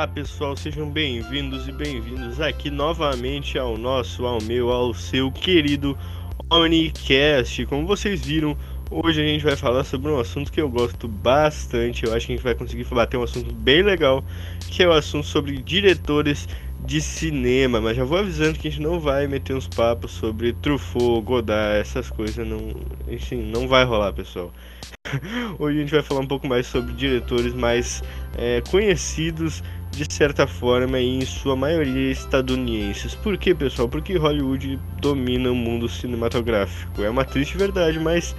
Olá pessoal, sejam bem-vindos e bem-vindos aqui novamente ao nosso, ao meu, ao seu querido Omnicast. Como vocês viram, hoje a gente vai falar sobre um assunto que eu gosto bastante. Eu acho que a gente vai conseguir bater um assunto bem legal, que é o assunto sobre diretores de cinema. Mas já vou avisando que a gente não vai meter uns papos sobre Truffaut, Godard, essas coisas. Não, enfim, não vai rolar, pessoal. Hoje a gente vai falar um pouco mais sobre diretores mais é, conhecidos de certa forma em sua maioria estadunidenses. Por que, pessoal? Porque Hollywood domina o mundo cinematográfico. É uma triste verdade, mas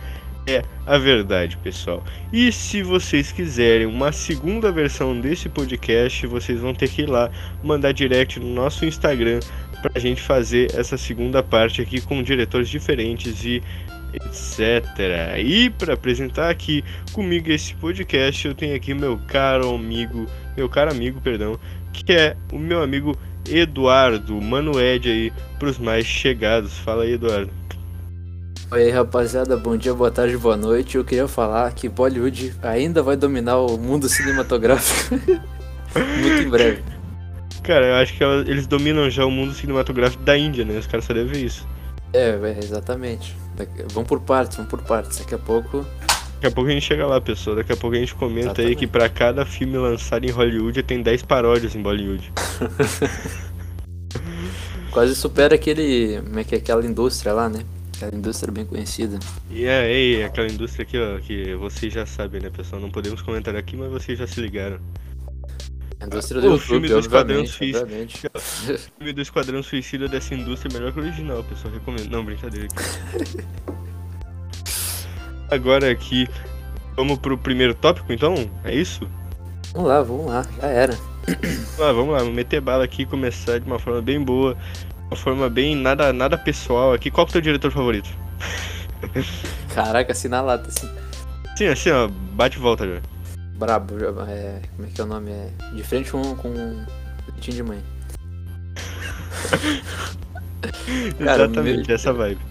é a verdade, pessoal. E se vocês quiserem uma segunda versão desse podcast, vocês vão ter que ir lá mandar direct no nosso Instagram para a gente fazer essa segunda parte aqui com diretores diferentes e etc. E para apresentar aqui comigo esse podcast, eu tenho aqui meu caro amigo, meu caro amigo, perdão, que é o meu amigo Eduardo, Mano Ed aí pros mais chegados. Fala aí, Eduardo. Oi rapaziada, bom dia, boa tarde, boa noite. Eu queria falar que Bollywood ainda vai dominar o mundo cinematográfico muito em breve. Cara, eu acho que eles dominam já o mundo cinematográfico da Índia, né? Os caras só devem ver isso. É, é exatamente. Vamos por partes, vamos por partes. Daqui a pouco. Daqui a pouco a gente chega lá, pessoal. Daqui a pouco a gente comenta exatamente. aí que pra cada filme lançado em Hollywood tem 10 paródias em Bollywood. Quase supera aquele. Como é que é aquela indústria lá, né? Aquela indústria bem conhecida. E é, aquela indústria aqui, ó, que vocês já sabem, né, pessoal? Não podemos comentar aqui, mas vocês já se ligaram. A indústria o filme do Esquadrão Suicida. O filme do Esquadrão Suicida dessa indústria é melhor que o original, pessoal. Recomendo. Não, brincadeira. Agora aqui, vamos pro primeiro tópico então? É isso? Vamos lá, vamos lá, já era. Ah, vamos lá, vamos meter bala aqui e começar de uma forma bem boa, uma forma bem nada, nada pessoal aqui. Qual que é o teu diretor favorito? Caraca, assim na lata, assim. Sim, assim, ó, bate e volta já brabo, é, como é que é o nome? É, de frente com, com leitinho de mãe. Cara, Exatamente, meu, essa vibe.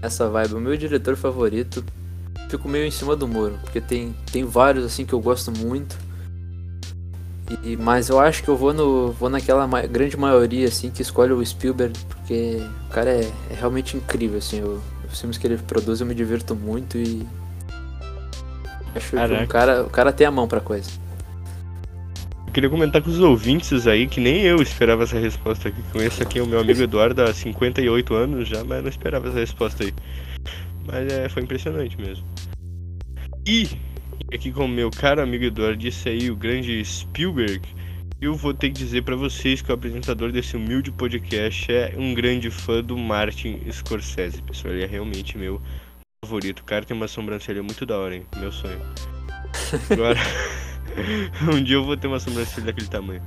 Essa vibe. O meu diretor favorito, fico meio em cima do muro, porque tem, tem vários assim que eu gosto muito. E, mas eu acho que eu vou no vou naquela ma grande maioria assim que escolhe o Spielberg, porque o cara é, é realmente incrível assim, eu, os filmes que ele produz eu me divirto muito e Acho que o cara, o cara tem a mão pra coisa. Eu queria comentar com os ouvintes aí que nem eu esperava essa resposta aqui. Conheço aqui o meu amigo Eduardo há 58 anos já, mas não esperava essa resposta aí. Mas é, foi impressionante mesmo. E aqui com o meu caro amigo Eduardo disse aí, o grande Spielberg, eu vou ter que dizer para vocês que o apresentador desse humilde podcast é um grande fã do Martin Scorsese, pessoal. Ele é realmente meu favorito. O cara tem uma sobrancelha muito da hora, hein? Meu sonho. Agora. um dia eu vou ter uma sobrancelha daquele tamanho.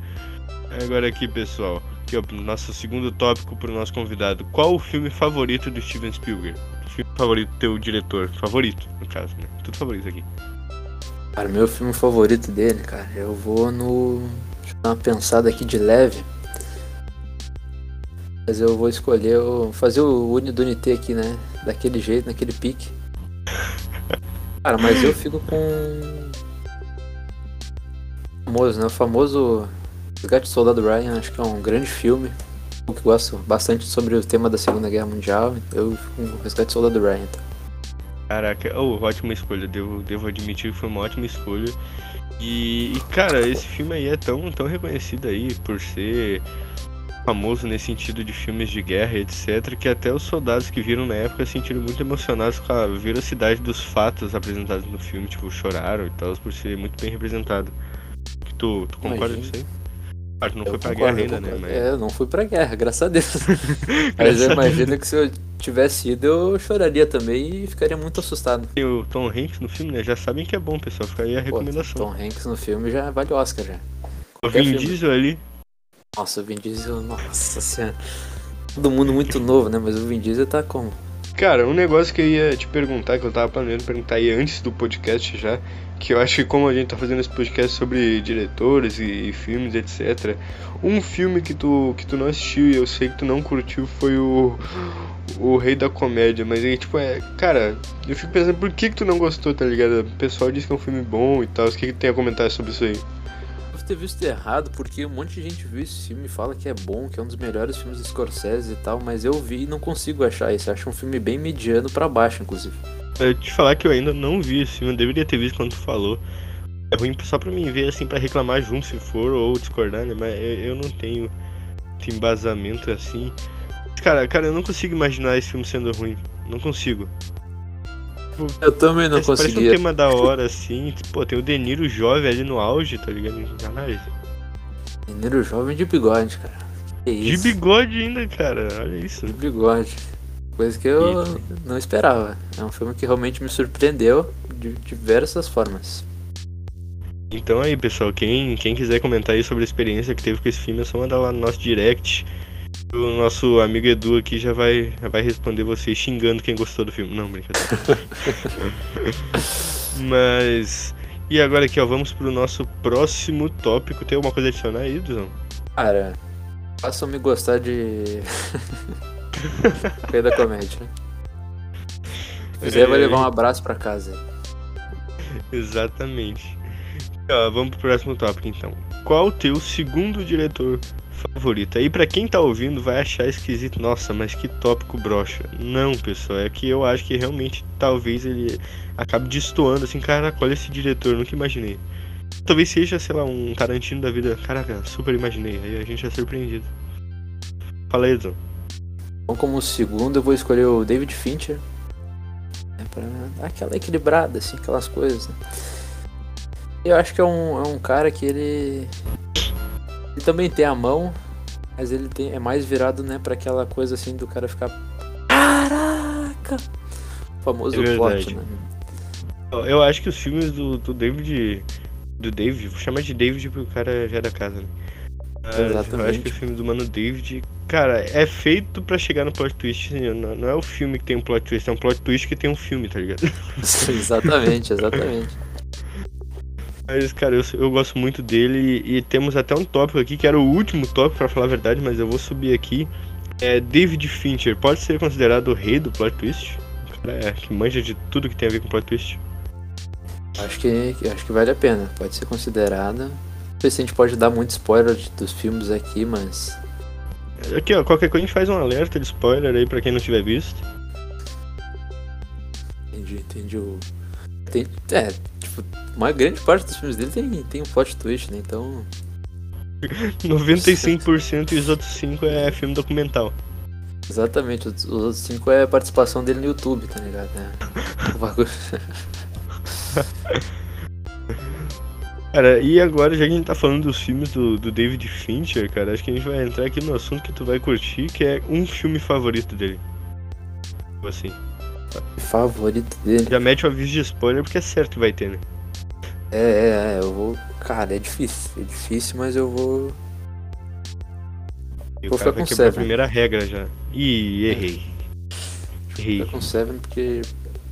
Agora aqui, pessoal. Aqui, ó, nosso segundo tópico pro nosso convidado. Qual o filme favorito do Steven Spielberg? O filme favorito do teu diretor? Favorito, no caso, né? Tudo favorito aqui. Cara, meu filme favorito dele, cara, eu vou no. Deixa eu dar uma pensada aqui de leve. Mas eu vou escolher o... fazer o Uni do aqui, né? Daquele jeito, naquele pique. Cara, mas eu fico com. famoso, né? O famoso Resgate do Soldado Ryan, acho que é um grande filme. Eu que gosto bastante sobre o tema da Segunda Guerra Mundial. Eu fico com Resgate do Soldado Ryan, então. Caraca, oh, ótima escolha, devo, devo admitir que foi uma ótima escolha. E, e, cara, esse filme aí é tão, tão reconhecido aí por ser famoso nesse sentido de filmes de guerra, etc., que até os soldados que viram na época se sentiram muito emocionados com a velocidade dos fatos apresentados no filme, tipo, choraram e tal, por ser muito bem representado. Tu, tu concorda com isso aí? Tu não eu foi pra concordo, guerra ainda, né? Mas... É, eu não fui pra guerra, graças a Deus. Mas eu imagino que se eu tivesse ido, eu choraria também e ficaria muito assustado. Tem o Tom Hanks no filme, né? Já sabem que é bom, pessoal. Fica aí a recomendação. Pô, Tom Hanks no filme já vale Oscar já. O Vin Diesel ali, nossa, o Vin Diesel, nossa senhora. Todo mundo muito novo, né? Mas o Vin Diesel tá como? Cara, um negócio que eu ia te perguntar, que eu tava planejando perguntar aí antes do podcast já, que eu acho que como a gente tá fazendo esse podcast sobre diretores e, e filmes, etc. Um filme que tu, que tu não assistiu e eu sei que tu não curtiu foi o. O Rei da Comédia, mas aí, tipo, é. Cara, eu fico pensando por que, que tu não gostou, tá ligado? O pessoal diz que é um filme bom e tal. O que, que tem a comentar sobre isso aí? Ter visto errado, porque um monte de gente viu esse filme e fala que é bom, que é um dos melhores filmes do Scorsese e tal, mas eu vi e não consigo achar isso. Acho um filme bem mediano para baixo, inclusive. Eu te falar que eu ainda não vi esse filme, eu deveria ter visto quando tu falou. É ruim só pra mim ver, assim, pra reclamar junto se for ou discordar, né? Mas eu não tenho embasamento assim. Cara, cara, eu não consigo imaginar esse filme sendo ruim. Não consigo. Eu também não Parece conseguia. um tema da hora, assim. Pô, tem o De Niro jovem ali no auge, tá ligado? Caralho. Mineiro jovem de bigode, cara. Que De isso? bigode ainda, cara. Olha isso. De bigode. Coisa que eu não esperava. É um filme que realmente me surpreendeu de diversas formas. Então aí, pessoal, quem, quem quiser comentar aí sobre a experiência que teve com esse filme, é só mandar lá no nosso direct. O nosso amigo Edu aqui já vai, já vai responder você xingando quem gostou do filme. Não, brincadeira. Mas. E agora aqui, ó, vamos pro nosso próximo tópico. Tem alguma coisa a adicionar aí, Duzão? Cara, façam me gostar de. Rei da comédia. Quiser, vai É. levar um abraço pra casa. Exatamente. Ó, vamos pro próximo tópico então. Qual o teu segundo diretor favorito? Aí pra quem tá ouvindo vai achar esquisito, nossa, mas que tópico brocha. Não, pessoal, é que eu acho que realmente talvez ele acabe destoando assim, caraca, olha esse diretor, nunca imaginei. Talvez seja, sei lá, um Tarantino da vida. Caraca, super imaginei. Aí a gente é surpreendido. Fala aí, Edson. Então, como segundo, eu vou escolher o David Fincher. É pra dar aquela equilibrada, assim, aquelas coisas. Né? Eu acho que é um, é um cara que ele. Ele também tem a mão, mas ele tem, é mais virado, né, pra aquela coisa assim do cara ficar. Caraca! O famoso É plot, né? Eu- acho que os filmes do, do David. Do David, vou chamar de David porque o cara já é da casa, né? Mas Eu acho Exatamente. que o filme do Mano David, cara, é feito pra chegar no plot twist. assim, Não, não é o filme que tem um plot twist, é um plot twist que tem um filme, tá ligado? exatamente, exatamente. Mas, cara, eu, eu gosto muito dele e, e temos até um tópico aqui que era o último tópico, pra falar a verdade, mas eu vou subir aqui. É David Fincher, pode ser considerado o rei do plot twist? O cara é que manja de tudo que tem a ver com plot twist. Acho que, acho que vale a pena. Pode ser considerada. Não sei se a gente pode dar muito spoiler dos filmes aqui, mas. Aqui, ó, qualquer coisa a gente faz um alerta de spoiler aí pra quem não tiver visto. Entendi, entendi o. Tem, é, tipo, uma grande parte dos filmes dele tem, tem um plot twist, né? Então. 95% e os outros 5 é filme documental. Exatamente, os, os outros cinco é a participação dele no YouTube, tá ligado? É, o bagulho. Cara, e agora, já que a gente tá falando dos filmes do, do David Fincher, cara, acho que a gente vai entrar aqui no assunto que tu vai curtir, que é um filme favorito dele. Tipo Assim, favorito dele. já mete o aviso de spoiler porque é certo que vai ter, né? É, é, é, eu vou. Cara, é difícil. É difícil, mas eu vou. E o Vou cara ficar vai com quebrar a Seven. primeira regra já. Ih, errei. Errei. Ficar com Seven, porque.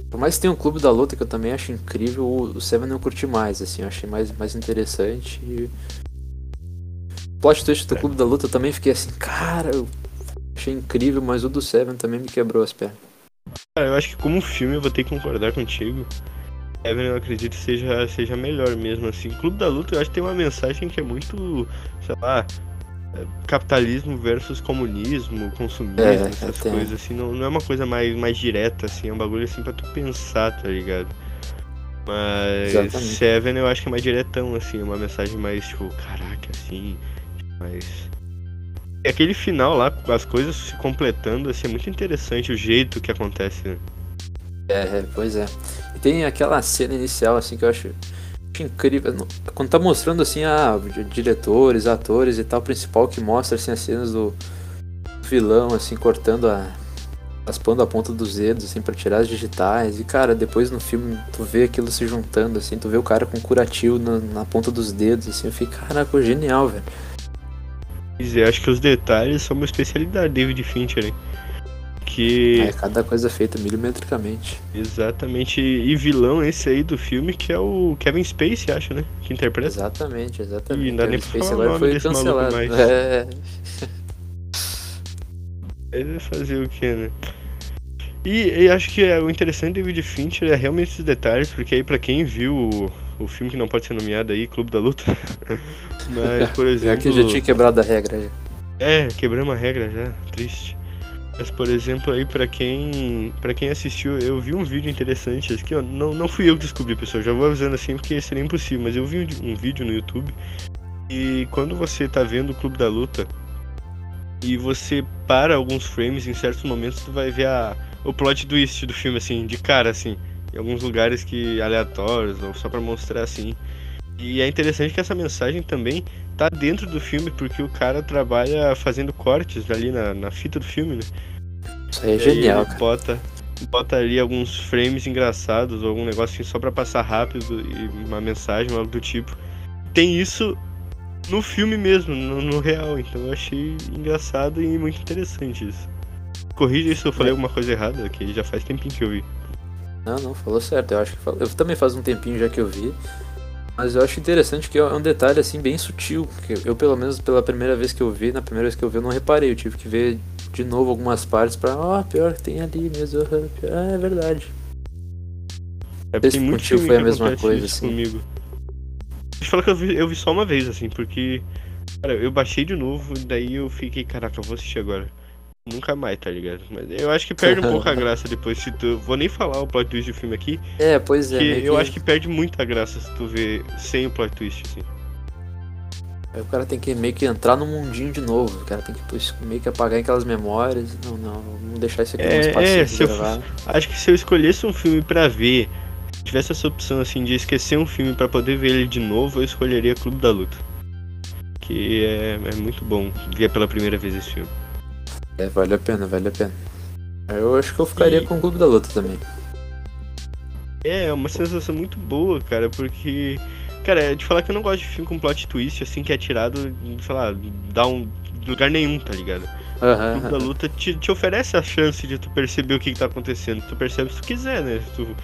Por mais que tenha um clube da luta que eu também acho incrível, o o Seven eu curti mais, assim, eu achei mais, mais interessante. E... O plot twist do É. clube da luta eu também fiquei assim, cara, eu achei incrível, mas o do Seven também me quebrou as pernas. Cara, eu acho que como filme eu vou ter que concordar contigo. Evan, eu acredito que seja, seja melhor mesmo, assim. Clube da Luta, eu acho que tem uma mensagem que é muito, sei lá, é, capitalismo versus comunismo, consumismo, É, essas tem. coisas, assim. Não, não é uma coisa mais, mais direta, assim, é um bagulho, assim, pra tu pensar, tá ligado? Mas Exatamente. Seven eu acho que é mais diretão, assim, uma mensagem mais, tipo, caraca, assim, mais... Aquele final lá, as coisas se completando, assim, é muito interessante o jeito que acontece, né? É, é, pois é. E tem aquela cena inicial, assim, que eu acho, incrível. Quando tá mostrando, assim, a di- diretores, atores e tal, principal que mostra, assim, as cenas do vilão, assim, cortando a. raspando a ponta dos dedos, assim, pra tirar as digitais. E, cara, depois no filme tu vê aquilo se juntando, assim, tu vê o cara com curativo na, na ponta dos dedos, assim, eu fiquei, caraca, genial, velho. É, acho que os detalhes são uma especialidade David Fincher, hein? Que É, cada coisa feita milimetricamente. exatamente e vilão esse aí do filme que é o Kevin Spacey, acho, né? Que interpreta. Exatamente, exatamente. Dá nem Kevin pra Spacey agora foi desse maluco cancelado. mais. É, Ele fazer o que, né? E, e acho que é, o interessante do David Fincher é realmente esses detalhes, porque aí pra quem viu o, o filme que não pode ser nomeado aí, Clube da Luta, Mas, por exemplo. Já que já tinha quebrado a regra. Já. É, quebramos a regra já, triste. Mas, por exemplo, aí pra quem para quem assistiu, eu vi um vídeo interessante aqui, ó, não, não fui eu que descobri, pessoal, já vou avisando assim porque seria impossível, mas eu vi um, um vídeo no YouTube e quando você tá vendo o Clube da Luta e você para alguns frames em certos momentos, tu vai ver a, o plot twist do filme assim, de cara assim, em alguns lugares que aleatórios ou só para mostrar assim. E é interessante que essa mensagem também tá dentro do filme, porque o cara trabalha fazendo cortes ali na, na fita do filme, né? Isso aí é genial, cara. Bota, bota ali alguns frames engraçados, ou algum negócio assim, só pra passar rápido e uma mensagem, algo do tipo. Tem isso no filme mesmo, no, no real, então eu achei engraçado e muito interessante isso. Corrija se eu falei é. alguma coisa errada, que já faz tempinho que eu vi. Não, não, falou certo. Eu acho que falou. Eu também faz um tempinho já que eu vi. Mas eu acho interessante que é um detalhe assim bem sutil, que eu pelo menos pela primeira vez que eu vi, na primeira vez que eu vi eu não reparei, eu tive que ver de novo algumas partes pra, ó, oh, pior que tem ali mesmo, ah, é verdade. É, Esse muito foi a mesma coisa assim. comigo. Deixa eu falar que eu vi, eu vi só uma vez assim, porque cara, eu baixei de novo e daí eu fiquei, caraca, eu vou assistir agora. Nunca mais, tá ligado? Mas eu acho que perde um pouco a graça depois se tu. Vou nem falar o plot twist do filme aqui. É, pois é. eu que... acho que perde muita graça se tu ver sem o plot twist, assim. Aí o cara tem que meio que entrar no mundinho de novo. O cara tem que meio que apagar aquelas memórias. Não, não, vamos deixar isso aqui é, no espaço é, se eu, Acho que se eu escolhesse um filme pra ver, tivesse essa opção assim de esquecer um filme para poder ver ele de novo, eu escolheria Clube da Luta. Que é, é muito bom ver pela primeira vez esse filme. É, vale a pena, vale a pena. Eu acho que eu ficaria e... com o Clube da Luta também. É, é uma sensação muito boa, cara, porque. Cara, é de falar que eu não gosto de filme com plot twist, assim, que é tirado, sei lá, dá um lugar nenhum, tá ligado? Uhum, o Clube da Luta te, te, oferece a chance de tu perceber o que, que tá acontecendo. Tu percebe se tu quiser, né? Se tu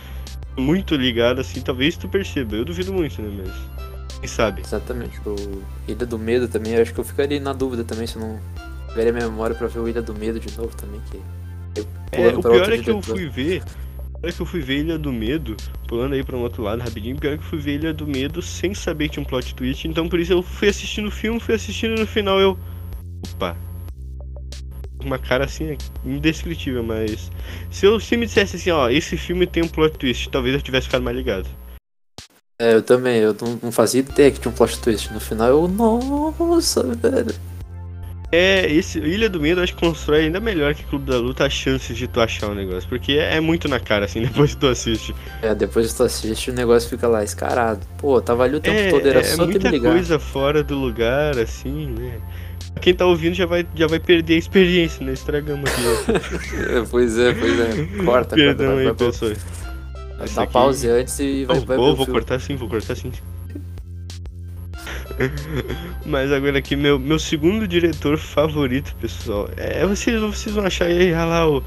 muito ligado, assim, talvez tu perceba. Eu duvido muito, né? Mas. Quem sabe? Exatamente. O Ilha do Medo também, acho que eu ficaria na dúvida também se não Pegaria minha memória pra ver o Ilha do Medo de novo também, que. é, o pior é que eu fui ver. É que eu fui ver Ilha do Medo, pulando aí pra um outro lado rapidinho, pior é que eu fui ver Ilha do Medo sem saber que tinha um plot twist, então por isso eu fui assistindo o filme, fui assistindo e no final eu. Opa! Uma cara assim é indescritível, mas. Se eu se me dissesse assim, ó, esse filme tem um plot twist, talvez eu tivesse ficado mais ligado. É, eu também, eu não, não fazia ideia que tinha um plot twist. No final eu, nossa, velho. É, esse Ilha do Medo acho que constrói ainda melhor que Clube da Luta as chances de tu achar o um negócio. Porque é, é, muito na cara, assim, depois que tu assiste. É, depois que tu assiste, o negócio fica lá escarado. Pô, tava ali o tempo é, todo, era é, só muita coisa fora do lugar, assim, né? Quem tá ouvindo já vai, já vai perder a experiência, né? Estragamos aqui. pois é, pois é. Corta, Perdão corta, aí, pessoal. Dá aqui... pause antes e vai, oh, vai Vou, vou cortar sim, vou cortar sim. Mas agora aqui, meu, meu segundo diretor favorito, pessoal. É, vocês, vocês vão achar aí ah lá o,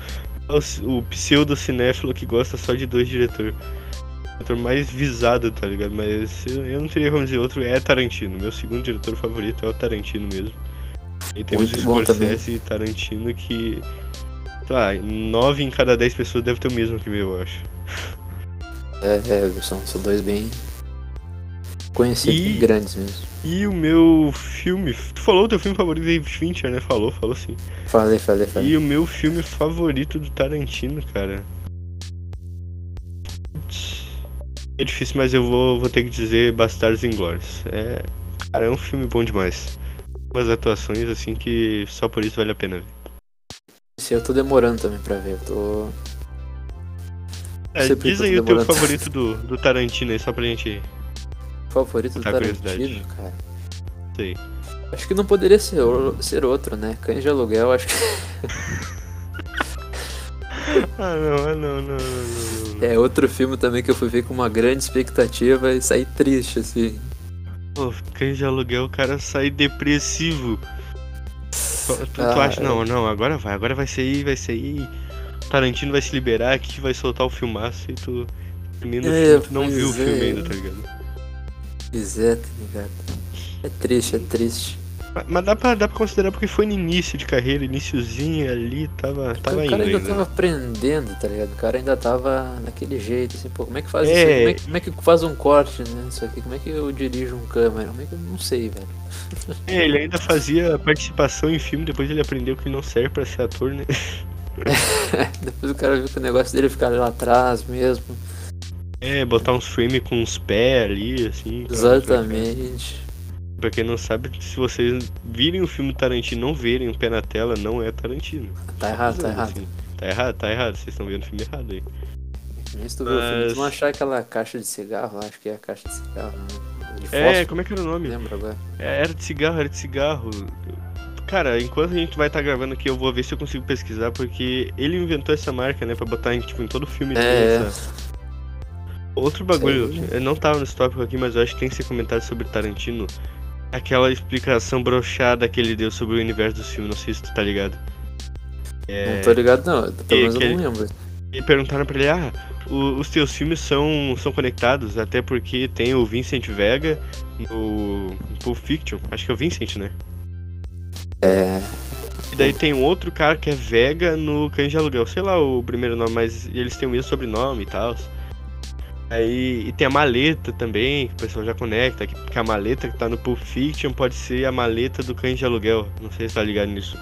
o, o pseudo cinéfilo que gosta só de dois diretores. Diretor mais visado, tá ligado? Mas eu não teria como dizer outro, é Tarantino. Meu segundo diretor favorito é o Tarantino mesmo. E temos o Scorsese e Tarantino que. Tá, nove em cada dez pessoas deve ter o mesmo que meu, eu acho. É, é são, são dois bem conhecidos, e, grandes mesmo. E o meu filme. Tu falou o teu filme favorito David Fincher, né? Falou, falou sim. Falei, falei, falei. E o meu filme favorito do Tarantino, cara. É difícil, mas eu vou, vou ter que dizer Bastardos Inglórios. É, cara, é um filme bom demais. Umas atuações assim que só por isso vale a pena ver. Esse eu tô demorando também pra ver, eu tô. É, diz aí o teu favorito do, do Tarantino aí, só pra gente favorito do Tarantino, cara? Sei. Acho que não poderia ser, ser outro, né? Cães de aluguel, acho que. ah, não, ah, não, não, não, não, É outro filme também que eu fui ver com uma grande expectativa e saí triste, assim. Pô, Cães de aluguel, o cara sai depressivo. Tu, tu ah, acha, não, não, agora vai, agora vai sair, vai sair. Tarantino vai se liberar aqui, vai soltar o filmaço e tu termina é, filme, tu não viu é. o filme ainda, tá ligado? É, tá ligado? É triste, é triste. Mas dá pra, dá pra considerar porque foi no início de carreira, iníciozinho ali, tava, tava o indo cara ainda ainda. tava aprendendo, tá ligado? O cara ainda tava naquele jeito, assim, pô, como é que faz É. isso? Como é, que- como é que faz um corte, né? Isso aqui, como é que eu dirijo um câmera? Como é que eu não sei, velho. É, ele ainda fazia participação em filme, depois ele aprendeu que não serve pra ser ator, né? Depois o cara viu que o negócio dele é ficar lá atrás mesmo. É, botar uns frame com uns pés ali, assim. pra- Exatamente. Pra quem não sabe, se vocês virem o filme Tarantino e não verem o pé na tela, não é Tarantino. Tá errado, tá errado. Assim, Tá errado, tá errado. Vocês estão vendo o filme errado aí. Nem se tu o filme, tu não achar aquela caixa de cigarro acho que é a caixa de cigarro, né? De É, como é que era o nome? lembra agora? É, Era de cigarro, era de cigarro. Cara, enquanto a gente vai estar gravando aqui, eu vou ver se eu consigo pesquisar, porque ele inventou essa marca, né, pra botar em, tipo, em todo filme. É, dele, essa- Outro bagulho, Sei. eu não tava nesse tópico aqui, mas eu acho que tem que ser comentado sobre Tarantino. Aquela explicação brochada que ele deu sobre o universo do filme, não sei se tu tá ligado. É, Não tô ligado não, pelo menos eu não lembro. E perguntaram pra ele, ah, o- os teus filmes são, são conectados, até porque tem o Vincent Vega no Pulp Fiction, acho que é o Vincent, né? É. E daí tem um outro cara que é Vega no Cães de Aluguel, sei lá o primeiro nome, mas eles têm o mesmo sobrenome e tal. Aí e tem a maleta também, que o pessoal já conecta, que, a maleta que tá no Pulp Fiction pode ser a maleta do Cães de Aluguel. Não sei se tá ligado nisso.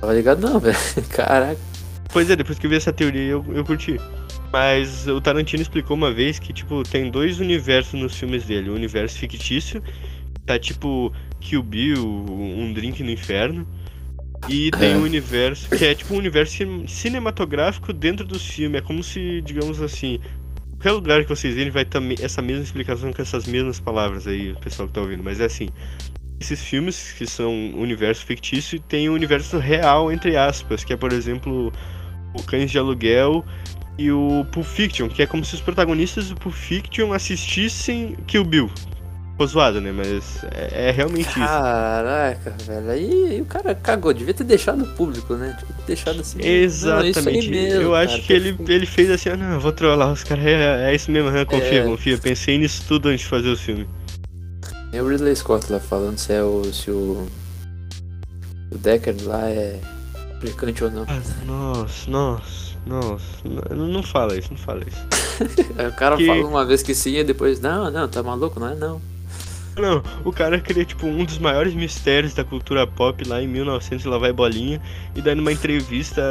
Tava ligado não, velho. Caraca. Pois é, depois que eu vi essa teoria eu, eu curti. Mas o Tarantino explicou uma vez que, tipo, tem dois universos nos filmes dele. O universo fictício, tá tipo Kill Bill, Um Drink no Inferno. E tem É. o universo que é tipo um universo cin- cinematográfico dentro dos filmes. É como se, digamos assim, qualquer lugar que vocês virem vai ter essa mesma explicação com essas mesmas palavras aí, o pessoal que tá ouvindo. Mas é assim, esses filmes que são universo fictício tem o universo real, entre aspas, que é, por exemplo, o Cães de Aluguel e o Pulp Fiction, que é como se os protagonistas do Pulp Fiction assistissem Kill Bill. Ficou zoado, né? Mas é, é realmente isso. Caraca, velho. Aí, aí o cara cagou, devia ter deixado o público, né? Devia ter deixado assim. Exatamente. Não, aí mesmo, eu acho cara, que ele, ele fez assim, ah, não, vou trollar os caras, é, é isso mesmo, ah, confia, É. confia. Pensei nisso tudo antes de fazer o filme. É o Ridley Scott lá falando se é o. se o. O Deckard lá é implicante ou não. Ah, nossa, nossa, nossa. Não, não fala isso, não fala isso. O cara que- fala uma vez que sim e depois, não, não, tá maluco, não é não. Não, o cara cria, tipo, um dos maiores mistérios da cultura pop lá em 1900 e lá vai bolinha. E daí numa entrevista,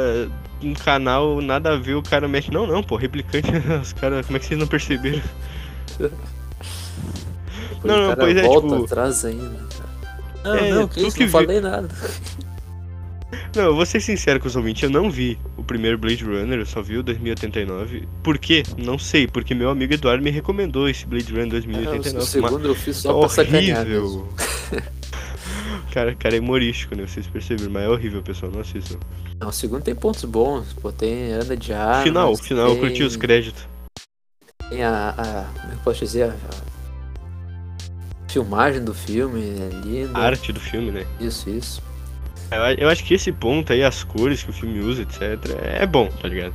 um canal, nada a ver, o cara mexe. Não, não, pô, replicante. Os caras, como é que vocês não perceberam? Não, o não, pois é, volta tipo- atrás ainda. cara. Não, É, não, que isso, que não vi- falei nada. Não, eu vou ser sincero com os ouvintes, eu não vi o primeiro Blade Runner, eu só vi o 2089. Por quê? Não sei, porque meu amigo Eduardo me recomendou esse Blade Runner É, o 2089. o mas segundo eu fiz só pra sacanear mesmo. horrível. cara, cara é humorístico, né? Vocês perceberam, mas é horrível, pessoal, não assistam. Não, o segundo tem pontos bons, pô, tem anda de ar. final, final, eu curti os créditos. Tem a, a. Como é eu posso dizer? A, a filmagem do filme é linda. A arte do filme, né? Isso, isso. Eu, acho que esse ponto aí, as cores que o filme usa, etc, é bom, tá ligado?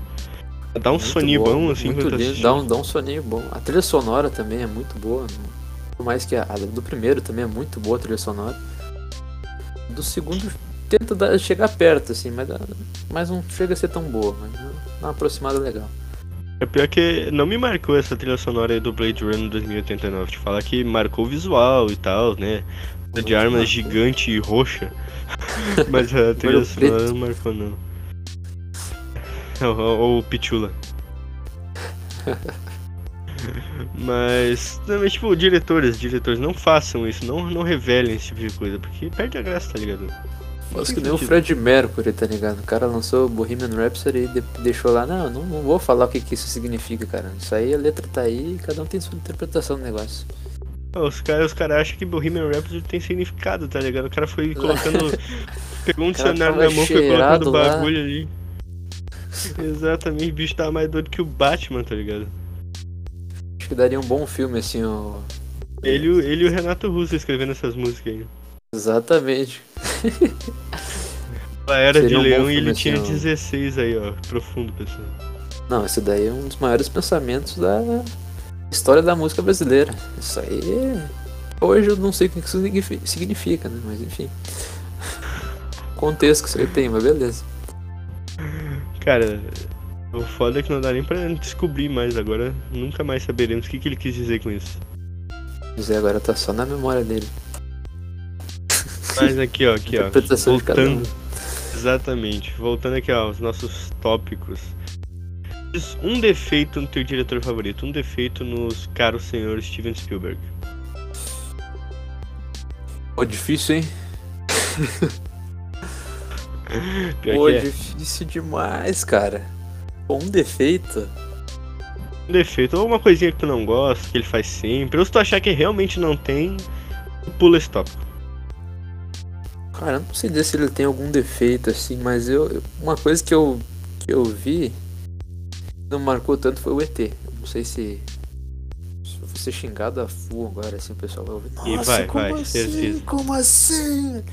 Dá um Muito soninho bom, assim, muito lindo, assistindo. dá um, dá um soninho bom. A trilha sonora também é muito boa. não- Por mais que a, a do primeiro também é muito boa a trilha sonora. Do segundo tenta dar- chegar perto, assim, mas, dá- mas não chega a ser tão boa. Mas dá uma aproximada legal. É pior que não me marcou essa trilha sonora aí do Blade Runner 2089. Te falar que marcou o visual e tal, né? De armas marcou. gigante e roxa. Mas a trilha sonora não marcou, não. Ou, ou o Pichula. Mas, também, tipo, diretores, diretores, não façam isso, não, não revelem esse tipo de coisa, porque perde a graça, tá ligado? Mas que nem o. Fred Mercury, tá ligado? O cara lançou Bohemian Rhapsody e de- deixou lá, não, não, não vou falar o que, que isso significa, cara. Isso aí, a letra tá aí e cada um tem sua interpretação do negócio. Os caras os cara acham que Bohemian Rhapsody tem significado, tá ligado? O cara foi colocando. pegou um dicionário na mão, foi colocando lá. bagulho ali. Exatamente, o bicho tava mais doido que o Batman, tá ligado? Acho que daria um bom filme, assim, o... Ele, e o- ele e o Renato Russo escrevendo essas músicas aí. Exatamente. Ela era Seria de um leão e ele assim, tinha ó. 16 aí, ó. Profundo, pessoal. Não, esse daí é um dos maiores pensamentos da história da música brasileira. Isso aí Hoje eu não sei o que isso significa, né? Mas enfim. Contexto que isso aí tem, mas beleza. Cara, o foda é que não dá nem pra descobrir mais agora. Nunca mais saberemos o que, que ele quis dizer com isso. Dizer agora tá só na memória dele. Mas aqui, ó, aqui, ó. Voltando. Exatamente. Voltando aqui, ó, aos nossos tópicos. Um defeito no teu diretor favorito, um defeito nos caros senhores Steven Spielberg. Pô, difícil, hein? Pô, é. difícil demais, cara. Pô, um defeito. Um defeito, ou uma coisinha que tu não gosta, que ele faz sempre, ou se tu achar que realmente não tem, pula esse tópico. Cara, eu não sei dizer se ele tem algum defeito, assim, mas eu- Uma coisa que eu, que eu vi não marcou tanto foi o ET. Eu não sei se. Se eu vou ser xingado a full agora, assim, o pessoal vai ouvir. E Nossa, vai, como vai, assim? certeza. Como assim?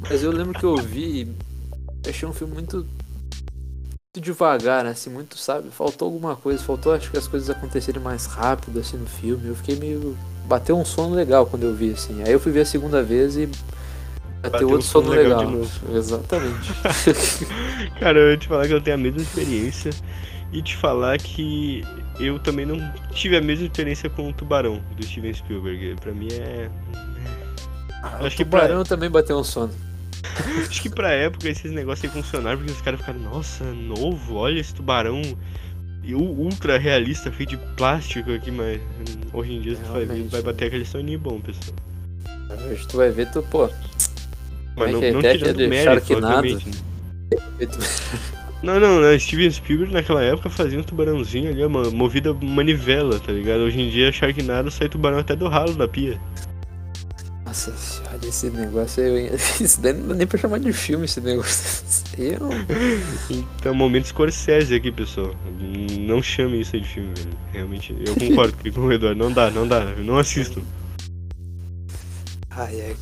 Mas eu lembro que eu vi e achei um filme muito. Muito devagar, né, assim, muito, sabe? Faltou alguma coisa, faltou acho que as coisas acontecerem mais rápido, assim, no filme. Eu fiquei meio. Bateu um sono legal quando eu vi, assim. Aí eu fui ver a segunda vez e. Bateu, Bateu um outro sono sono legal legal. de novo. Exatamente. Cara, eu ia te falar que eu tenho a mesma experiência e te falar que eu também não tive a mesma experiência com o Tubarão do Steven Spielberg. Pra mim é. o Acho que pra- tubarão também bateu um sono. Acho que pra época esses negócios aí funcionaram porque os caras ficaram, nossa, novo, olha esse tubarão o ultra realista feito de plástico aqui, mas hum, hoje em dia você vai, ver, vai bater aquele soninho bom, pessoal. Hoje tu vai ver, tu, pô. Mas é não, que é? não tirando mérito, obviamente. né? Não, não, né? Steven Spielberg naquela época fazia um tubarãozinho ali, uma movida manivela, tá ligado? Hoje em dia, Sharknado sai tubarão até do ralo da pia. Nossa senhora, esse negócio aí. Isso daí não dá nem pra chamar de filme esse negócio. Eu. Então, momento Scorsese aqui, pessoal. Não chame isso aí de filme, velho. Realmente, eu concordo com o Eduardo. Não dá, não dá. Não assistam. Ai, ai.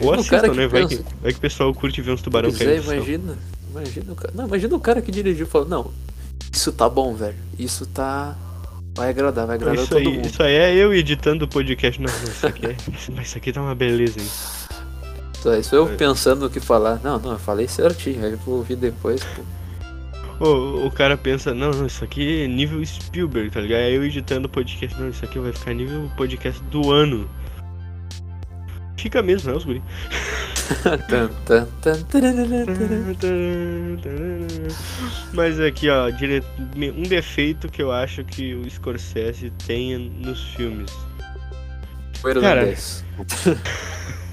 Ou assistam, né? Vai que, vai que o pessoal curte ver uns tubarão é, caindo. imagina. Imagina o cara. Não, imagina o cara que dirigiu e falou, não, isso tá bom, velho. Isso tá. Vai agradar, vai agradar Isso todo aí, mundo. isso aí é eu editando o podcast. Não, não, isso aqui é. Mas isso aqui tá uma beleza, hein? Isso, aí sou eu É. pensando o que falar. Não, não, eu falei certinho. Aí eu vou ouvir depois, pô. O, o cara pensa, não, não, isso aqui é nível Spielberg, tá ligado? Aí eu editando o podcast, não, isso aqui vai ficar nível podcast do ano. Fica mesmo, né, os guri? Mas aqui, ó, dire... um defeito que eu acho que o Scorsese tem nos filmes. O irlandês.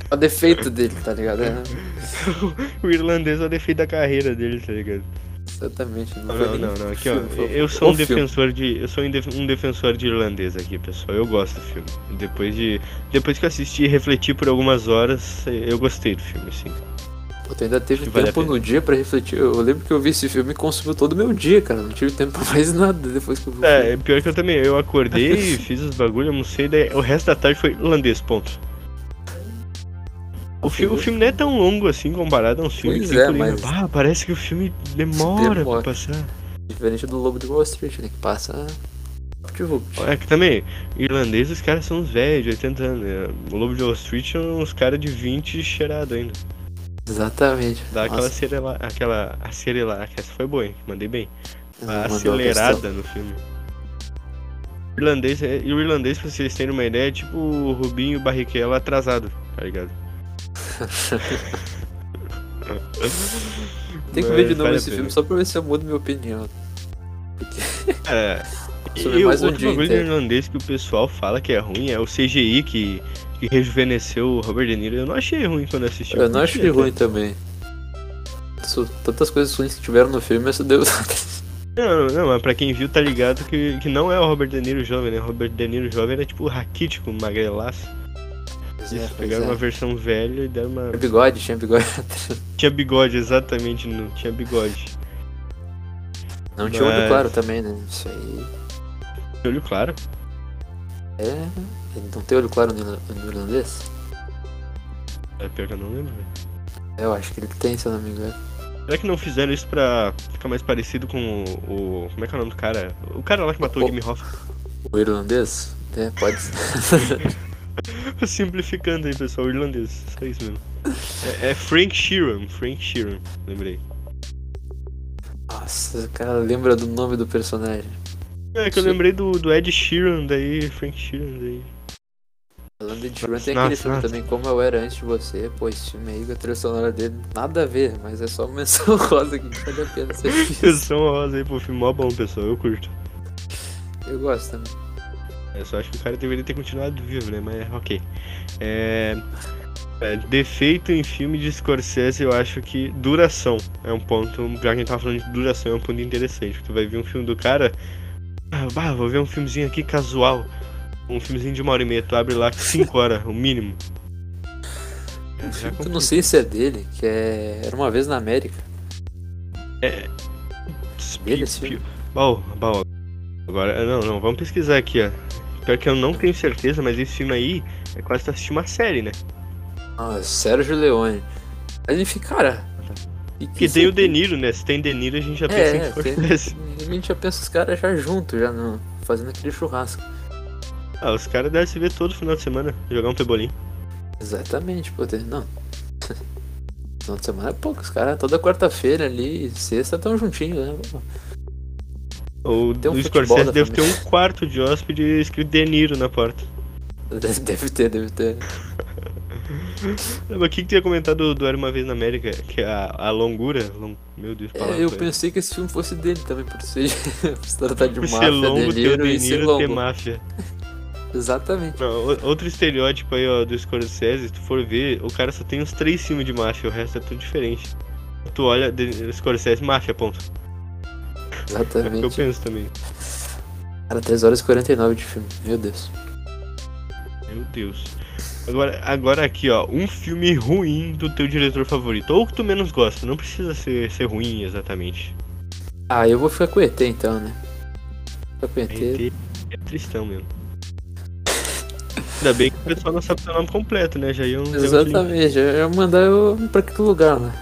o defeito dele, tá ligado? É, O irlandês é o defeito da carreira dele, tá ligado? Exatamente. Não, Não, não, não. Aqui, filme, ó, eu sou um filme. defensor de. Eu sou um def- defensor de irlandês aqui, pessoal. Eu gosto do filme. Depois de. Depois que eu assisti e refleti por algumas horas, eu gostei do filme, sim. Pô, tu ainda teve que vale tempo pena. no dia pra refletir. Eu lembro que eu vi esse filme e consumiu todo o meu dia, cara. Não tive tempo pra mais nada depois que eu vi É, pior que eu também. Eu acordei, fiz os bagulho, almocei, daí o resto da tarde foi irlandês, ponto. O, fi o filme não é tão longo assim comparado a um filme Pois que é, mas- Ah, parece que o filme demora, Demora. pra passar. Diferente do Lobo de Wall Street, né? Que passa. É que também, irlandês os caras são uns velhos, de 80 anos. né? O Lobo de Wall Street são uns caras de 20 cheirado ainda. exatamente. Dá aquela acerela, aquela acerela, que essa foi boa, hein? Mandei bem. A mandou uma acelerada no filme. O irlandês, é- e o irlandês, pra vocês terem uma ideia, é tipo o Rubinho Barrichello atrasado, tá ligado? Tem que Mas ver de novo vale esse filme só pra ver se eu mudo minha opinião. É. Sobre E mais um dia bagulho irlandês que o pessoal fala que é ruim é o CGI que, que rejuvenesceu o Robert De Niro. Eu não achei ruim quando assisti. Eu não achei ruim também. Tantas coisas ruins que tiveram no filme, essa deu. Não, não, mas pra quem viu tá ligado que, que não é o Robert De Niro jovem, né? O Robert De Niro jovem era tipo raquítico, magrelaço. Eles é, pegaram é. uma versão velha e deram uma. Tinha bigode, tinha bigode. Tinha bigode, exatamente, não tinha bigode. Não tinha olho Mas- claro também, né? Isso aí. Olho claro. É. Ele não tem olho claro no, irlandês? É pior que eu não lembro, velho. É, Eu acho que ele tem, se eu não me engano. Será que não fizeram isso pra ficar mais parecido com o. o- como é que é o nome do cara? O cara lá que matou o O- Jimmy Hoffa. O irlandês? É, pode ser. Simplificando aí, pessoal, irlandês. Só isso mesmo. É, é Frank Sheeran, Frank Sheeran, lembrei. Nossa, cara, lembra do nome do personagem. É que eu lembrei do, do Ed Sheeran, daí Frank Sheeran, daí. Falando de Sheeran, tem Nossa, aquele filme nossa. também, Como Eu Era Antes de Você. Pô, esse filme aí, a trilha sonora dele, nada a ver, mas é só uma menção rosa que vale a pena ser visto. Menção rosa aí, pô, filme mó bom, pessoal, eu curto. Eu gosto também. Eu só acho que o cara deveria ter continuado vivo, né? Mas ok. É... é, defeito em filme de Scorsese, eu acho que duração é um ponto. Já que a gente tava falando de duração, é um ponto interessante. Porque tu vai ver um filme do cara. Ah, bah, vou ver um filmezinho aqui casual. Um filmezinho de uma hora e meia. Tu abre lá 5 horas, o mínimo. É, Eu não sei se é dele, que é. Era uma vez na América. Dele, esse filme? Bom, bom. Agora, não, não, vamos pesquisar aqui, ó. Pior que eu não tenho certeza, mas esse filme aí é quase tu assistir uma série, né? Ah, Sérgio Leone. Ele fica, cara. e que Porque tem o isso De aqui? Niro, né? Se tem De Niro, a gente já pensa É, em Scorsese. a gente já pensa os caras já juntos, já no, fazendo aquele churrasco. Ah, os caras devem se ver todo final de semana, jogar um pebolim. Exatamente, pô, não. Final de semana é pouco, os caras toda quarta-feira ali, sexta estão juntinhos, né? Ou Tem um o Scorsese deve ter um quarto de hóspede escrito De Niro na porta. Deve, ter, deve ter. Mas o que, que tu ia comentar do, do Era Uma Vez na América? Que é a, a longura. long- Meu Deus, É, eu pensei que esse filme fosse dele também, por ser, por se tratar de Por ser máfia, longo, ter o De e ser Niro ter máfia. Exatamente. Não, outro estereótipo aí, ó, do Scorsese, se tu for ver, o cara só tem uns três filmes de máfia, o resto é tudo diferente. Tu olha, Scorsese, máfia, ponto. É o que eu Exatamente. penso também. Cara, 3 horas e 49 de filme, meu Deus. Meu Deus. Agora, agora aqui, ó, um filme ruim do teu diretor favorito. Ou que tu menos gosta, não precisa ser, ser ruim exatamente. Ah, eu vou ficar com o ET então, né? Ficar com o ET. ET é tristão mesmo. Ainda bem que o pessoal não sabe seu nome completo, né? Já iam Exatamente, eu ia mandar eu pra aquele lugar lá.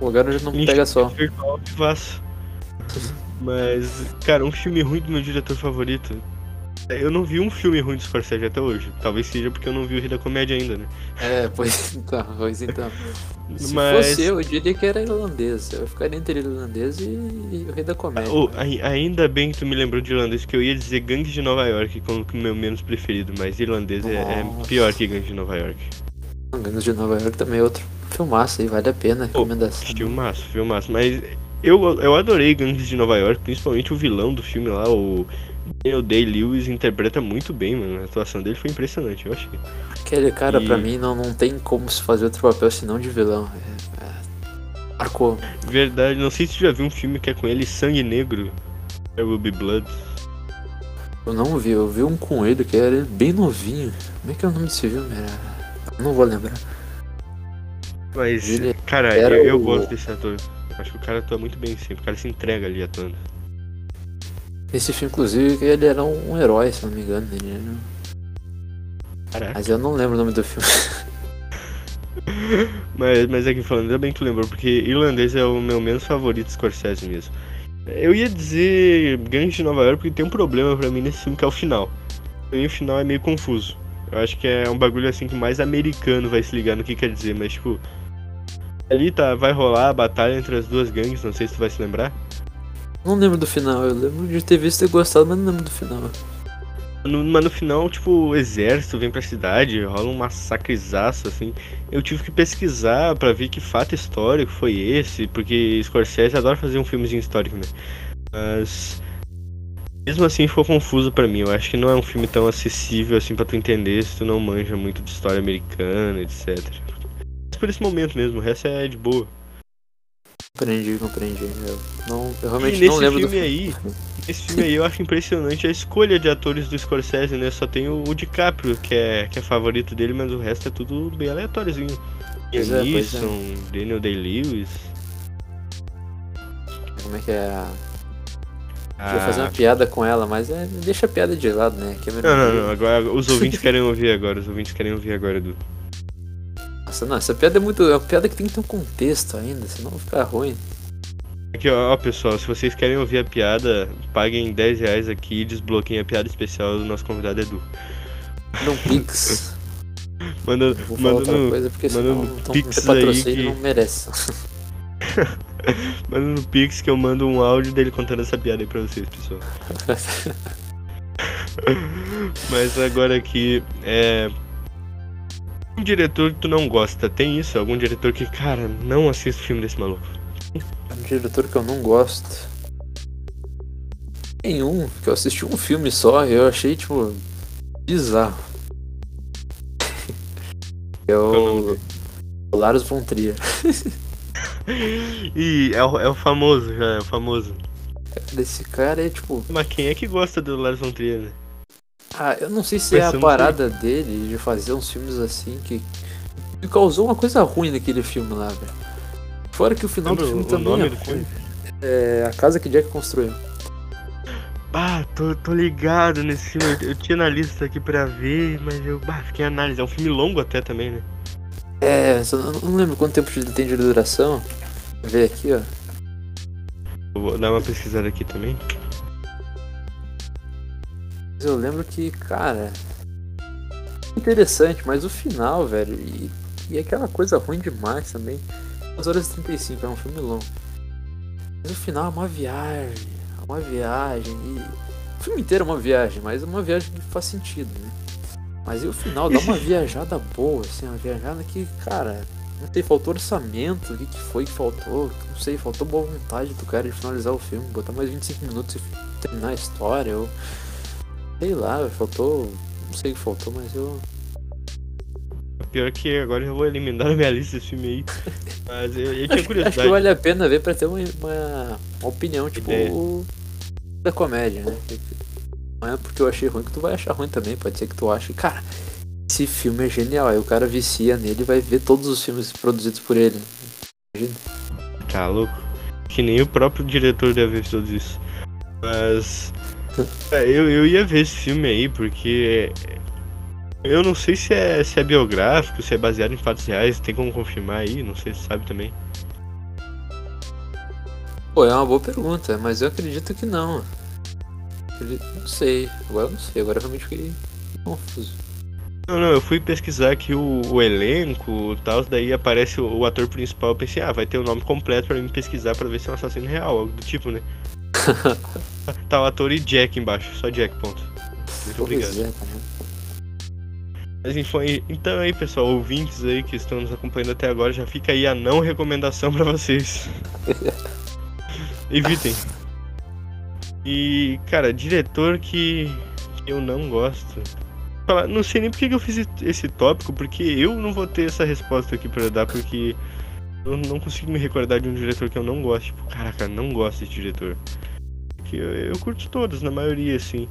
O lugar onde não pega sol. virtual vivaço. Mas, cara, um filme ruim do meu diretor favorito. Eu não vi um filme ruim do Scorsese até hoje. Talvez seja porque eu não vi o Rio da Comédia ainda, né? É, pois então, pois então. Se Mas- fosse eu, eu diria que era irlandês. Eu ficaria entre irlandês e, e o rei da comédia. Oh, ai- ainda bem que tu me lembrou de irlandês, que eu ia dizer Gangues de Nova York como o meu menos preferido, mas irlandês é, é pior que Gangues de Nova York. Gangues de Nova York também é outro filmaço aí, vale a pena. Pô, Recomendação. Filmaço, filmaço. Mas eu, eu adorei Gangues de Nova York, principalmente o vilão do filme lá, o Daniel Day-Lewis, interpreta muito bem, mano. A atuação dele foi impressionante, eu achei. Aquele cara, E- pra mim, não, não tem como se fazer outro papel senão de vilão. É, é, marcou. Verdade, não sei se tu já viu um filme que é com ele, Sangue Negro. There Will Be Blood. Eu não vi, eu vi um com ele que era bem novinho. Como é que é o nome desse filme? Era... Eu Não vou lembrar. Mas, Ele cara, era eu, eu o- gosto desse ator. Acho que o cara atua muito bem sempre, o cara se entrega ali atuando. Esse filme, inclusive, ele era um, um herói, se não me engano. Ele era... Mas eu não lembro o nome do filme. Mas, mas aqui falando, ainda bem que tu lembrou, porque irlandês é o meu menos favorito Scorsese mesmo. Eu ia dizer Gangues de Nova York porque tem um problema pra mim nesse filme que é o final. Mim o final é meio confuso. Eu acho que é um bagulho assim que mais americano vai se ligar no que quer dizer, mas tipo. Ali tá, vai rolar a batalha entre as duas gangues, não sei se tu vai se lembrar. Não lembro do final, eu lembro de ter visto e gostado, mas não lembro do final. No, mas no final, tipo, o exército vem pra cidade, rola um massacrezaço, assim. Eu tive que pesquisar pra ver que fato histórico foi esse, porque Scorsese adora fazer um filmezinho histórico, né? Mas. Mesmo assim ficou confuso pra mim. Eu acho que não é um filme tão acessível assim pra tu entender se tu não manja muito de história americana, etc. Por esse momento mesmo, o resto é de boa. Compreendi, compreendi. Eu, não, eu E realmente nesse não lembro filme do aí, Esse filme aí eu acho impressionante a escolha de atores do Scorsese, né? Só tem o, o DiCaprio, que é, que é favorito dele, mas o resto é tudo bem aleatóriozinho. Pois é, pois é. Daniel Day-Lewis. Como é que é. Ah, ia fazer uma piada com ela, mas é, deixa a piada de lado, né? É Não, não, não. Agora os ouvintes querem ouvir agora. Os ouvintes querem ouvir agora, Edu. Nossa, não, essa piada é muito. É uma piada que tem que ter um contexto ainda, senão vai ficar ruim. Aqui, ó, ó, pessoal, se vocês querem ouvir a piada, paguem 10 reais aqui e desbloqueiem a piada especial do nosso convidado Edu. Não Pix. Manda, Vou falar outra manda, no, coisa porque manda senão no então, Pix patrocínio aí que- não merece. manda no Pix que eu mando um áudio dele contando essa piada aí pra vocês, pessoal. Mas agora aqui, é. Um diretor que tu não gosta, tem isso? Algum diretor que, cara, não assiste filme desse maluco? um diretor que eu não gosto. Tem um que eu assisti um filme só e eu achei, tipo, bizarro. é o Lars von Trier. E é o, é o famoso, já é o famoso. Desse cara é tipo. Mas quem é que gosta do Lars von Trier, né? Ah, eu não sei se é a parada dele de fazer uns filmes assim que, que causou uma coisa ruim naquele filme lá, velho. Fora que o final Lembra do filme o também nome é do filme? É a casa que Jack construiu. Ah, tô, tô ligado nesse filme. Eu, eu tinha na lista aqui pra ver, mas eu bah, fiquei análise. É um filme longo até também, né? É, não, lembro quanto tempo tem de duração. Vou ver aqui, ó. Vou dar uma pesquisada aqui também. Eu lembro que, cara. Interessante, mas o final, velho, e, e aquela coisa ruim demais também. 2 horas e 35, é um filme longo. Mas o final é uma viagem, é uma viagem. E o filme inteiro é uma viagem, mas é uma viagem que faz sentido, né? Mas e o final dá uma viajada boa, assim, uma viajada que, cara, não sei, faltou orçamento, o que, que foi que faltou? Não sei, faltou boa vontade do cara de finalizar o filme, botar mais 25 minutos e terminar a história, ou sei lá, faltou. Não sei o que faltou, mas eu. Pior que agora eu vou eliminar na minha lista esse filme aí. Mas eu, eu tinha Acho, acho curiosidade. que vale a pena ver pra ter uma, uma, uma opinião, tipo, Ideia. da comédia, né? Não é porque eu achei ruim que tu vai achar ruim também. Pode ser que tu ache, cara, esse filme é genial. Aí o cara vicia nele e vai ver todos os filmes produzidos por ele. Imagina. Tá louco. Que nem o próprio diretor deve ver tudo isso. Mas. É, eu, eu ia ver esse filme aí porque. Eu não sei se é, se é biográfico, se é baseado em fatos reais, tem como confirmar aí, não sei se sabe também. Pô, é uma boa pergunta, mas eu acredito que não. Acredito- Não sei, agora eu não sei, agora eu realmente fiquei confuso. Não, não, eu fui pesquisar aqui o, o elenco e tal, daí aparece o, o ator principal, eu pensei, ah, vai ter o nome completo pra mim pesquisar pra ver se é um assassino real, algo do tipo, né? tá o ator e Jack embaixo, só Jack, ponto. Muito obrigado. É, cara. Mas enfim, então aí pessoal, ouvintes aí que estão nos acompanhando até agora, já fica aí a não recomendação pra vocês. Evitem. E, cara, diretor que, eu não gosto. Não sei nem por que que eu fiz esse tópico, porque eu não vou ter essa resposta aqui pra dar, porque eu não consigo me recordar de um diretor que eu não gosto. Tipo, caraca, não gosto desse diretor. Porque eu, eu curto todos, na maioria, assim.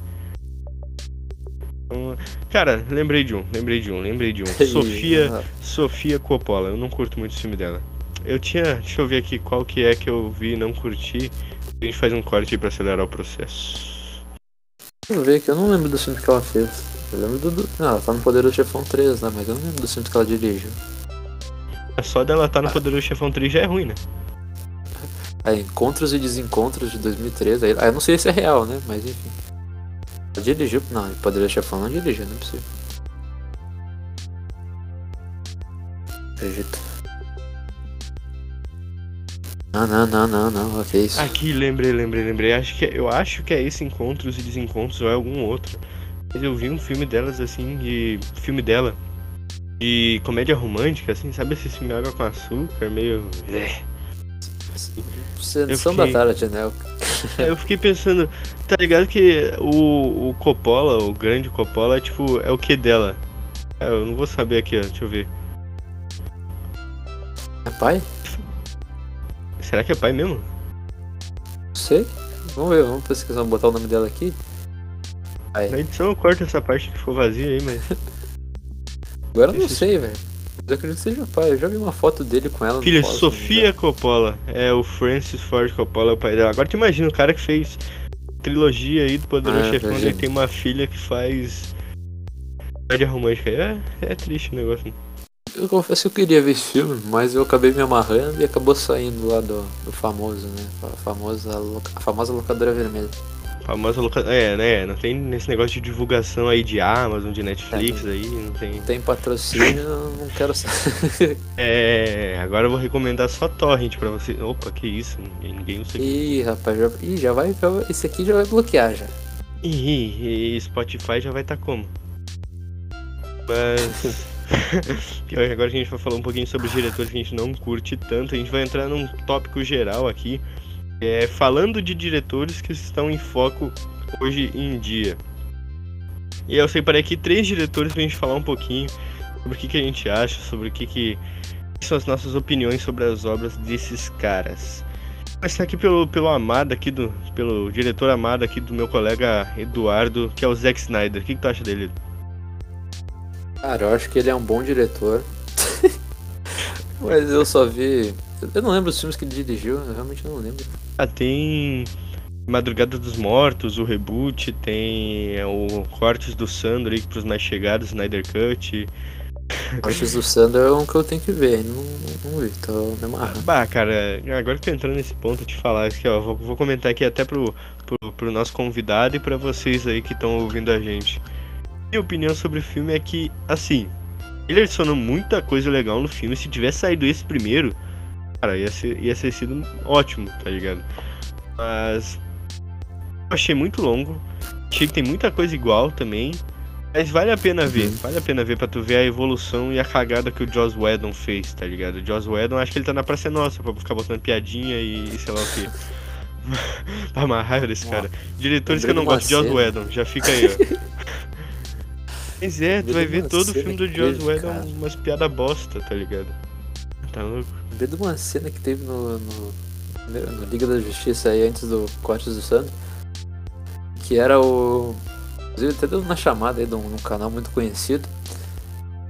Então, Cara, lembrei de um, lembrei de um, lembrei de um. Sofia, Ah, Sofia Coppola, eu não curto muito o filme dela. Eu tinha, deixa eu ver aqui qual que é que eu vi e não curti. A gente faz um corte pra acelerar o processo. Deixa eu ver aqui, eu não lembro do filme que ela fez. Eu lembro do. do... Não, ela tá no Poderoso Chefão 3, né? Mas eu não lembro do filme que ela dirigiu. É Só dela estar no Poderoso Chefão 3 já é ruim, né? É, Encontros e Desencontros de 2013. Aí, eu não sei se é real, né? Mas enfim. Dirigiu. Não, Poderoso Chefão não dirigiu, não é possível. Acredito. Não, não, não, não, não. Ok, isso. Aqui, lembrei, lembrei, lembrei. Acho que é- eu acho que é esse Encontros e Desencontros ou é algum outro. Mas eu vi um filme delas assim, de. filme dela. De comédia romântica, assim, sabe esse filme Água com Açúcar, meio. É. Fiquei- da tarde, né? Eu fiquei pensando, tá ligado que o, o Coppola, o grande Coppola, é tipo, é o que dela? É, eu não vou saber aqui, ó, deixa eu ver. É pai? Será que é pai mesmo? Não sei. Vamos ver, vamos pesquisar, vamos botar o nome dela aqui. Aí. Na edição eu corto essa parte que for vazia aí, mas. Agora eu não sei, velho. Eu acredito que seja pai. Eu já vi uma foto dele com ela Filha, Sofia Coppola. É o Francis Ford Coppola, é o pai dela. Agora tu imagina o cara que fez trilogia aí do Poderoso Ah, Chefão, ele tem uma filha que faz. Comédia romântica. É, é triste o negócio. Eu confesso que eu queria ver esse filme, mas eu acabei me amarrando e acabou saindo lá do, do famoso, né? A famosa, a famosa locadora vermelha. Famosa loca... É, né? Não tem nesse negócio de divulgação aí de Amazon, de Netflix É. aí, não tem. Tem patrocínio, não quero saber. É, agora eu vou recomendar só Torrent pra você. Opa, que isso? Ninguém, ninguém usa aqui. Ih, rapaz, já, ih, já vai. Já, esse aqui já vai bloquear já. Ih, e Spotify já vai estar como? Mas. Agora a gente vai falar um pouquinho sobre os diretores que a gente não curte tanto. A gente vai entrar num tópico geral aqui. É, falando de diretores que estão em foco hoje em dia. E eu separei aqui três diretores pra gente falar um pouquinho sobre o que, que a gente acha, sobre o que, que são as nossas opiniões sobre as obras desses caras. Começar aqui pelo, pelo amado aqui do. pelo diretor amado aqui do meu colega Eduardo, que é o Zack Snyder. O que, que tu acha dele? Cara, eu acho que ele é um bom diretor. Mas eu só vi. Eu não lembro os filmes que ele dirigiu, eu realmente não lembro. Ah, tem Madrugada dos Mortos, o reboot, tem é, o Cortes do Sandro aí pros mais chegados, Snyder Cut. Antes do Sandro é um que eu tenho que ver, não, não vi, tô me amarrando. Bah, cara, agora que tô entrando nesse ponto, te falar aqui, ó, vou, vou comentar aqui até pro, pro, pro nosso convidado e pra vocês aí que estão ouvindo a gente. Minha opinião sobre o filme é que, assim, ele adicionou muita coisa legal no filme. Se tivesse saído esse primeiro, cara, ia, ser, ia ter sido ótimo, tá ligado? Mas eu achei muito longo. Achei que tem muita coisa igual também. Mas vale a pena ver, Uhum. vale a pena ver pra tu ver a evolução e a cagada que o Joss Whedon fez, tá ligado? O Joss Whedon, acho que ele tá na Praça Nossa pra ficar botando piadinha e sei lá o que. Pra raiva desse cara. Diretores que eu não gosto, Joss cena. Whedon, já fica aí, ó. Mas é, tu vai ver todo o filme do que Joss Whedon umas piadas bosta, tá ligado? Tá louco? De uma cena que teve no, no, no Liga da Justiça aí antes do Cortes do Sandro. Que era o. Inclusive até deu na chamada aí de um, num canal muito conhecido.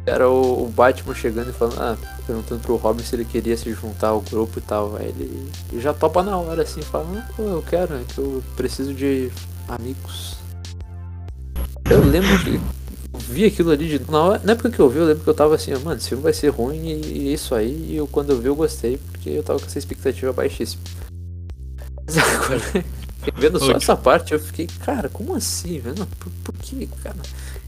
Era o, o Batman chegando e falando, ah, perguntando pro Robin se ele queria se juntar ao grupo e tal. Aí ele, ele já topa na hora assim, falando, pô, eu quero, é que eu preciso de amigos. Eu lembro que vi aquilo ali de. Na, hora, na época que eu vi, eu lembro que eu tava assim, mano, esse filme vai ser ruim e, e isso aí. E eu, quando eu vi, eu gostei, porque eu tava com essa expectativa baixíssima. Mas agora, vendo só essa parte, eu fiquei, cara, como assim, velho? Por, por que, cara?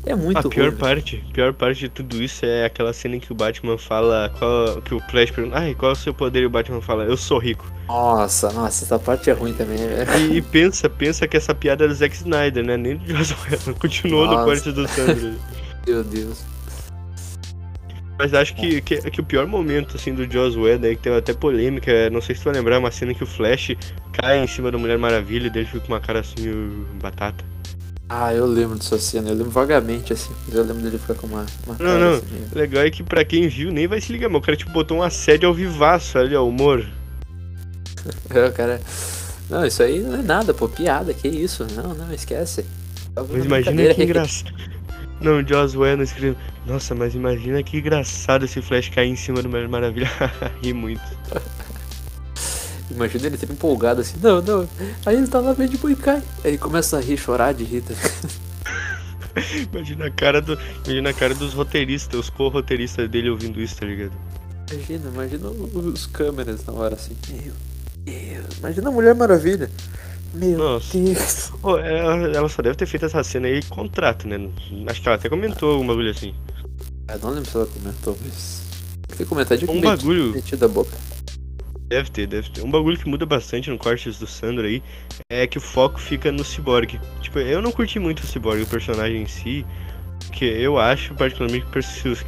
É muito A pior ruim. velho. parte, pior parte de tudo isso é aquela cena em que o Batman fala qual, que o Flash pergunta, ai, qual é o seu poder? E o Batman fala, eu sou rico. Nossa, nossa, essa parte é ruim também. velho. E, e pensa, pensa que essa piada é do Zack Snyder, né? Nem do Joss Whedon. Continuou no Nossa. corte do Sandro. Meu Deus. Mas acho que, que, que o pior momento, assim, do Joss Whedon aí, que teve até polêmica, é, não sei se tu vai lembrar, uma cena que o Flash cai em cima da Mulher Maravilha e dele fica com uma cara assim, batata. Ah, eu lembro dessa cena, eu lembro vagamente assim, mas eu lembro dele ficar com uma, uma Não, não. assim, O legal é que pra quem viu nem vai se ligar, mas o cara tipo botou um assédio ao vivaço ali, ó, humor. É, o cara. Não, isso aí não é nada, pô, piada, que isso? Não, não, esquece. Mas imagina que aí. engraçado. Não, Joss Whedon escreveu. Nossa, mas imagina que engraçado esse Flash cair em cima do Mulher Maravilha. Ri muito. Imagina ele ter empolgado assim, não, não. Aí ele tá lá vendo de e cai. Aí começa a rir, chorar de rir. tá? Imagina a cara do. Imagina a cara dos roteiristas, os co-roteiristas dele ouvindo isso, tá ligado? Imagina, imagina os câmeras na hora assim. Meu Deus. Imagina a Mulher Maravilha. Meu Nossa. Deus. Pô, ela, ela só deve ter feito essa cena aí contrato, né? Acho que ela até comentou algum bagulho assim. Eu não lembro se ela comentou, mas. Tem que comentar de Um bagulho. metida a boca. Deve ter, deve ter. Um bagulho que muda bastante no Cortes do Sandro aí é que o foco fica no Cyborg. Tipo, eu não curti muito o Cyborg, o personagem em si, porque eu acho, particularmente,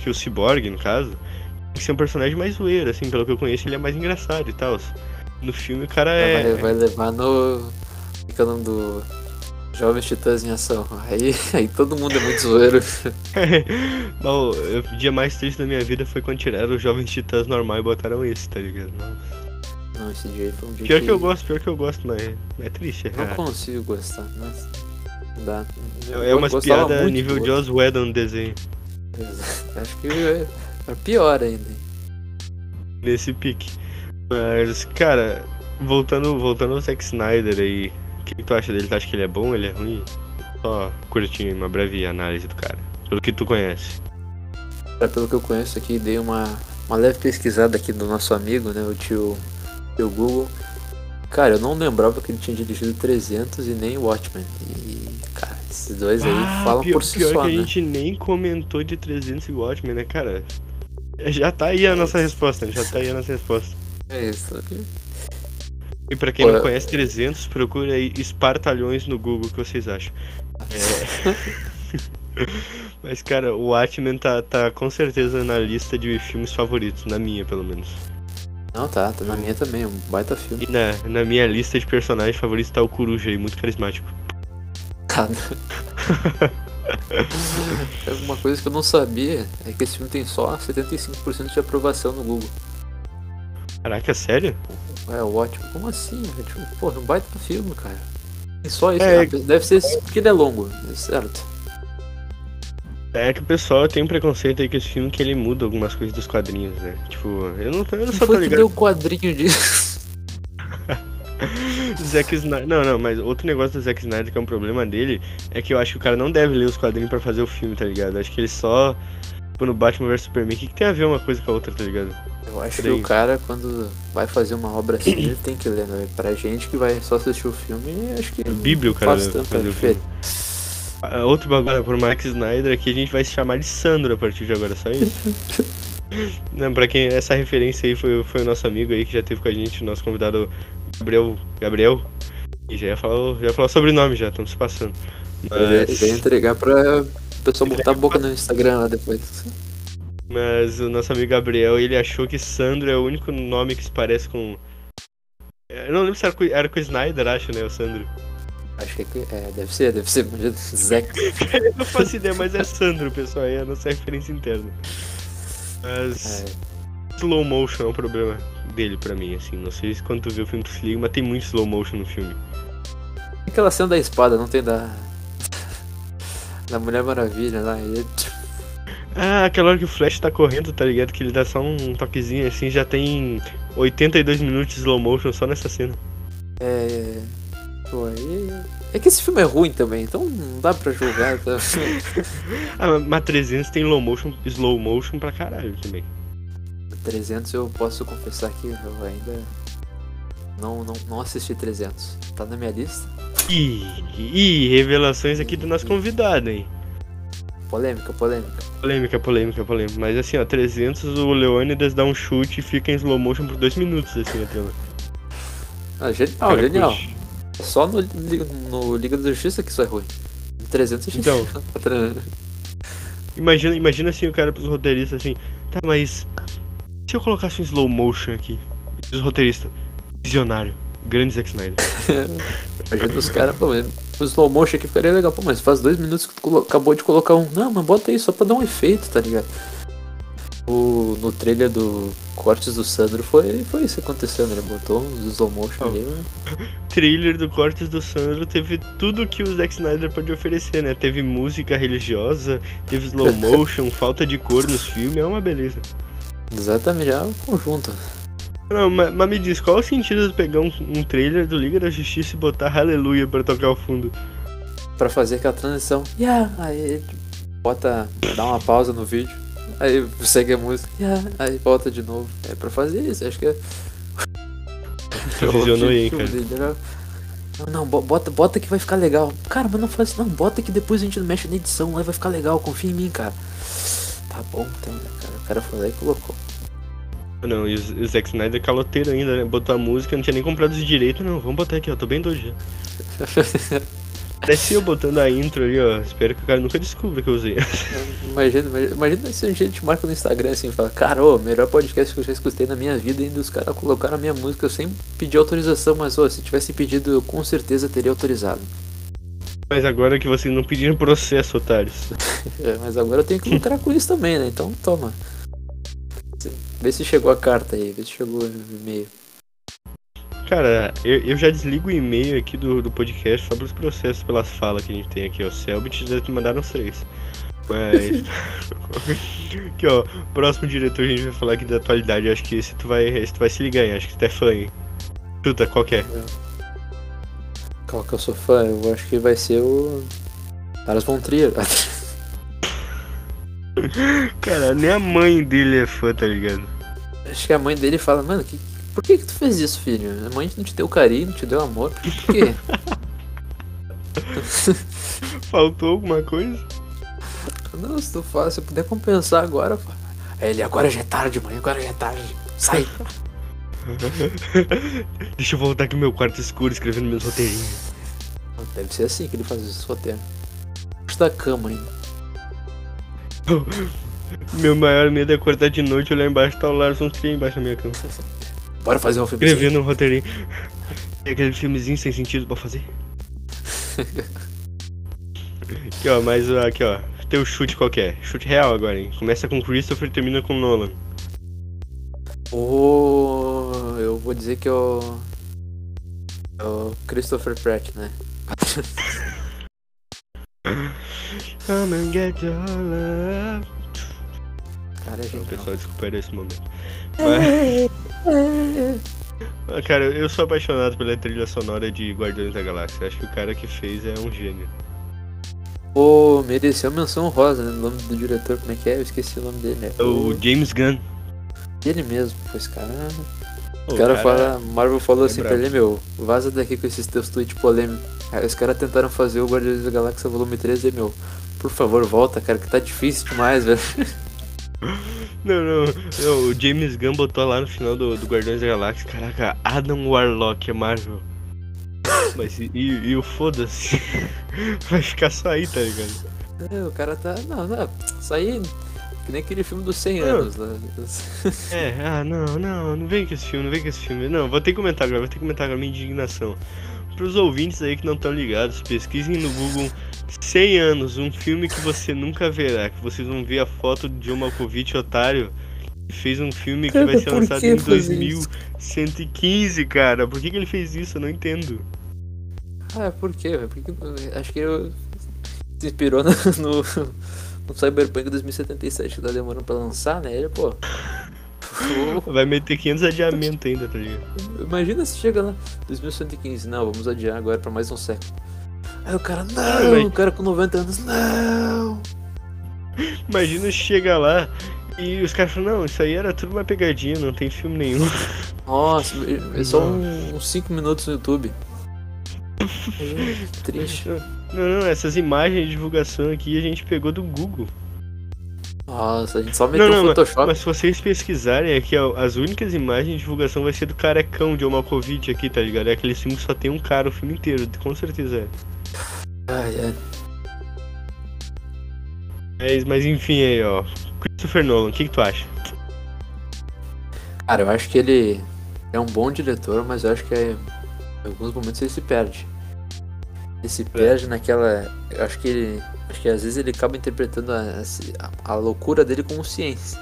que o- Cyborg, no caso, tem que ser um personagem mais zoeiro, assim, pelo que eu conheço, ele é mais engraçado e tal. No filme o cara é. Vai, vai levar no. Fica o nome do. Jovens Titãs em Ação. Aí, aí todo mundo é muito zoeiro. Não, o dia mais triste da minha vida foi quando tiraram os Jovens Titãs normal e botaram esse, tá ligado? Nossa. Não, esse dia foi um dia Pior que eu gosto, pior que eu gosto, mas é triste, é Não raro. consigo gostar. Nossa. Não dá. Eu É umas gostava piadas muito nível do Joss Whedon no desenho. Acho que é é pior ainda. nesse pique. Mas, cara, voltando, voltando ao Zack Snyder aí, o que, que tu acha dele? Tu acha que ele é bom, ele é ruim? Só curtinho, uma breve análise do cara. Pelo que tu conhece. Pra- Pelo que eu conheço aqui, dei uma, uma leve pesquisada aqui do nosso amigo, né? O tio, tio Google. Cara, eu não lembrava que ele tinha dirigido 300 e nem Watchmen. E, cara, esses dois aí Ah, falam pior, por si pior só, que a né? gente nem comentou de 300 e Watchmen, né, cara? Já tá aí a nossa resposta, já tá aí a nossa resposta. É isso. E pra quem Pô, não é- conhece 300, procure aí Espartalhões no Google, o que vocês acham? É... Mas, cara, o Watchmen tá, tá com certeza na lista de filmes favoritos, na minha, pelo menos. Não, tá, tá na minha também, um baita filme. E na, na minha lista de personagens favoritos tá o Coruja aí, muito carismático. Cara. É Uma coisa que eu não sabia é que esse filme tem só 75% de aprovação no Google. Caraca, sério? É ótimo. Como assim? Tipo, Porra, um baita filme, cara. Tem só isso. É. Deve ser porque ele é longo, é certo. É que o pessoal tem um preconceito aí com esse filme que ele muda algumas coisas dos quadrinhos, né? Tipo, eu não, eu não só tô foi que ligado. deu quadrinho disso. Zack Snyder. Não, não, mas outro negócio do Zack Snyder que é um problema dele é que eu acho que o cara não deve ler os quadrinhos pra fazer o filme, tá ligado? Eu acho que ele só. Tipo, no Batman vs Superman, o que, que tem a ver uma coisa com a outra, tá ligado? Eu acho que o cara, quando vai fazer uma obra assim, ele tem que ler, né? Pra gente que vai só assistir o filme, acho que. A Bíblia, o cara faz tanta o diferença. Ah, Outro bagulho pro Max Snyder aqui a gente vai se chamar de Sandro a partir de agora, só isso. não, pra quem. Essa referência aí foi, foi o nosso amigo aí que já teve com a gente, o nosso convidado Gabriel. Gabriel. E já ia falar, já ia falar o sobrenome já, estamos se passando. Eu ia- Mas, eu ia entregar pra o pessoal botar a boca no Instagram lá depois. mas o nosso amigo Gabriel, ele achou que Sandro é o único nome que se parece com. Eu não lembro se era com, era com o Snyder, acho, né, o Sandro. Acho que é, é, deve ser, deve ser. Eu não faço ideia, mas é Sandro, pessoal, é a nossa referência interna. Mas. É, Slow motion é um problema dele pra mim, assim. Não sei se quando tu vê o filme tu se liga, mas tem muito slow motion no filme. aquela cena da espada, não tem da. Da Mulher Maravilha lá. E, Ah, aquela hora que o Flash tá correndo, tá ligado? Que ele dá só um toquezinho assim, já tem 82 minutos de slow motion só nessa cena. é. Aí. É que esse filme é ruim também, então não dá pra julgar. Tá? Ah, mas 300 tem slow motion, slow motion pra caralho também. 300 eu posso confessar que eu ainda não, não, não assisti 300. Tá na minha lista. Ih, ih, revelações aqui do nosso convidado, hein? Polêmica, polêmica. Polêmica, polêmica, polêmica. Mas assim, ó, 300 o Leônidas dá um chute e fica em slow motion por 2 minutos, assim, na tela. Ah, genial, Cara, genial. curte. Só no, Liga- no Liga da Justiça que isso é ruim. No 300 é Então. Outra- Imagina, imagina assim o cara pros roteiristas assim, tá, mas se eu colocasse um slow motion aqui, os roteiristas, visionário, grande Zack Snyder. Imagina os caras, pô, o slow motion aqui ficaria legal, pô, mas faz dois minutos que tu acabou de colocar um. Não, mas bota aí só pra dar um efeito, tá ligado? O, no trailer do Cortes do Sandro foi, foi isso que aconteceu, né? Ele botou uns slow motion ali. né? Trailer do Cortes do Sandro teve tudo que o Zack Snyder pode oferecer, né? Teve música religiosa, teve slow motion, falta de cor nos filmes, é uma beleza. Exatamente, é um conjunto. Não, mas, mas me diz, qual o sentido de pegar um, um trailer do Liga da Justiça e botar Aleluia pra tocar ao fundo? Pra fazer aquela transição. Yeah, aí bota. dá uma pausa no vídeo. Aí segue a música. Yeah, aí volta de novo. É pra fazer isso, acho que é. Tu visionou aí, cara. dele era- Não, não, bo- bota, bota que vai ficar legal. Cara, mas não faz isso, não. Bota que depois a gente não mexe na edição, aí vai ficar legal, confia em mim, cara. Tá bom, então, cara. O cara foi lá e colocou. Não, e o Zack Snyder caloteiro ainda, né? Botou a música, não tinha nem comprado os direitos, não. Vamos botar aqui, ó. Tô bem doido já. Parece eu botando a intro ali, ó. Espero que o cara nunca descubra que eu usei. Imagina, imagina, imagina se a gente marca no Instagram assim e fala, cara, ô, melhor podcast que eu já escutei na minha vida, e ainda os caras colocaram a minha música sem pedir autorização, mas ô, se tivesse pedido, eu com certeza teria autorizado. Mas agora que vocês não pediram processo, otários. É, mas agora eu tenho que lucrar com isso também, né? Então toma. Vê se chegou a carta aí, vê se chegou o e-mail. Cara, eu, eu já desligo o e-mail aqui do, do podcast só pelos processos, pelas falas que a gente tem aqui, ó. Selbit já te mandaram os três. Mas. aqui, ó. Próximo diretor a gente vai falar aqui da atualidade. Acho que esse tu vai, esse tu vai se ligar, hein? Acho que tu é fã, hein? Chuta, qual que é? Qual que eu sou fã? Eu acho que vai ser o. Lars von Trier. Cara, nem a mãe dele é fã, tá ligado? acho que a mãe dele fala, mano, que, Por que que tu fez isso, filho? A mãe não te deu carinho, não te deu amor. Por quê? Faltou alguma coisa? não, se tu faz, se puder compensar agora. Aí ele, agora já é tarde, mãe, agora já é tarde. Sai. Deixa eu voltar aqui no meu quarto escuro escrevendo meus roteirinhos. Deve ser assim que ele faz esse roteiro. Puxa da cama ainda. Meu maior medo é acordar de noite e olhar embaixo tá o Larson Trier embaixo da minha cama. Bora fazer um filme. Escrevendo um roteirinho. Tem aquele filmezinho sem sentido pra fazer. aqui ó, mais uh, aqui ó. Teu chute qualquer. Chute real agora, hein? Começa com Christopher e termina com Nolan. Oh, eu vou dizer que é o. É o Christopher Pratt, né? Come and get your love. Cara, é genial. pessoal, desculpa aí esse momento. Mas... Ah, Cara, eu sou apaixonado pela trilha sonora de Guardiões da Galáxia. Acho que o cara que fez é um gênio. Pô, mereceu menção rosa, né? O nome do diretor, como é que é? Eu esqueci o nome dele, né? É o James Gunn. Ele mesmo, pô, esse cara. Pô, O cara fala, Marvel falou é assim pra brabo. ele, meu, vaza daqui com esses teus tweets polêmicos. Aí os caras tentaram fazer o Guardiões da Galáxia volume 3 e, meu, por favor, volta, cara, que tá difícil demais, velho. Não, não, não, o James Gunn botou lá no final do, do Guardiões da Galáxia, caraca, Adam Warlock é Marvel. Mas e, e- o foda-se? Vai ficar só aí, tá ligado? É, o cara tá. Não, não, isso aí. Que nem aquele filme dos 100 Não. anos, né? É, ah, não, não, não vem com esse filme, não vem com esse filme. Não, vou ter que comentar agora, vou ter que comentar agora a minha indignação. Pros ouvintes aí que não estão ligados, pesquisem no Google 100 anos, um filme que você nunca verá, que vocês vão ver a foto de John Malkovich, otário, que fez um filme que vai ser lançado em fazer isso? 2115, cara. Por que, que ele fez isso? Eu não entendo. Ah, por quê? Porque acho que eu se inspirou no, no, no Cyberpunk 2077 que tá demorando pra lançar, né? Ele, pô. pô, Vai meter 500 adiamentos ainda, tá ligado? Imagina se chega lá, 2115, não, vamos adiar agora pra mais um século. Aí o cara, Ah, não, mas- o cara com 90 anos, não. Imagina chega lá e os caras falam, não, isso aí era tudo uma pegadinha, não tem filme nenhum. Nossa, é só um- uns 5 minutos no YouTube. Aí, Triste. Não, não, essas imagens de divulgação aqui a gente pegou do Google. Nossa, a gente só meteu Não, não, Photoshop. mas se vocês pesquisarem aqui, ó, as únicas imagens de divulgação vai ser do carecão de Malkovich aqui, tá ligado? É aquele filme que só tem um cara o filme inteiro, com certeza é. Ai, ai. Mas, mas enfim aí, ó. Christopher Nolan, o que, que tu acha? Cara, eu acho que ele é um bom diretor, mas eu acho que é- em alguns momentos ele se perde. Ele se perde naquela. Eu acho que ele. Acho que às vezes ele acaba interpretando a, a- a loucura dele como ciência.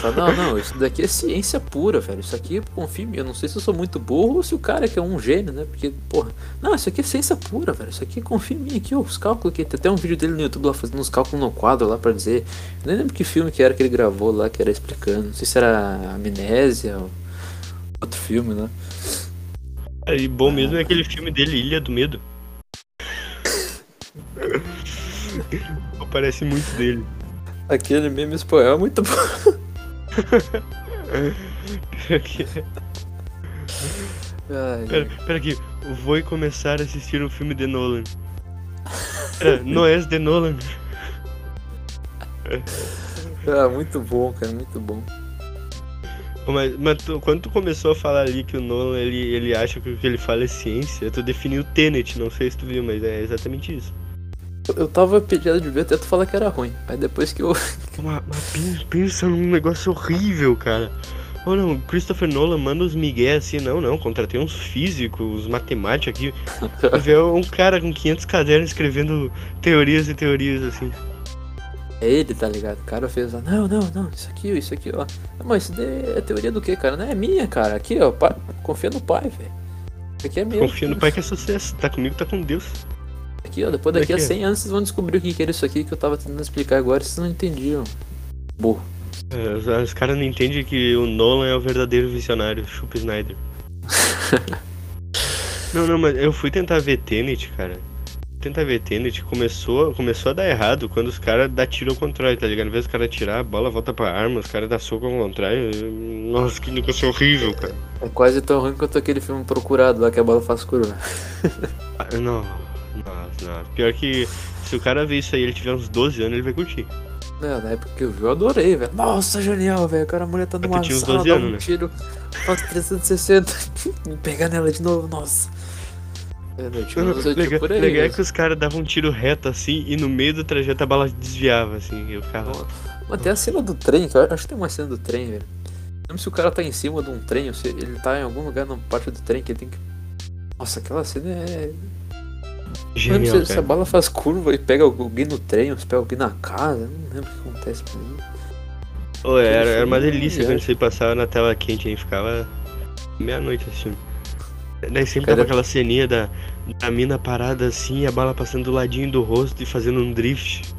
Fala, não, não, isso daqui é ciência pura, velho. Isso aqui, confia em mim. Eu não sei se eu sou muito burro ou se o cara que é um gênio, né? Porque, porra, não, isso aqui é ciência pura, velho. Isso aqui confia em mim aqui, ó, os cálculos aqui. Tem até um vídeo dele no YouTube lá fazendo uns cálculos no quadro lá pra dizer. Eu nem lembro que filme que era que ele gravou lá, que era explicando. Não sei se era Amnésia ou outro filme, né? E bom mesmo é aquele filme dele, Ilha do Medo. Parece muito dele. Aquele meme espanhol é muito bom. Ai, Pera, pera aqui, vou começar a assistir um filme de Nolan. Pera, não é de Nolan. ah, muito bom, cara, muito bom. Mas, mas tu- quando tu começou a falar ali que o Nolan ele, ele acha que o que ele fala é ciência, tu definiu o Tenet, não sei se tu viu, mas é exatamente isso. Eu- tava pedindo de ver até tu falar que era ruim. Aí depois que eu. Mas, mas pen- pensa num negócio horrível, cara. Ou não, Christopher Nolan manda os migué assim, não, não, contratei uns físicos, matemáticos aqui. Ver um cara com 500 cadernos escrevendo teorias e teorias assim. É ele, tá ligado? O cara fez lá, não, não, não, isso aqui, isso aqui, ó. Ah, Mas isso daí é teoria do que, cara? Não é minha, cara. Aqui, ó, confia no pai, velho. Isso aqui é meu. Confia no pai que é sucesso, tá comigo, tá com Deus. Aqui, ó, depois daqui a Daqui. 100 anos vocês vão descobrir o que era isso aqui que eu tava tentando explicar agora e vocês não entendiam. Burro. É, os os caras não entendem que o Nolan é o verdadeiro visionário, Chupa Snyder. não, não, mas eu fui tentar ver Tenet, cara. tenta ver Tenet, começou, começou a dar errado quando os caras dão tiro ao contrário, tá ligado? Ao invés dos caras atirar, a bola volta pra arma, os caras dão soco ao contrário. Nossa, que negócio horrível, cara. É quase tão ruim quanto aquele filme procurado lá que a bola faz curva. Ah, Não, nossa, não. Pior que se o cara ver isso aí ele tiver uns 12 anos, ele vai curtir. Não, na época que eu vi, eu adorei, velho. Nossa, genial, velho. O cara, a mulher tá numa tinha uns sala, 12 dá um né? tiro, falta 360, pegar nela de novo, nossa. É, eu tinha uns oito legal por aí, legal é que os caras davam um tiro reto assim e no meio do trajeto a bala desviava, assim. Eu ficava. Mas tem a cena do trem, que eu acho que tem uma cena do trem, velho. Não se o cara tá em cima de um trem, ou se ele tá em algum lugar na parte do trem que ele tem que. Nossa, aquela cena é. Genial, se, se a bala faz curva e pega alguém no trem, ou se pega alguém na casa, não lembro o que acontece pra mim. Ô, era, era uma delícia quando você passava na tela quente aí, ficava meia-noite assim. Daí sempre Cara- tava aquela ceninha da, da mina parada assim, a bala passando do ladinho do rosto e fazendo um drift.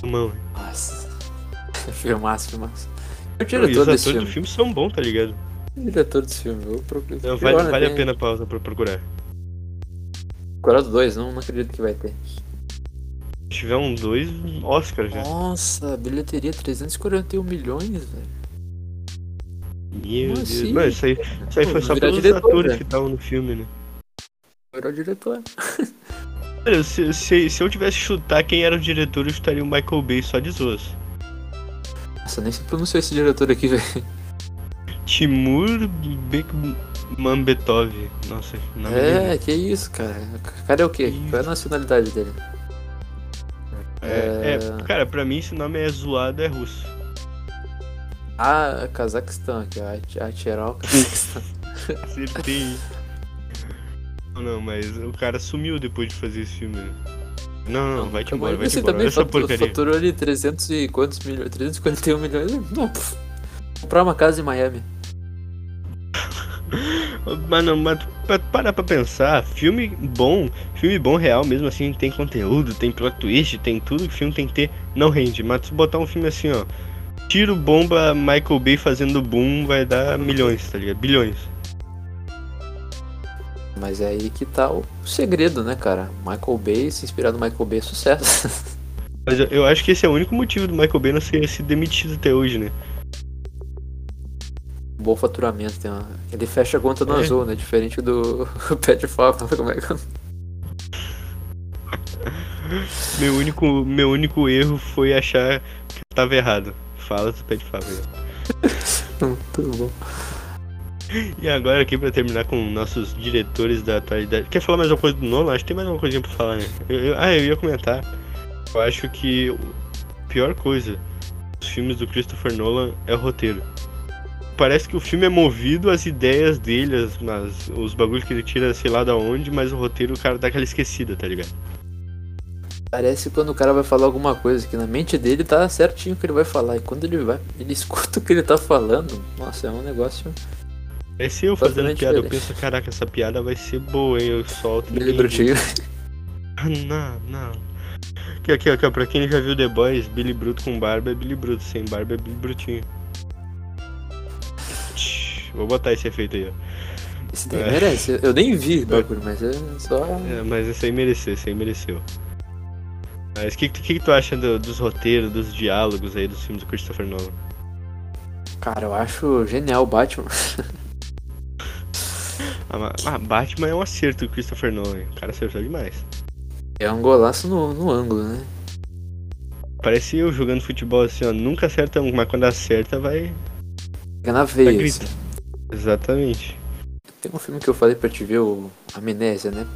Filmão. Nossa. filmaço, filmaço. O Não, diretor os desse atores filme. do filme são bons, tá ligado? O diretor desse filme, eu procuro. Não, Pior, vale né, vale a pena a pausa pra procurar. Colorado 2, não, não acredito que vai ter. Se tiver um dois, Oscar já. Nossa, bilheteria 341 milhões, velho. Meu Como Deus. assim? Mano, isso aí, isso aí Pô, foi só pelos diretor, atores velho. que estavam no filme, né? Melhor diretor. Olha, se, se, se eu tivesse chutar quem era o diretor, eu chutaria o Michael Bay só de zoas. Nossa, nem sei pronunciar esse diretor aqui, velho. Timur Bekmambetov. Nossa, nome É, que isso, cara. O cara é o quê? Que Qual é a nacionalidade dele? É, é, cara, pra mim esse nome é zoado, é russo. Ah, Cazaquistão aqui, ó. Atiral, Cazaquistão. Acertei. Não, não, mas o cara sumiu depois de fazer esse filme. né? Não, não, vai-te embora, vai-te Você embora. também Essa porcaria. faturou ali 300 e quantos milhões? 341 milhões? Não, pff. Comprar uma casa em Miami. Mas não, mas pra parar pra pensar, filme bom, filme bom real mesmo assim, tem conteúdo, tem plot twist, tem tudo que filme tem que ter, não rende. Mas se botar um filme assim, ó, tiro, bomba, Michael Bay fazendo boom, vai dar milhões, tá ligado? Bilhões. Mas é aí que tá o segredo, né, cara? Michael Bay, se inspirar no Michael Bay é sucesso. Mas eu, eu acho que esse é o único motivo do Michael Bay não ser, ser demitido até hoje, né? Bom faturamento, tem uma... ele fecha a conta no É. azul, né? Diferente do Pet Falcon, como é que Meu único, meu único erro foi achar que eu tava errado. Fala do Pet Favor. Muito bom. E agora aqui pra terminar com nossos diretores da atualidade. Quer falar mais uma coisa do Nolan? Acho que tem mais uma coisinha pra falar, né? Eu- eu- ah, eu ia comentar. Eu acho que a pior coisa dos filmes do Christopher Nolan é o roteiro. Parece que o filme é movido às ideias dele, as, as- os bagulhos que ele tira sei lá da onde, mas o roteiro o cara dá aquela esquecida, tá ligado? Parece quando o cara vai falar alguma coisa que na mente dele tá certinho o que ele vai falar. E quando ele vai, ele escuta o que ele tá falando, nossa, é um negócio. Parece eu fazendo piada, eu diferente. penso, caraca, essa piada vai ser boa, hein? Eu solto. Billy ninguém- Brutinho. Não, não. Aqui, aqui, aqui, ó, pra quem já viu The Boys, Billy Bruto com barba é Billy Bruto, sem barba é Billy Brutinho. Vou botar esse efeito aí, ó. Esse daí É. merece. Eu nem vi o bagulho, mas é só. É, mas esse aí mereceu, esse aí mereceu. Mas o que, que, que tu acha do- dos roteiros, dos diálogos aí dos filmes do Christopher Nolan? Cara, eu acho genial o Batman. Ah, ah, Batman é um acerto do Christopher Nolan, o cara acertou demais. É um golaço no, no ângulo, né? Parece eu jogando futebol assim, ó, nunca acerta um, mas quando acerta vai... Fica na veia. Exatamente. Tem um filme que eu falei pra te ver, o Amnésia, né?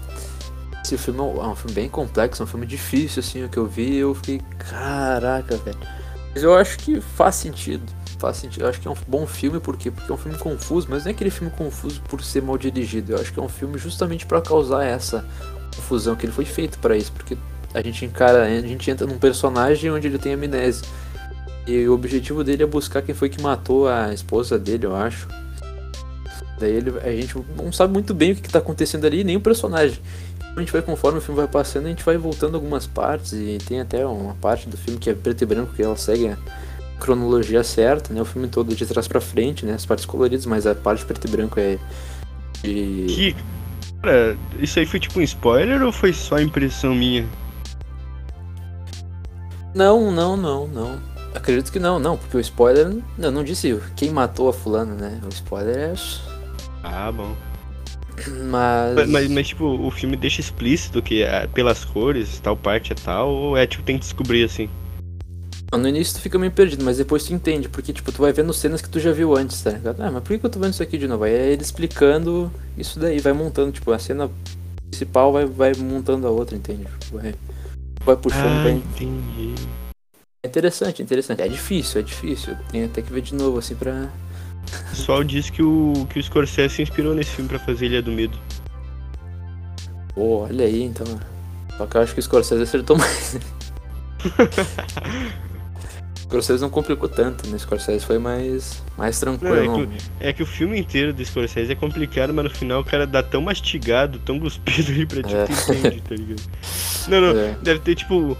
Esse filme é um, é filme bem complexo, é um filme difícil, assim, o que eu vi, eu fiquei, caraca, velho. Mas eu acho que faz sentido, faz sentido. Eu acho que é um bom filme, por quê? Porque é um filme confuso, mas não é aquele filme confuso por ser mal dirigido. Eu acho que é um filme justamente pra causar essa confusão, que ele foi feito pra isso, porque a gente encara, a gente entra num personagem onde ele tem amnésia. E o objetivo dele é buscar quem foi que matou a esposa dele, eu acho. Daí ele, a gente não sabe muito bem o que, que tá acontecendo ali, nem o personagem. A gente vai, conforme o filme vai passando, a gente vai voltando algumas partes, e tem até uma parte do filme que é preto e branco, que ela segue a cronologia certa, né? O filme todo de trás pra frente, né? As partes coloridas, mas a parte preto e branco é de... Que, Cara, isso aí foi tipo um spoiler ou foi só impressão minha? Não, não, não, não. Acredito que não, não, porque o spoiler. Eu não disse quem matou a fulana, né? O spoiler é. Ah, bom. Mas. Mas, mas, tipo, o filme deixa explícito que é pelas cores, tal parte é tal, ou é tipo, tem que descobrir assim? No início tu fica meio perdido, mas depois tu entende, porque tipo, tu vai vendo cenas que tu já viu antes, tá ligado? Ah, mas por que eu tô vendo isso aqui de novo? Aí é ele explicando isso daí, vai montando, tipo, a cena principal vai, vai montando a outra, entende? Vai, vai puxando, ah, vai. entendi. É interessante, interessante. É difícil, é difícil. Tem até que ver de novo, assim, pra. O pessoal diz que o, que o Scorsese se inspirou nesse filme pra fazer Ilha do Medo. Pô, olha aí, então. Só que eu acho que o Scorsese acertou mais. Scorsese não complicou tanto, né? Scorsese foi mais, mais tranquilo. Não, é, que, é, que, o filme inteiro do Scorsese é complicado, mas no final o cara dá tão mastigado, tão cuspido ali pra ti é. que entende, tá ligado? Não, não, é. deve ter tipo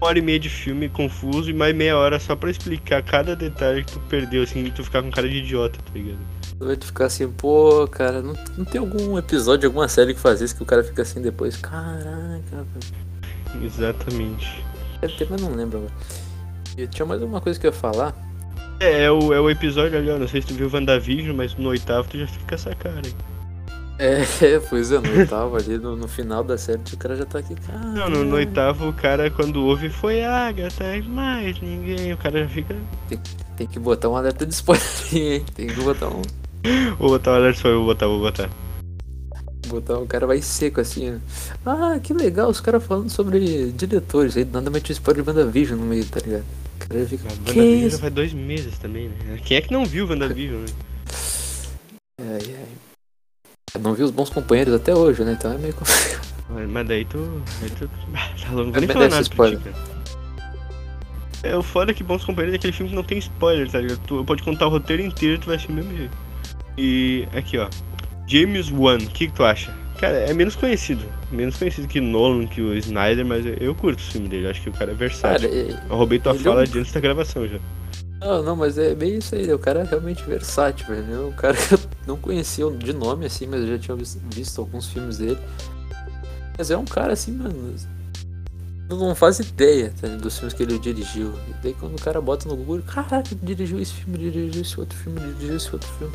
uma hora e meia de filme confuso e mais meia hora só pra explicar cada detalhe que tu perdeu, assim, e tu ficar com cara de idiota, tá ligado? Vai tu ficar assim, pô, cara, não, não tem algum episódio, alguma série que faz isso que o cara fica assim depois, caraca, velho. Exatamente. Deve ter, mas não lembro agora. E tinha mais uma coisa que eu ia falar. É, é o, é o episódio ali, ó. Não sei se tu viu WandaVision, mas no oitavo tu já fica essa cara aí. É, pois é, no oitavo ali, no, no, final da série, o cara já tá aqui, cara. Não, no, no, oitavo o cara, quando ouve, foi Agatha, mais ninguém. O cara já fica. Tem, tem que botar um alerta de spoiler hein? Tem que botar um. vou botar um alerta de spoiler, vou botar, vou botar. Botar o cara vai seco assim. Né? Ah, que legal, os caras falando sobre diretores. Aí nada mais tinha spoiler de WandaVision no meio, tá ligado? O cara fica. WandaVision já faz dois meses também, né? Quem é que não viu WandaVision, né? Ai, ai. Não vi os bons companheiros até hoje, né? Então é meio complicado. Mas daí tu. Tu... Tá não vou nem falar nada spoiler. Ti, é o foda que Bons Companheiros é aquele filme que não tem spoiler, tá ligado? Tu pode contar o roteiro inteiro e tu vai assistir o mesmo jeito. E aqui, ó. James Wan, o que, que, tu acha? Cara, é menos conhecido. Menos conhecido que Nolan, que o Snyder, mas eu curto o filme dele. Acho que o cara é versátil. Cara, eu roubei tua fala é um... antes da gravação já. Não, não, mas é bem isso aí, né? o cara é realmente versátil, velho. O cara que eu não conhecia de nome assim, mas eu já tinha visto alguns filmes dele. Mas é um cara assim, mano. Não faz ideia tá, dos filmes que ele dirigiu. E daí quando o cara bota no Google, caraca, dirigiu esse filme, dirigiu esse outro filme, dirigiu esse outro filme.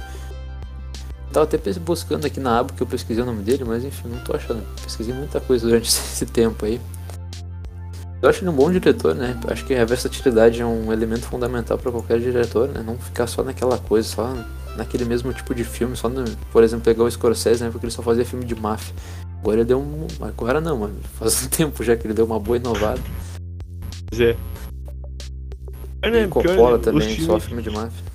Tava até buscando aqui na aba que eu pesquisei o nome dele, mas enfim, não tô achando. Pesquisei muita coisa durante esse tempo aí. Eu acho ele um bom diretor, né? Eu acho que a versatilidade é um elemento fundamental para qualquer diretor, né? Não ficar só naquela coisa, só naquele mesmo tipo de filme, só no, por exemplo, pegar o Scorsese, né? Porque ele só fazia filme de máfia. Agora ele deu um. Agora não, mano. Faz um tempo já que ele deu uma boa inovada. Pois é. é Coppola também, só filme de máfia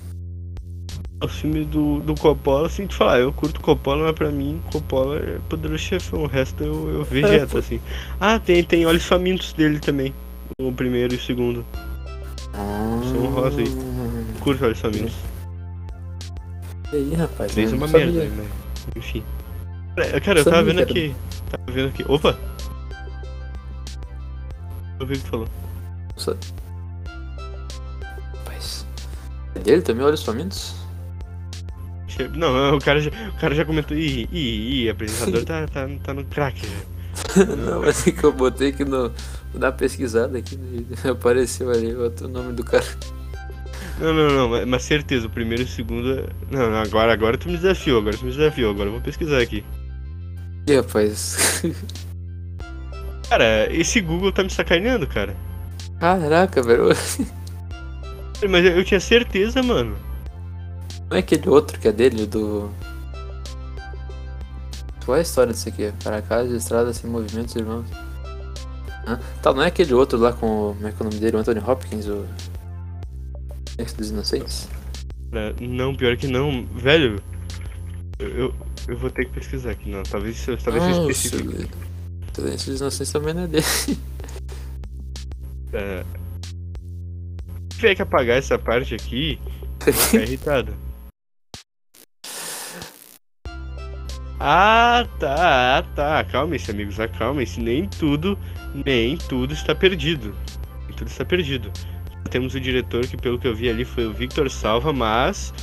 o filme do, do Coppola, assim, te falar, eu curto Coppola, mas pra mim, Coppola é poderoso chefão, o resto eu, eu vegeto, é, assim. Ah, tem, tem Olhos Famintos dele também, o primeiro e o segundo. Ah, São rosa aí. Curto Olhos Famintos. E aí, rapaz? Fez uma merda, mas né? enfim. Cara, eu tava vendo aqui. Tava vendo aqui. Opa! Eu vi o que falou. Nossa. Rapaz. É dele também, Olhos Famintos? Não, o cara já, o cara já comentou. Ih, ih, ih, apresentador tá, tá, tá no crack. Não, mas é que eu botei aqui no. Na pesquisada aqui, apareceu ali outro nome do cara. Não, não, não, mas, certeza, o primeiro e o segundo. Não, não, agora, agora tu me desafiou, agora tu me desafiou, agora eu vou pesquisar aqui. E rapaz. Cara, esse Google tá me sacaneando, cara. Caraca, velho. Mas eu tinha certeza, mano. Não é aquele outro que é dele, do. Qual é a história disso aqui? Para casa, estrada sem movimentos, irmãos. Ah, tá, não é aquele outro lá com. Como é que é o nome dele? O Anthony Hopkins, o. Esse dos Inocentes? É, não, pior que não. Velho, eu, eu vou ter que pesquisar aqui, não. Talvez, talvez seja específico. Silêncio dos Inocentes também não é dele. É. Tiver que apagar essa parte aqui, ficar irritado. Ah, tá, ah, tá. Acalmem-se, amigos, acalmem-se. Nem tudo, nem tudo está perdido. Nem tudo está perdido. Temos o diretor que, pelo que eu vi ali, foi o Victor Salva, mas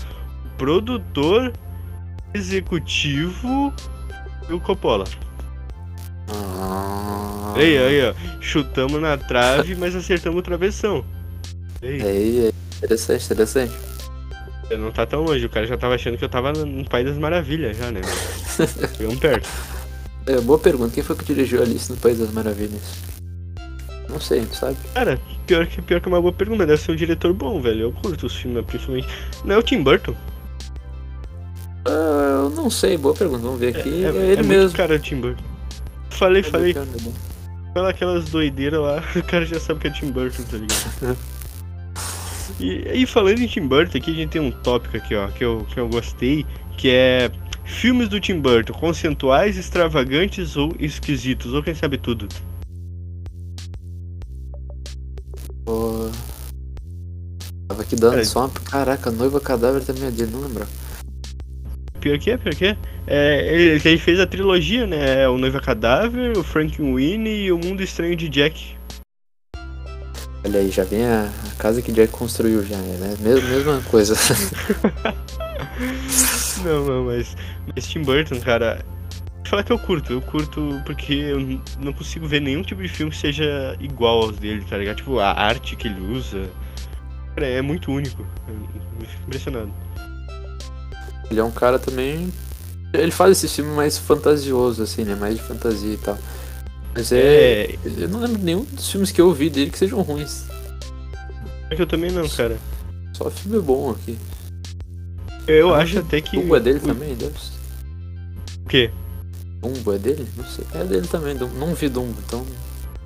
o produtor executivo e o Coppola. Ah. Aí, aí, ó. Chutamos na trave, mas acertamos o travessão. Aí, Aí, aí, interessante, interessante. Não tá tão longe. O cara já tava achando que eu tava no País das Maravilhas já, né? Chegamos perto. É, boa pergunta, quem foi que dirigiu Alice no País das Maravilhas? Não sei, sabe? Cara, pior que, pior que é uma boa pergunta. Deve ser um diretor bom, velho. Eu curto os filmes, principalmente. Não é o Tim Burton? Ah, eu não sei, boa pergunta, vamos ver aqui. É, ele muito mesmo. cara o Tim Burton. Falei, falei. É bom. Fala aquelas doideiras lá, o cara já sabe que é Tim Burton, tá ligado? e, e falando em Tim Burton, aqui a gente tem um tópico aqui, ó, que eu, que eu gostei, que é filmes do Tim Burton, conceituais, extravagantes ou esquisitos, ou quem sabe tudo. Pô. Tava aqui dando Cara, só uma. Caraca, noiva cadáver também é dele, não lembro. Pior que é, pior que é. é ele, ele fez a trilogia, né? É o Noiva Cadáver, o Frankenweenie e o Mundo Estranho de Jack. Olha aí, já vem a, a casa que Jack construiu já, né? Mesma, mesma coisa. Não, não, mas, mas Tim Burton, cara. Falar que eu curto, eu curto porque eu não consigo ver nenhum tipo de filme que seja igual aos dele, tá ligado? Tipo, a arte que ele usa. Cara, é muito único. Eu fico impressionado. Ele é um cara também. Ele faz esse filme mais fantasioso, assim, né? Mais de fantasia e tal. Mas é. É, Eu não lembro nenhum dos filmes que eu vi dele que sejam ruins. é que eu também não, cara. Só filme bom aqui. Eu acho até que. Dumbo é dele o- também, Deus. O quê? Dumbo é dele? Não sei. É dele também. Dumbo. Não vi Dumbo, então.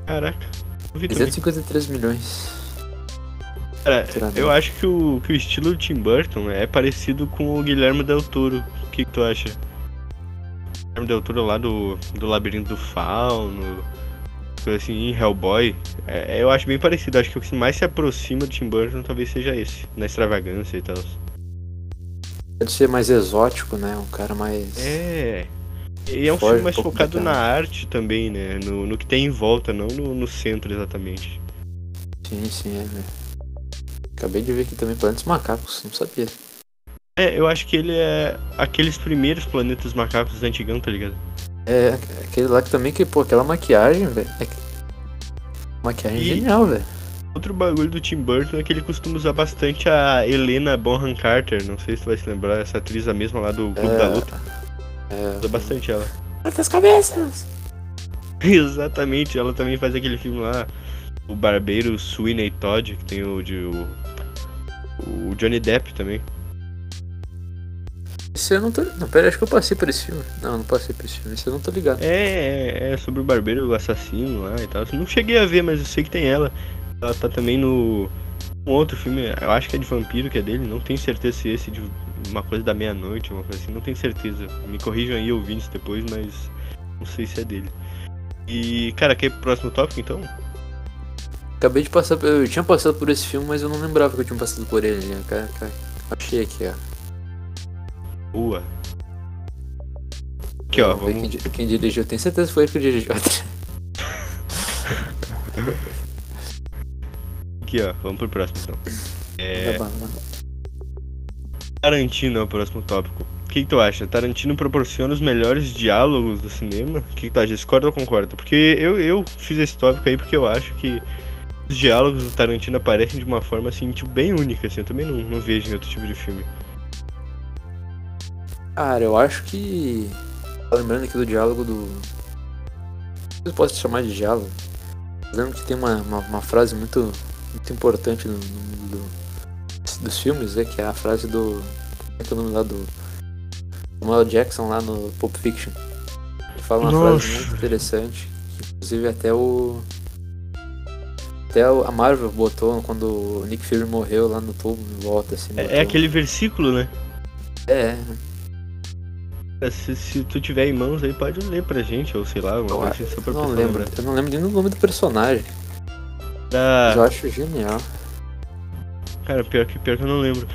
Caraca. vi também. 253 milhões. Cara, eu acho que o, que o estilo do Tim Burton é parecido com o Guilherme Del Toro. O que, que tu acha? Del Toro lá do, do Labirinto do Fauno, coisa assim, em Hellboy. É, eu acho bem parecido. Acho que o que mais se aproxima do Tim Burton talvez seja esse, na extravagância e tal. Pode ser mais exótico, né? Um cara mais. É. E é um Foge filme um mais pouco focado na arte também, né? No, no que tem em volta, não no, no centro exatamente. Sim, sim, é, velho. Acabei de ver aqui também Planetas Macacos, não sabia. É, eu acho que ele é aqueles primeiros planetas macacos antigão, tá ligado? É, aquele lá que também que, pô, aquela maquiagem, velho. É... Maquiagem E- genial, velho. Outro bagulho do Tim Burton é que ele costuma usar bastante a Helena Bonham Carter. Não sei se tu vai se lembrar, essa atriz a mesma lá do Clube É. da Luta. É. Usa bastante ela. Quantas cabeças? Exatamente, ela também faz aquele filme lá, o Barbeiro Sweeney Todd, que tem o de o, o Johnny Depp também. Esse eu não tô. Não, pera, acho que eu passei por esse filme. Não, não passei por esse filme. Esse eu não tô ligado. É, é, é sobre o barbeiro assassino lá e tal. Não cheguei a ver, mas eu sei que tem ela. Ela tá também no um outro filme, eu acho que é de vampiro que é dele, não tenho certeza se esse de uma coisa da meia-noite, uma coisa assim, não tenho certeza. Me corrijam aí ouvintes depois, mas não sei se é dele. E, cara, quer ir pro próximo tópico então? Acabei de passar. Eu tinha passado por esse filme, mas eu não lembrava que eu tinha passado por ele. Né? Cara, cara, achei aqui, ó. Boa. Aqui, ó, Vamos. Quem, quem dirigiu, tenho certeza que foi ele que dirigiu. Aqui, ó, vamos pro próximo então. É. Tá bom, tá bom. Tarantino é o próximo tópico. O que, que tu acha? Tarantino proporciona os melhores diálogos do cinema? O que, que tu acha? Discorda ou concorda? Porque eu, eu fiz esse tópico aí porque eu acho que os diálogos do Tarantino aparecem de uma forma assim, tipo, bem única, assim. Eu também não, não vejo em outro tipo de filme. Cara, eu acho que. Lembrando aqui do diálogo do. Não sei se posso chamar de diálogo. Eu lembro que tem uma, uma, uma frase muito, muito importante no, mundo do- dos filmes, né? Que é a frase do. Como é que é o nome lá do. Samuel Jackson lá no Pulp Fiction. Ele fala uma Nossa. frase muito interessante. Que, inclusive até o. Até a Marvel botou quando o Nick Fury morreu lá no tubo em volta, assim. É, é aquele versículo, né? É, Se, se tu tiver em mãos aí, pode ler pra gente, ou sei lá, Eu coisa assim, só pra Eu não lembro, lembrar. eu não lembro nem do nome do personagem. Da- eu acho genial. Cara, pior que, pior que eu não lembro.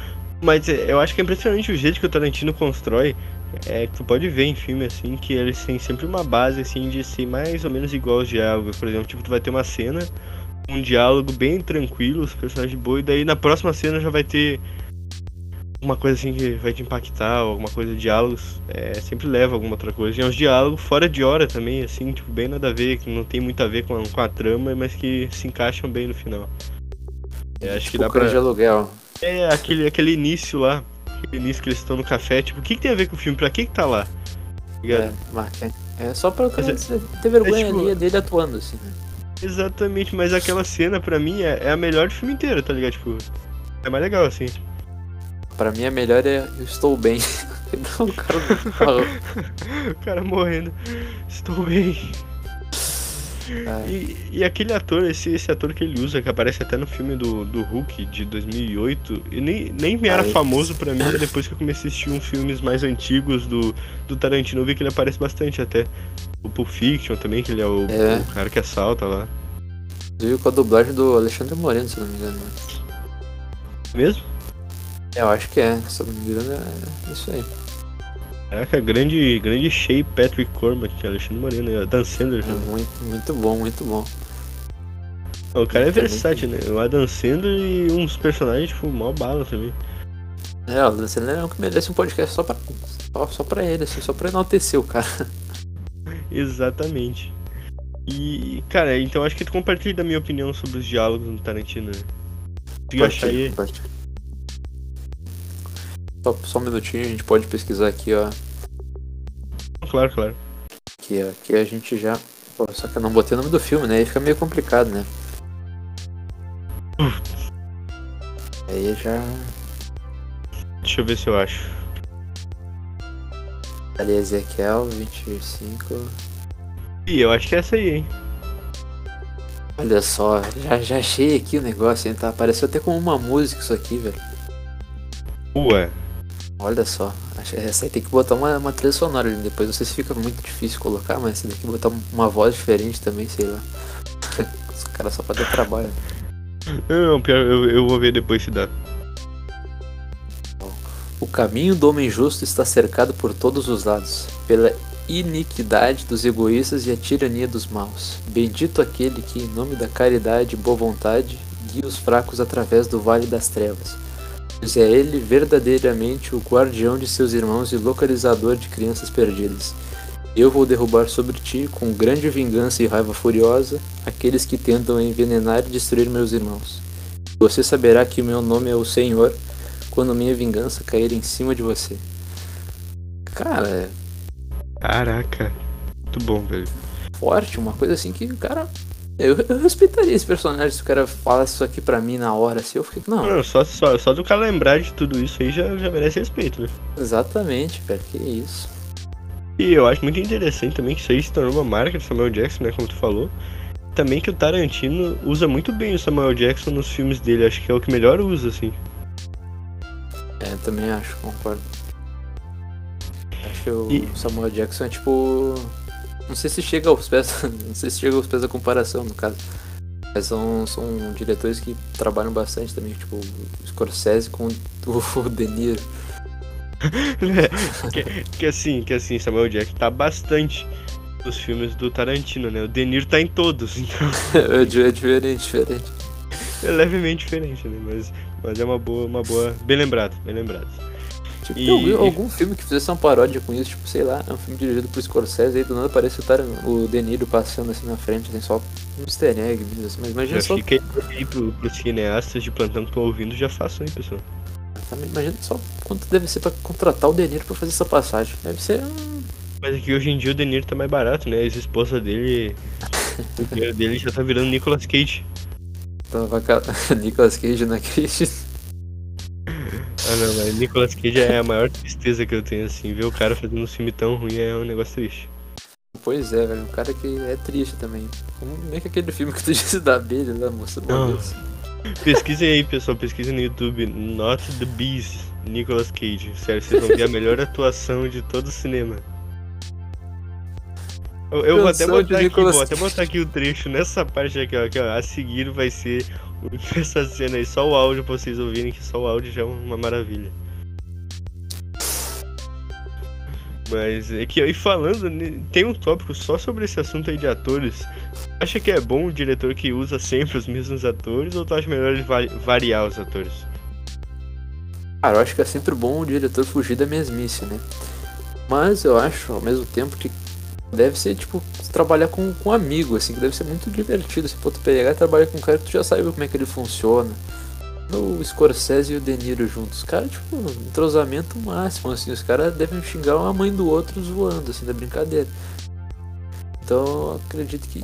Mas é, eu acho que é impressionante o jeito que o Tarantino constrói. É que tu pode ver em filme assim que eles têm sempre uma base assim de ser mais ou menos igual aos diálogos. Por exemplo, tipo, tu vai ter uma cena, um diálogo bem tranquilo, os personagens boas, e daí na próxima cena já vai ter uma coisa assim que vai te impactar, alguma coisa de diálogos, é, sempre leva alguma outra coisa. E é uns diálogos fora de hora também, assim, tipo, bem nada a ver, que não tem muito a ver com a, com a trama, mas que se encaixam bem no final. É, acho que Tipo dá Cães pra. de aluguel. É, aquele, aquele início lá, aquele início que eles estão no café, tipo, o que, que tem a ver com o filme? Pra que que tá lá? Tá? É, mas é, é só pra cara Mas ter vergonha é tipo- ali dele atuando, assim, né? Exatamente, mas aquela cena pra mim é, é a melhor do filme inteiro, tá ligado? Tipo, é mais legal assim. Pra mim a melhor é Eu Estou Bem. Não, o cara. O cara morrendo. Estou bem. E, e aquele ator, esse, esse ator que ele usa, que aparece até no filme do, do Hulk de 2008, e nem, nem era Ah, famoso pra mim depois que eu comecei a assistir uns filmes mais antigos do, do Tarantino, eu vi que ele aparece bastante até. O Pulp Fiction também, que ele é o, É. o cara que assalta lá. Inclusive com a dublagem do Alexandre Moreno, se não me engano. Mesmo? É, eu acho que é, se eu não me engano é isso aí. Caraca, grande, grande Shea Patrick Cormack, Alexandre Moreno, a Dan Sandler. É também. muito, muito bom, muito bom. O cara é versátil, né? O Adam Sandler e uns personagens, tipo, mó bala também. É, o Dan Sandler é um que merece um podcast só pra, só, só pra ele, assim, só pra enaltecer o cara. Exatamente. E, cara, então acho que tu compartilha da minha opinião sobre os diálogos no Tarantino, né? Conseguiu achar aí? Só, só um minutinho, a gente pode pesquisar aqui, ó. Claro, claro. Que aqui a gente já. Pô, só que eu não botei o nome do filme, né? Aí fica meio complicado, né? Aí já. Deixa eu ver se eu acho. Ali Ezequiel 25. Ih, eu acho que é essa aí, hein? Olha só, já, já achei aqui o negócio, hein? Tá? Pareceu até como uma música isso aqui, velho. Ué. Olha só, essa aí tem que botar uma, uma trilha sonora ali depois. Não sei se fica muito difícil colocar, mas tem que botar uma voz diferente também, sei lá. Os caras só pra ter trabalho. Não, não, pior, eu, eu vou ver depois se dá. O caminho do homem justo está cercado por todos os lados, pela iniquidade dos egoístas e a tirania dos maus. Bendito aquele que, em nome da caridade e boa vontade, guia os fracos através do vale das trevas. Pois é ele verdadeiramente o guardião de seus irmãos e localizador de crianças perdidas. Eu vou derrubar sobre ti, com grande vingança e raiva furiosa, aqueles que tentam envenenar e destruir meus irmãos. Você saberá que o meu nome é o Senhor, quando minha vingança cair em cima de você. Cara, é Caraca. Muito bom, velho. forte, uma coisa assim que o cara. Eu, eu respeitaria esse personagem se o cara falasse isso aqui pra mim na hora, assim, eu fiquei. Não, Não, só, só, só do cara lembrar de tudo isso aí já, já merece respeito, né? exatamente, velho, que isso. E eu acho muito interessante também que isso aí se tornou uma marca de Samuel Jackson, né? Como tu falou. Também que o Tarantino usa muito bem o Samuel Jackson nos filmes dele. Acho que é o que melhor usa, assim. É, também acho, concordo. Acho que o E- Samuel Jackson é tipo. Não sei se chega aos pés. Não sei se chega aos pés da comparação, no caso. Mas são, são diretores que trabalham bastante também, tipo o Scorsese com o De Niro. que, que assim, que assim, Samuel Jackson tá bastante nos filmes do Tarantino, né? O De Niro tá em todos, então é di- é diferente, diferente. é levemente diferente, né? Mas, mas é uma boa, uma boa. Bem lembrado, bem lembrado. Tipo, E- tem algum, algum filme que fizesse uma paródia com isso, tipo, sei lá, é um filme dirigido por Scorsese, aí do nada aparece o, Tar- o De Niro passando assim na frente, assim, só um easter egg mesmo, assim, mas imagina Já só, fica aí pro, pros cineastas de plantão que estão ouvindo, já façam aí, pessoal. imagina só quanto deve ser pra contratar o De Niro pra fazer essa passagem. Deve ser um... Mas é que hoje em dia o De Niro tá mais barato, né? A ex-esposa dele. o dinheiro dele já tá virando Nicolas Cage. Então ca- Nicolas Cage na Cage. Ah não, mas Nicolas Cage é a maior tristeza que eu tenho, assim. Ver o cara fazendo um filme tão ruim é um negócio triste. Pois é, velho, um cara que é triste também. Como meio que aquele filme que tu disse da abelha lá, moça vez. Pesquisem aí, pessoal, pesquisem no YouTube. Not the Beast, Nicolas Cage. Sério, vocês vão ver a melhor atuação de todo o cinema. Eu, eu vou até botar aqui, Nicolas vou até botar aqui o trecho nessa parte aqui, ó, aqui, ó. A seguir vai ser essa cena aí, só o áudio pra vocês ouvirem, que só o áudio já é uma maravilha. Mas é que aí falando, né, tem um tópico só sobre esse assunto aí de atores. Acha que é bom o diretor que usa sempre os mesmos atores ou tu acha melhor ele va- variar os atores? Cara, eu acho que é sempre bom o diretor fugir da mesmice, né? Mas eu acho, ao mesmo tempo, que deve ser, tipo, trabalhar com, com um amigo, assim, que deve ser muito divertido. Se tu pegar e trabalhar com um cara que tu já sabe como é que ele funciona. O Scorsese e o De Niro juntos. Cara, tipo, entrosamento máximo, assim. Os caras devem xingar uma mãe do outro zoando, assim, da brincadeira. Então, acredito que.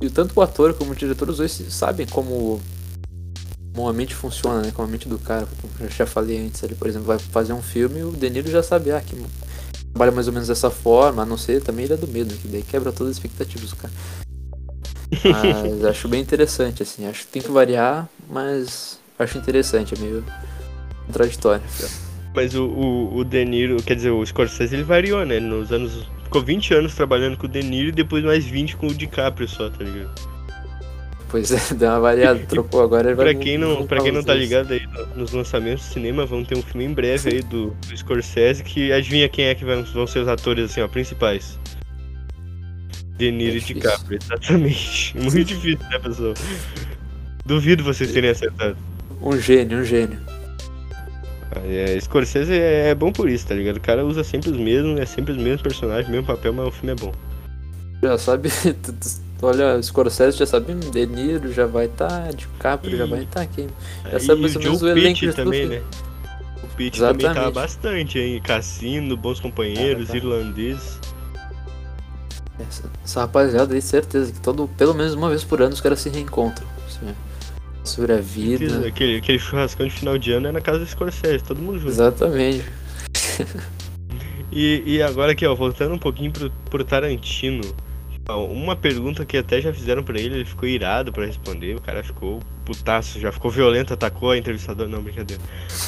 E tanto o ator como o diretor, os dois sabem como, como a mente funciona, né? Como a mente do cara. Como eu já falei antes ali, por exemplo, vai fazer um filme e o De Niro já sabe, ah, que trabalha mais ou menos dessa forma, a não ser também ele é do medo, que daí quebra todas as expectativas do cara. Mas acho bem interessante, assim. Acho que tem que variar, mas acho interessante, é meio contraditório. Mas o, o, o De Niro, quer dizer, o Scorsese ele variou, né? Nos anos. Ficou 20 anos trabalhando com o De Niro e depois mais 20 com o DiCaprio só, tá ligado? Pois é, deu uma variada, trocou agora. Pra, quem não, pra quem não tá ligado aí nos lançamentos do cinema, vão ter um filme em breve aí do, do Scorsese que adivinha quem é que vão, vão ser os atores assim, ó, principais. De Niro é e DiCaprio, exatamente. Muito difícil, né, pessoal? Duvido vocês terem acertado. Um gênio, um gênio. É, Scorsese é, é bom por isso, tá ligado? O cara usa sempre os mesmos, é sempre os mesmos personagens, mesmo papel, mas o filme é bom. Já sabe, olha, Scorsese já sabe, De Niro já vai estar, tá, DiCaprio e... já vai estar tá aqui. Já sabe mais ou menos o elenco também, né? O Pitt também tá bastante, hein? Cassino, Bons Companheiros, tá. Irlandês. Essa, essa rapaziada aí, certeza que todo, pelo menos uma vez por ano os caras se reencontram. Assim, sobre a vida. Aquele, aquele churrascão de final de ano é na casa do Scorsese, todo mundo junto. Exatamente. e, e agora aqui, ó, voltando um pouquinho pro, pro Tarantino. Uma pergunta que até já fizeram para ele, ele ficou irado para responder, o cara ficou putaço, já ficou violento, atacou a entrevistadora, não, brincadeira.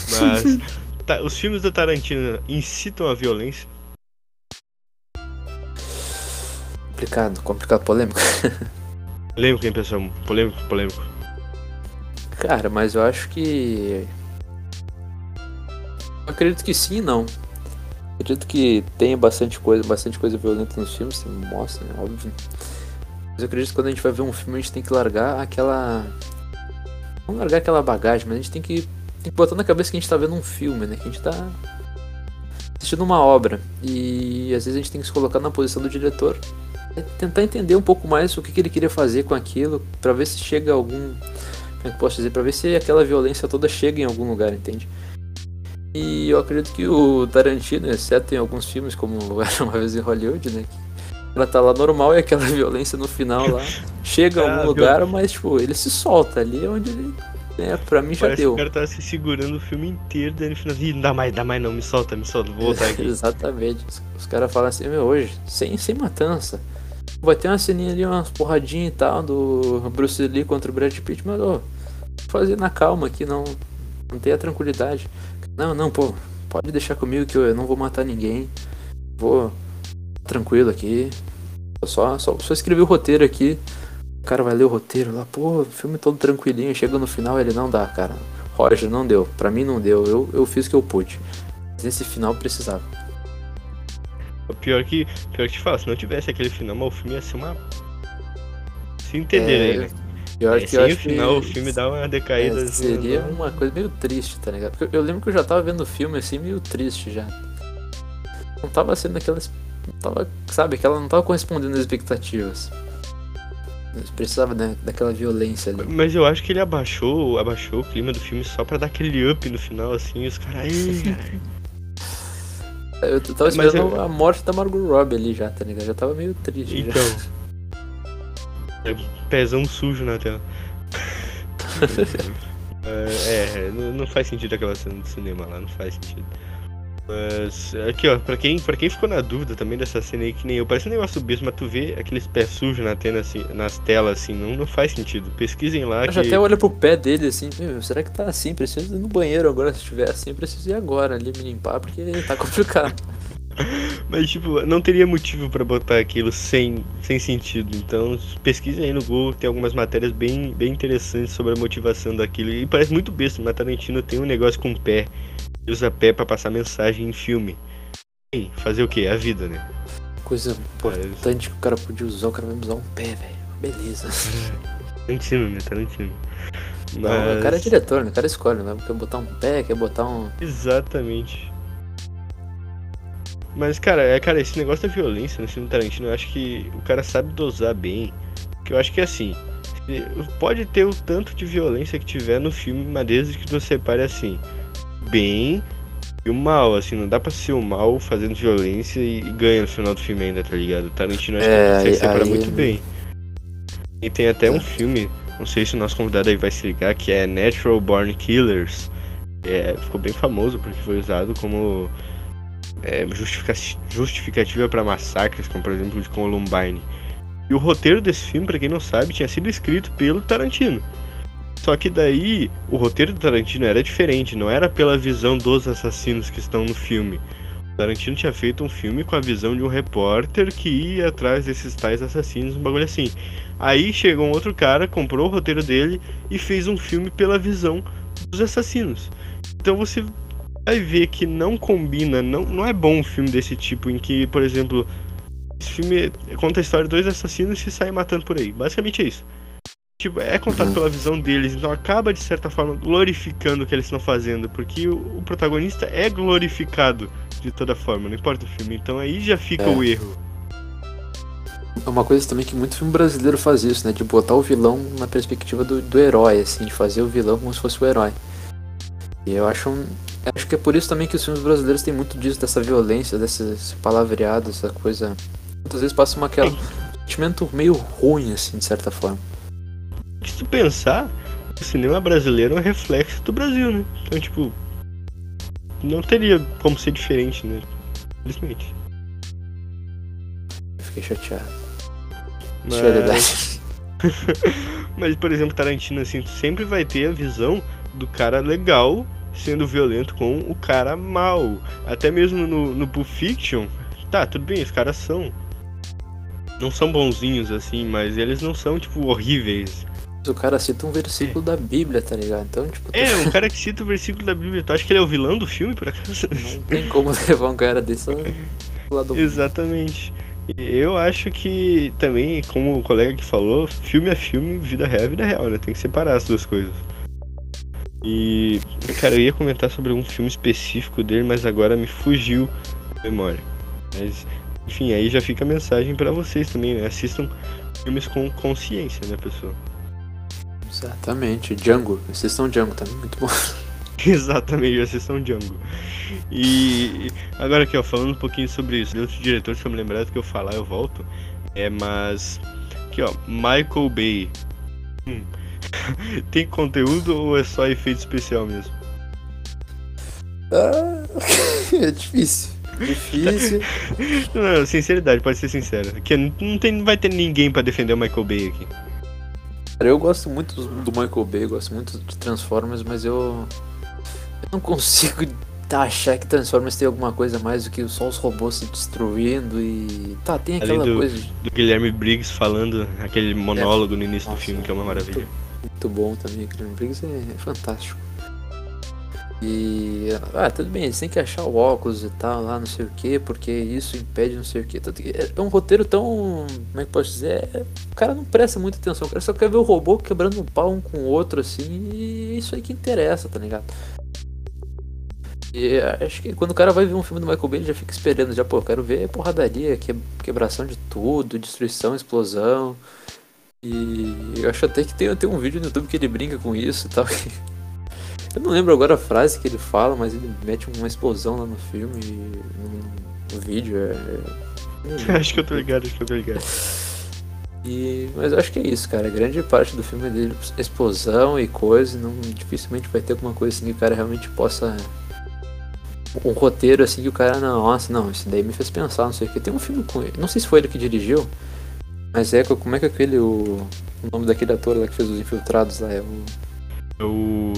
Mas tá, os filmes do Tarantino incitam a violência? Complicado, complicado, polêmico. Polêmico, hein, pessoal? Polêmico, polêmico. Cara, mas eu acho que. Eu acredito que sim e não. Acredito que tenha bastante coisa, bastante coisa violenta nos filmes, tem, mostra, né? óbvio. Mas eu acredito que quando a gente vai ver um filme, a gente tem que largar aquela. Não largar aquela bagagem, mas a gente tem que, tem que botar na cabeça que a gente tá vendo um filme, né? Que a gente tá assistindo uma obra. E às vezes a gente tem que se colocar na posição do diretor. Tentar entender um pouco mais o que, que ele queria fazer com aquilo, para ver se chega algum. Como é que posso dizer? Pra ver se aquela violência toda chega em algum lugar, entende? E eu acredito que o Tarantino, exceto em alguns filmes, como Era Uma Vez em Hollywood, né? Ela tá lá normal e aquela violência no final lá chega a algum ah, lugar, mas tipo, ele se solta ali é onde ele. É, pra mim já Parece deu. Que o cara tá se segurando o filme inteiro, daí no final, Ih, não dá mais, dá mais não, me solta, me solta, vou voltar aqui. Exatamente. Os, os caras falam assim, meu, hoje, sem, sem matança. Vai ter uma ceninha ali, umas porradinhas e tal, do Bruce Lee contra o Brad Pitt, mas ó, fazer na calma aqui, não, não tem a tranquilidade. Não, não, pô, pode deixar comigo que eu não vou matar ninguém. Vou tranquilo aqui. Só, só, só escrevi o roteiro aqui. O cara vai ler o roteiro lá, pô, filme todo tranquilinho. Chega no final ele não dá, cara. Roger, não deu. Pra mim não deu. Eu, eu fiz o que eu pude. Mas esse final precisava. Pior que, pior que te falo, se não tivesse aquele final, o filme ia ser uma. Se entender é... né? Eu acho é, que eu acho final, que... o filme dá uma decaída. É, seria assim, uma coisa meio triste, tá ligado? Porque eu lembro que eu já tava vendo o filme assim, meio triste já. Não tava sendo aquelas. Não tava, sabe, que ela não tava correspondendo às expectativas. Precisava né, daquela violência ali. Mas eu acho que ele abaixou, abaixou o clima do filme só pra dar aquele up no final, assim, os caras. eu tava esperando eu... a morte da Margot Robbie ali já, tá ligado? Já tava meio triste. Então. Já. É pezão sujo na tela. é, é não, não, faz sentido aquela cena do cinema lá, não faz sentido. Mas aqui ó, pra quem, pra quem ficou na dúvida também dessa cena aí, que nem eu, parece um negócio besta, mas tu vê aqueles pés sujos na tela, assim, nas telas assim, não, não faz sentido. Pesquisem lá. Eu que... já até olha pro pé dele assim, será que tá assim? Preciso ir no banheiro agora, se estiver assim, preciso ir agora ali me limpar, porque tá complicado. Mas, tipo, não teria motivo para botar aquilo sem, sem sentido. Então, pesquise aí no Google, tem algumas matérias bem, bem interessantes sobre a motivação daquilo. E parece muito besta, mas Tarantino tem um negócio com o pé. Ele usa pé para passar mensagem em filme. E fazer o que? A vida, né? Coisa importante que o cara podia usar, o cara vai usar um pé, velho. Beleza. Tarantino, né? Tarantino. Não, o cara é diretor, né? O cara escolhe, né? Quer botar um pé, quer botar um. Exatamente. Mas, cara, é, cara, esse negócio da violência no filme Tarantino, eu acho que o cara sabe dosar bem. Que eu acho que é assim. Pode ter o tanto de violência que tiver no filme, mas desde que você pare assim, bem e o mal, assim, não dá pra ser o mal fazendo violência e, e ganha no final do filme ainda, tá ligado? Tarantino acho É, que aí- separa aí- muito bem. E tem até um filme, não sei se o nosso convidado aí vai se ligar, que é Natural Born Killers. É, ficou bem famoso porque foi usado como é, justifica- justificativa pra massacres, como por exemplo de Columbine. E o roteiro desse filme, pra quem não sabe, tinha sido escrito pelo Tarantino. Só que daí o roteiro do Tarantino era diferente, não era pela visão dos assassinos que estão no filme. O Tarantino tinha feito um filme com a visão de um repórter que ia atrás desses tais assassinos, um bagulho assim. Aí chegou um outro cara, comprou o roteiro dele e fez um filme pela visão dos assassinos. Então você vai ver que não combina, não, não é bom um filme desse tipo em que, por exemplo, esse filme conta a história de dois assassinos que saem matando por aí. Basicamente é isso. Tipo, é contado pela visão deles, então acaba de certa forma glorificando o que eles estão fazendo, porque o, o protagonista é glorificado de toda forma, não importa o filme. Então aí já fica É. o erro. É uma coisa também que muito filme brasileiro faz isso, né? De botar o vilão na perspectiva do, do herói, assim, de fazer o vilão como se fosse o herói. E eu acho um. Acho que é por isso também que os filmes brasileiros têm muito disso, dessa violência, desses palavreados, essa coisa. Muitas vezes passa uma aquela, um sentimento meio ruim, assim, de certa forma. Se tu pensar, o cinema brasileiro é um reflexo do Brasil, né? Então, tipo, não teria como ser diferente, né? Infelizmente. Fiquei chateado. Mas-. Mas, por exemplo, Tarantino, assim, tu sempre vai ter a visão do cara legal sendo violento com o cara mal. Até mesmo no, no Pulp Fiction, tá, tudo bem, os caras são. Não são bonzinhos, assim, mas eles não são, tipo, horríveis. O cara cita um versículo da Bíblia, tá ligado? Então, tipo, É, um cara que cita o versículo da Bíblia. Tu acha que ele é o vilão do filme, por acaso? não tem como levar um cara desse lado Exatamente. Eu acho que também, como o colega que falou, filme é filme, vida real é vida real, né? Tem que separar as duas coisas. E, cara, eu ia comentar sobre um filme específico dele, mas agora me fugiu a memória. Mas, enfim, aí já fica a mensagem pra vocês também, né? Assistam filmes com consciência, né, pessoal? Exatamente, Django. Assistam Django também, muito bom. Exatamente, assistam Django. E agora aqui, ó, falando um pouquinho sobre isso, de outros diretores que eu me lembrar do que eu falar, eu volto. É, mas. Aqui, ó, Michael Bay. Hum. Tem conteúdo ou é só efeito especial mesmo? é difícil. Difícil. Não, sinceridade, pode ser sincero. Que não, tem, não vai ter ninguém pra defender o Michael Bay aqui. Cara, eu gosto muito do Michael Bay, gosto muito de Transformers, mas eu. Eu não consigo achar que Transformers tem alguma coisa mais do que só os robôs se destruindo e. Tá, tem Além aquela do- coisa de- Do Guilherme Briggs falando aquele monólogo no início do Nossa, filme, que é uma maravilha. muito bom também, aquele Briggs é, é fantástico. E. Ah, tudo bem, eles têm que achar o óculos e tal lá, não sei o que, porque isso impede não sei o que. É um roteiro tão. Como é que posso dizer? É- o cara não presta muita atenção, o cara só quer ver o robô quebrando um pau um com o outro assim, e é isso aí que interessa, tá ligado? E acho que quando o cara vai ver um filme do Michael Bay, ele já fica esperando, já, pô, eu quero ver porradaria, que- quebração de tudo, destruição, explosão. E eu acho até que tem, tem um vídeo no YouTube que ele brinca com isso e tal. Eu não lembro agora a frase que ele fala, mas ele mete uma explosão lá no filme, no, no vídeo. É, é- acho que eu tô ligado, acho que eu tô ligado. E, mas eu acho que é isso, cara. Grande parte do filme é dele explosão e coisa. Não, dificilmente vai ter alguma coisa assim que o cara realmente possa. Um roteiro assim que o cara, não, nossa, não, isso daí me fez pensar, não sei o que. Tem um filme com ele. Não sei se foi ele que dirigiu, mas é como é que aquele. O, o nome daquele ator lá que fez os infiltrados lá é o. É o.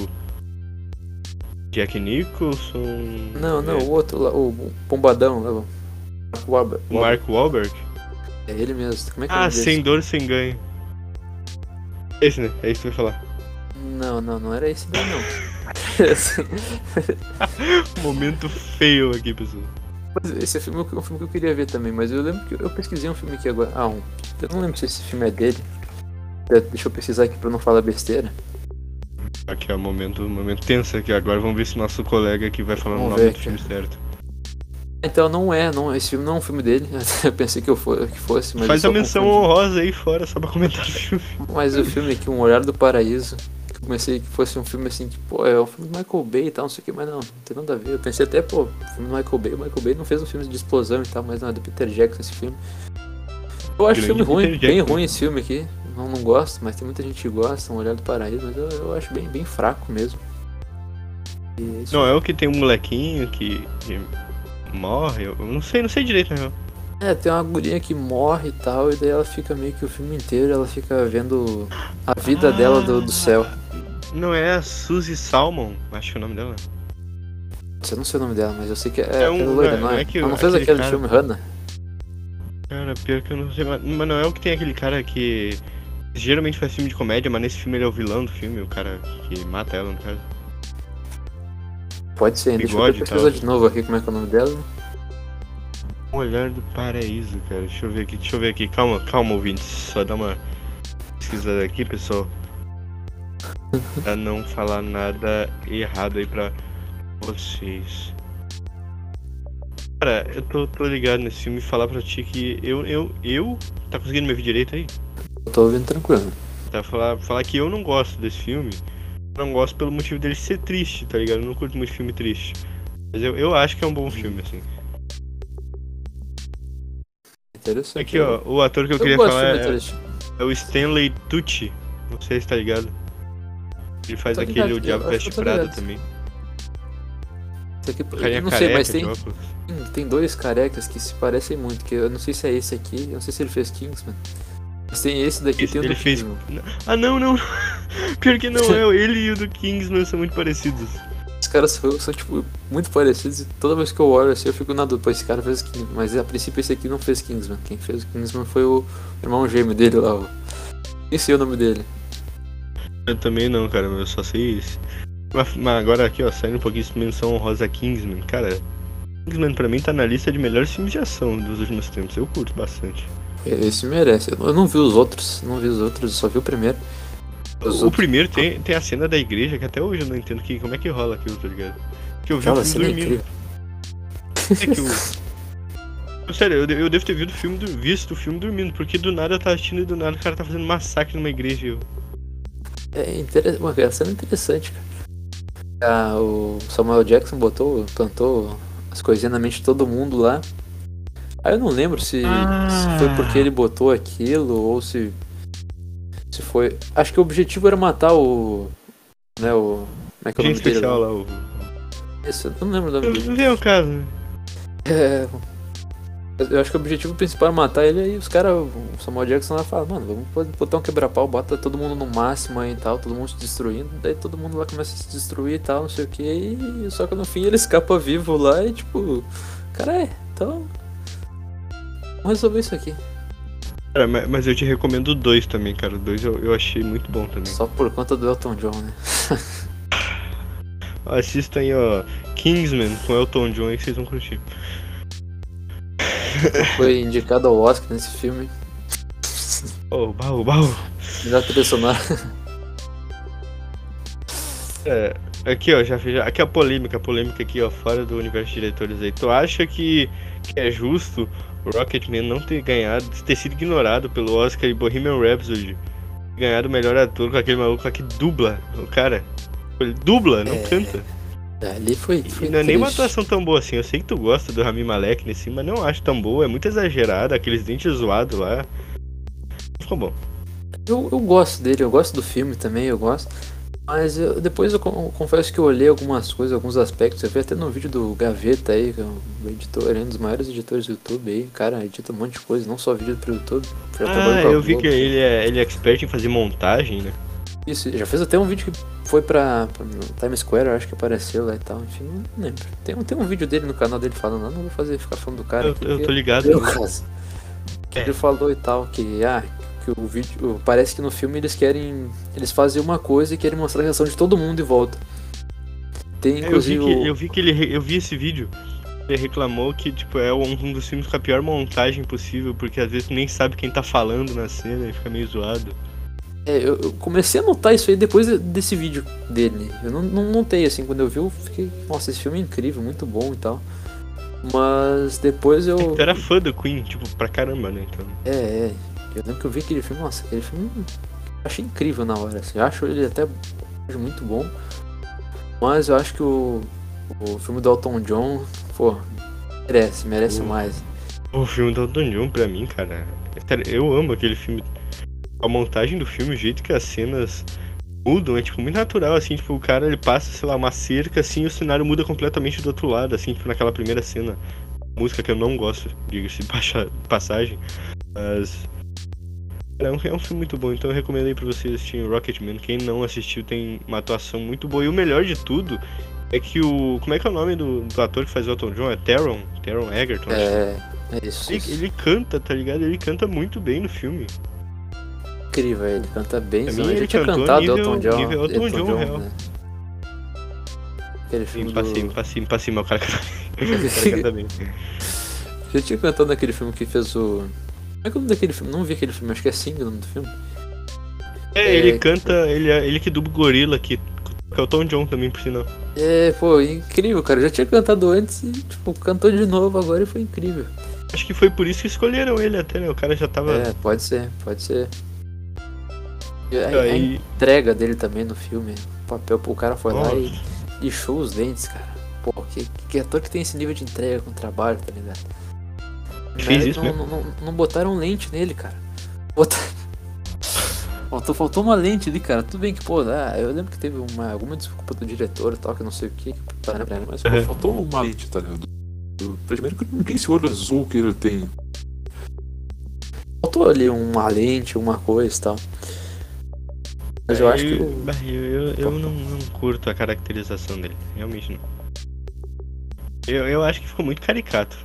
Jack Nicholson. Não, não, é, o outro lá, o Pombadão, lá, o Mark Wahlberg. O Mark Wahlberg? É ele mesmo. Como é que é Ah, desse? sem dor, sem ganho. Esse, né? É isso que eu ia falar. Não, não, não era esse daí não. Momento feio aqui, pessoal. Esse é filme, um filme que eu queria ver também, mas eu lembro que eu pesquisei um filme aqui agora. Ah, um. Eu não lembro se esse filme é dele. É, Deixa eu pesquisar aqui pra não falar besteira. Aqui é o momento, momento tenso aqui. Agora vamos ver se nosso colega aqui vai falar o Vamos nome ver do filme certo. Então não é, não, esse filme não é um filme dele. Eu pensei que, eu fo- que fosse, mas Faz a menção confundi. honrosa aí fora, só pra comentar o filme. Mas o filme aqui, Um Olhar do Paraíso, pensei que fosse um filme assim, que, pô, é um filme do Michael Bay e tal, não sei o que, mas não, não tem nada a ver. Eu pensei até, pô, filme do Michael Bay, o Michael Bay não fez um filme de explosão e tal, mas não, é do Peter Jackson esse filme. Eu acho filme ruim, Peter bem Jackson. ruim esse filme aqui. Não, não gosto, mas tem muita gente que gosta, Um Olhar do Paraíso, mas eu, eu acho bem, bem fraco mesmo. É isso Não, é o que tem um molequinho que, que morre. Eu não sei, não sei direito, real. É, tem uma guria que morre e tal, e daí ela fica meio que o filme inteiro, ela fica vendo a vida dela do, do céu. Não é a Suzy Salmon, acho que é o nome dela. Eu não sei o nome dela, mas eu sei que é, É um- aquela loira, não não é- é? é que ela não fez aquele aquele cara- filme Hannah? Cara, pior que eu não sei, mas mas não é o que tem aquele cara que geralmente faz filme de comédia, mas nesse filme ele é o vilão do filme, o cara que mata ela, no caso. Pode ser, deixa eu Bigode pesquisar de novo aqui como é que é o nome dela. Um olhar do paraíso, cara. Deixa eu ver aqui, deixa eu ver aqui. Calma, calma, ouvintes. Só dá uma pesquisada aqui, pessoal. pra não falar nada errado aí pra vocês. Cara, eu tô, tô ligado nesse filme e falar pra ti que eu, eu, eu. Tá conseguindo me ouvir direito aí? Eu tô ouvindo tranquilo. Tá, falar, falar que eu não gosto desse filme. Não gosto pelo motivo dele ser triste, tá ligado? Eu não curto muito filme triste. Mas eu, eu acho que é um bom filme, assim. Interessante. Aqui, ó, o ator que eu, Eu queria falar é, é o Stanley Tucci. Não sei se tá ligado. Ele faz Tô aquele ligado, O Diabo Veste Prada também. Esse aqui, Carinha eu não sei, mas tem, óculos. tem, dois carecas que se parecem muito, que eu não sei se é esse aqui, eu não sei se ele fez Kingsman. Mas tem esse daqui, Esse tem o ele do fez- Kingsman. Ah, não, não. Pior que não é. Ele e o do Kingsman são muito parecidos. Os caras são, são, tipo, muito parecidos e toda vez que eu olho assim eu fico na dúvida, pô, esse cara fez Kingsman. Mas a princípio esse aqui não fez Kingsman. Quem fez o Kingsman foi o irmão gêmeo dele lá, o... Esqueci o nome dele. Eu também não, cara, eu só sei isso. Mas, mas agora aqui, ó, saindo um pouquinho de menção Rosa Kingsman. Cara, Kingsman pra mim tá na lista de melhores filmes de ação dos últimos tempos. Eu curto bastante. Esse merece. Eu não vi os outros, não vi os outros, eu só vi o primeiro. Os O outros- primeiro tem, tem a cena da igreja que até hoje eu não entendo que, como é que rola aquilo, tá ligado? Que eu vi o filme é dormindo. É que o... Sério, eu, eu devo ter visto o, filme, visto o filme dormindo, porque do nada eu tava assistindo e do nada o cara tá fazendo massacre numa igreja. e Eu... É interessante, mano, a cena interessante, cara. Ah, o Samuel Jackson botou, plantou as coisinhas na mente de todo mundo lá. Aí eu não lembro se, se foi porque ele botou aquilo ou se. Se foi. Acho que o objetivo era matar o. Né, o. Como é que é o nome dele? lá? o... Esse, eu não lembro o nome dele. Não vem o caso, né? É. Eu acho que o objetivo principal é matar ele aí os caras, o Samuel Jackson lá fala, mano, vamos botar um quebra-pau, bota todo mundo no máximo aí e tal, todo mundo se destruindo, daí todo mundo lá começa a se destruir e tal, não sei o que, e só que no fim ele escapa vivo lá e tipo, cara é, então. Vamos resolver isso aqui. Cara, ma- mas eu te recomendo 2 também, cara. 2 eu, eu achei muito bom também. Só por conta do Elton John, né? Assista aí, ó, Kingsman com Elton John aí que vocês vão curtir. Foi indicado ao Oscar nesse filme. Ô, baú, baú. Melhor trilha sonora. É, aqui, ó, já fiz. Aqui a polêmica, a polêmica aqui, ó, fora do universo de diretores aí. Tu acha que, que é justo o Rocketman não ter ganhado, ter sido ignorado pelo Oscar e Bohemian Rhapsody? Ganhado o melhor ator com aquele maluco lá que dubla o cara. Ele dubla, não É, canta. Ali foi. foi não é nem uma atuação tão boa assim. Eu sei que tu gosta do Rami Malek nesse, mas não acho tão boa. É muito exagerada, aqueles dentes zoados lá. Ficou bom. Eu, eu gosto dele, eu gosto do filme também, eu gosto. Mas eu- depois eu con- confesso que eu olhei algumas coisas, alguns aspectos. Eu vi até no vídeo do Gaveta aí, que é um editor, é um dos maiores editores do YouTube aí. Cara edita um monte de coisa, não só vídeo pro YouTube. Ah, eu vi Globo. que ele é, ele é expert em fazer montagem, né? Isso, já fez até um vídeo que foi pra, pra Times Square, acho que apareceu lá e tal. Enfim, não lembro. Tem, um- tem um vídeo dele no canal dele falando, não, não vou fazer ficar falando do cara. Eu, aqui, eu tô ligado. É. ele falou e tal, que, ah, que o vídeo. Parece que no filme eles querem. Eles fazem uma coisa e querem mostrar a reação de todo mundo em volta. Tem É, eu vi inclusive. que, eu vi que ele. Eu vi esse vídeo. Ele reclamou que, tipo, é um, dos filmes com a pior montagem possível, porque às vezes nem sabe quem tá falando na cena e fica meio zoado. É, eu, eu comecei a notar isso aí depois desse vídeo dele. Eu não, não notei, assim, quando eu vi, eu fiquei, nossa, esse filme é incrível, muito bom e tal. Mas depois eu. Tu era fã do Queen, tipo, pra caramba, né? Então... É, é. Eu lembro que eu vi aquele filme, nossa, aquele filme eu achei incrível na hora, assim. Eu acho ele até muito bom. Mas eu acho que o, o filme do Elton John, pô, merece, merece o, mais. O filme do Elton John, pra mim, cara, eu amo aquele filme. A montagem do filme, o jeito que as cenas mudam, é tipo muito natural, assim, tipo, o cara ele passa, sei lá, uma cerca assim e o cenário muda completamente do outro lado, assim, tipo, naquela primeira cena. Música que eu não gosto, diga-se passagem. Mas. É um, é um filme muito bom, então eu recomendo aí pra vocês assistirem Rocketman. Quem não assistiu tem uma atuação muito boa. E o melhor de tudo é que o. Como é que é o nome do, do ator que faz o Elton John? É Taron? Taron Egerton? É, é isso. Ele, isso. ele canta, tá ligado? Ele canta muito bem no filme incrível, ele canta bem. Pra mim, ele tinha cantado nível, Elton John. Nível Elton, Elton John, John real. Né? Aquele filme pra do... cima, pra cima, pra cima, o cara canta bem. o cara canta bem. Já tinha cantado naquele filme que fez o... Como é que é o nome daquele filme? Não vi aquele filme, acho que é Sing o nome do filme. É, é ele canta, ele, é, ele que dubla gorila aqui, que é o Tom John também, por sinal. É, pô, incrível, cara. Já tinha cantado antes e, tipo, cantou de novo agora e foi incrível. Acho que foi por isso que escolheram ele até, né? O cara já tava. É, pode ser, pode ser. A, a, entrega dele também no filme. O papel, o cara foi lá e lixou os dentes, cara. Pô, que, que ator que tem esse nível de entrega com trabalho, tá ligado? Fez isso não, não, não, botaram lente nele, cara. Botaram... Faltou, faltou uma lente ali, cara. Tudo bem que, pô, ah, eu lembro que teve uma, alguma desculpa do diretor e tal, que não sei o que. Tá, né, mas pô, faltou uma lente, tá ligado? Primeiro que não tem esse olho azul que ele tem. Faltou ali uma lente, uma coisa e tal. Mas eu, acho que. Eu, eu, eu não, não, curto a caracterização dele, realmente não. Eu, eu acho que ficou muito caricato.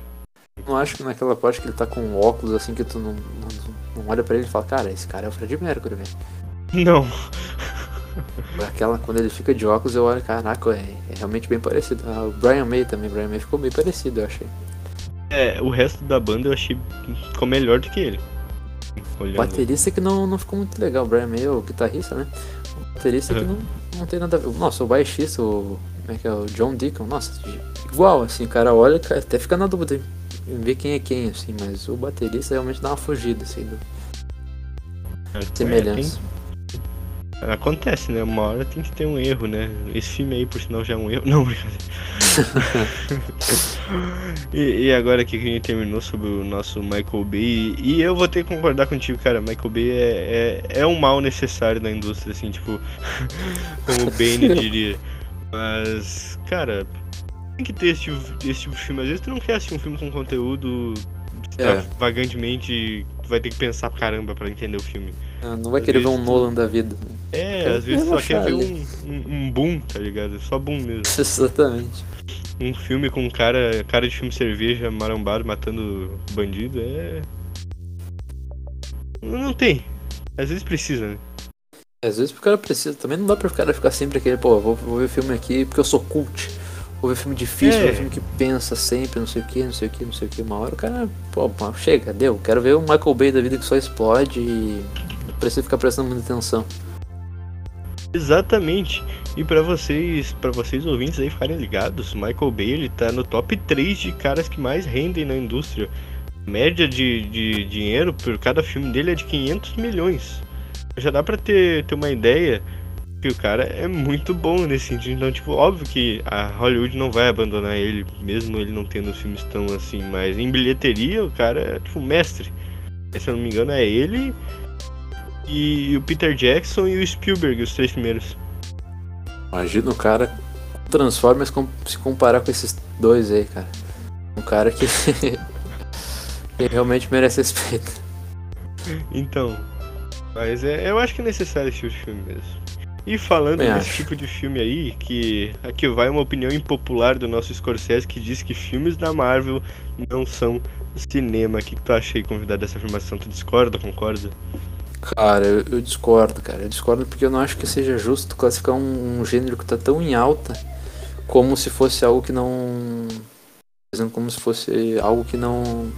Não acho que naquela parte que ele tá com óculos assim que tu não, não, não olha pra ele e fala, cara, esse cara é o Fred Mercury, velho. Não. Aquela, quando ele fica de óculos, eu olho, caraca, é, é realmente bem parecido. Ah, o Brian May também, o Brian May ficou bem parecido, eu achei. É, o resto da banda eu achei ficou melhor do que ele. Olhando. Baterista que não, não ficou muito legal. O Brian May, o guitarrista, né? O baterista uhum. que não, não tem nada a ver. Nossa, o baixista, o. Como é que é? O John Deacon, nossa, igual, assim, o cara olha, até fica na dúvida em ver quem é quem, assim, mas o baterista realmente dá uma fugida, assim, do. É, semelhança. Acontece, né? Uma hora tem que ter um erro, né? Esse filme aí, por sinal, já é um erro. Não, brincadeira. e, e, agora aqui que a gente terminou sobre o nosso Michael Bay. E eu vou ter que concordar contigo, cara. Michael Bay é, é, é um mal necessário na indústria, assim, tipo. como o Bane diria. Mas, cara, tem que ter esse tipo, esse tipo de filme. Às vezes tu não quer assistir um filme com conteúdo é. vagantemente. Tu vai ter que pensar pra caramba pra entender o filme. Ah, não vai às querer ver um Nolan da vida. É, às vezes só quer ver um, um, um, boom, tá ligado? Só boom mesmo. Exatamente. Um filme com um cara, cara de filme cerveja, marambado, matando bandido, é. Não tem. Às vezes precisa, né? Às vezes o cara precisa. Também não dá pra cara ficar sempre aquele, pô, vou, vou ver filme aqui porque eu sou cult. Vou ver filme difícil, é. vou ver filme que pensa sempre, não sei o que, não sei o que, não sei o que. Uma hora o cara, pô, chega, deu. Quero ver o Michael Bay da vida que só explode e precisa ficar prestando muita atenção. Exatamente. E para vocês, para vocês ouvintes aí ficarem ligados, Michael Bay ele tá no top 3 de caras que mais rendem na indústria. Média de, de dinheiro por cada filme dele é de 500 milhões. Já dá para ter, ter uma ideia que o cara é muito bom nesse sentido. Então, tipo, óbvio que a Hollywood não vai abandonar ele, mesmo ele não tendo filmes tão assim, mas em bilheteria o cara é tipo mestre. Se eu não me engano é ele e o Peter Jackson e o Spielberg, os três primeiros. Imagina o cara Transformers se comparar com esses dois aí, cara. Um cara que, que realmente merece respeito. Então, mas é, eu acho que é necessário esse tipo de filme mesmo. E falando Bem nesse acho. tipo de filme aí, que aqui vai uma opinião impopular do nosso Scorsese que diz que filmes da Marvel não são cinema. O que, que tu acha aí, convidado dessa afirmação? Tu discorda, concorda? Cara, eu, eu, discordo, cara. Eu discordo porque eu não acho que seja justo classificar um, um, gênero que tá tão em alta como se fosse algo que não. Como se fosse algo que não.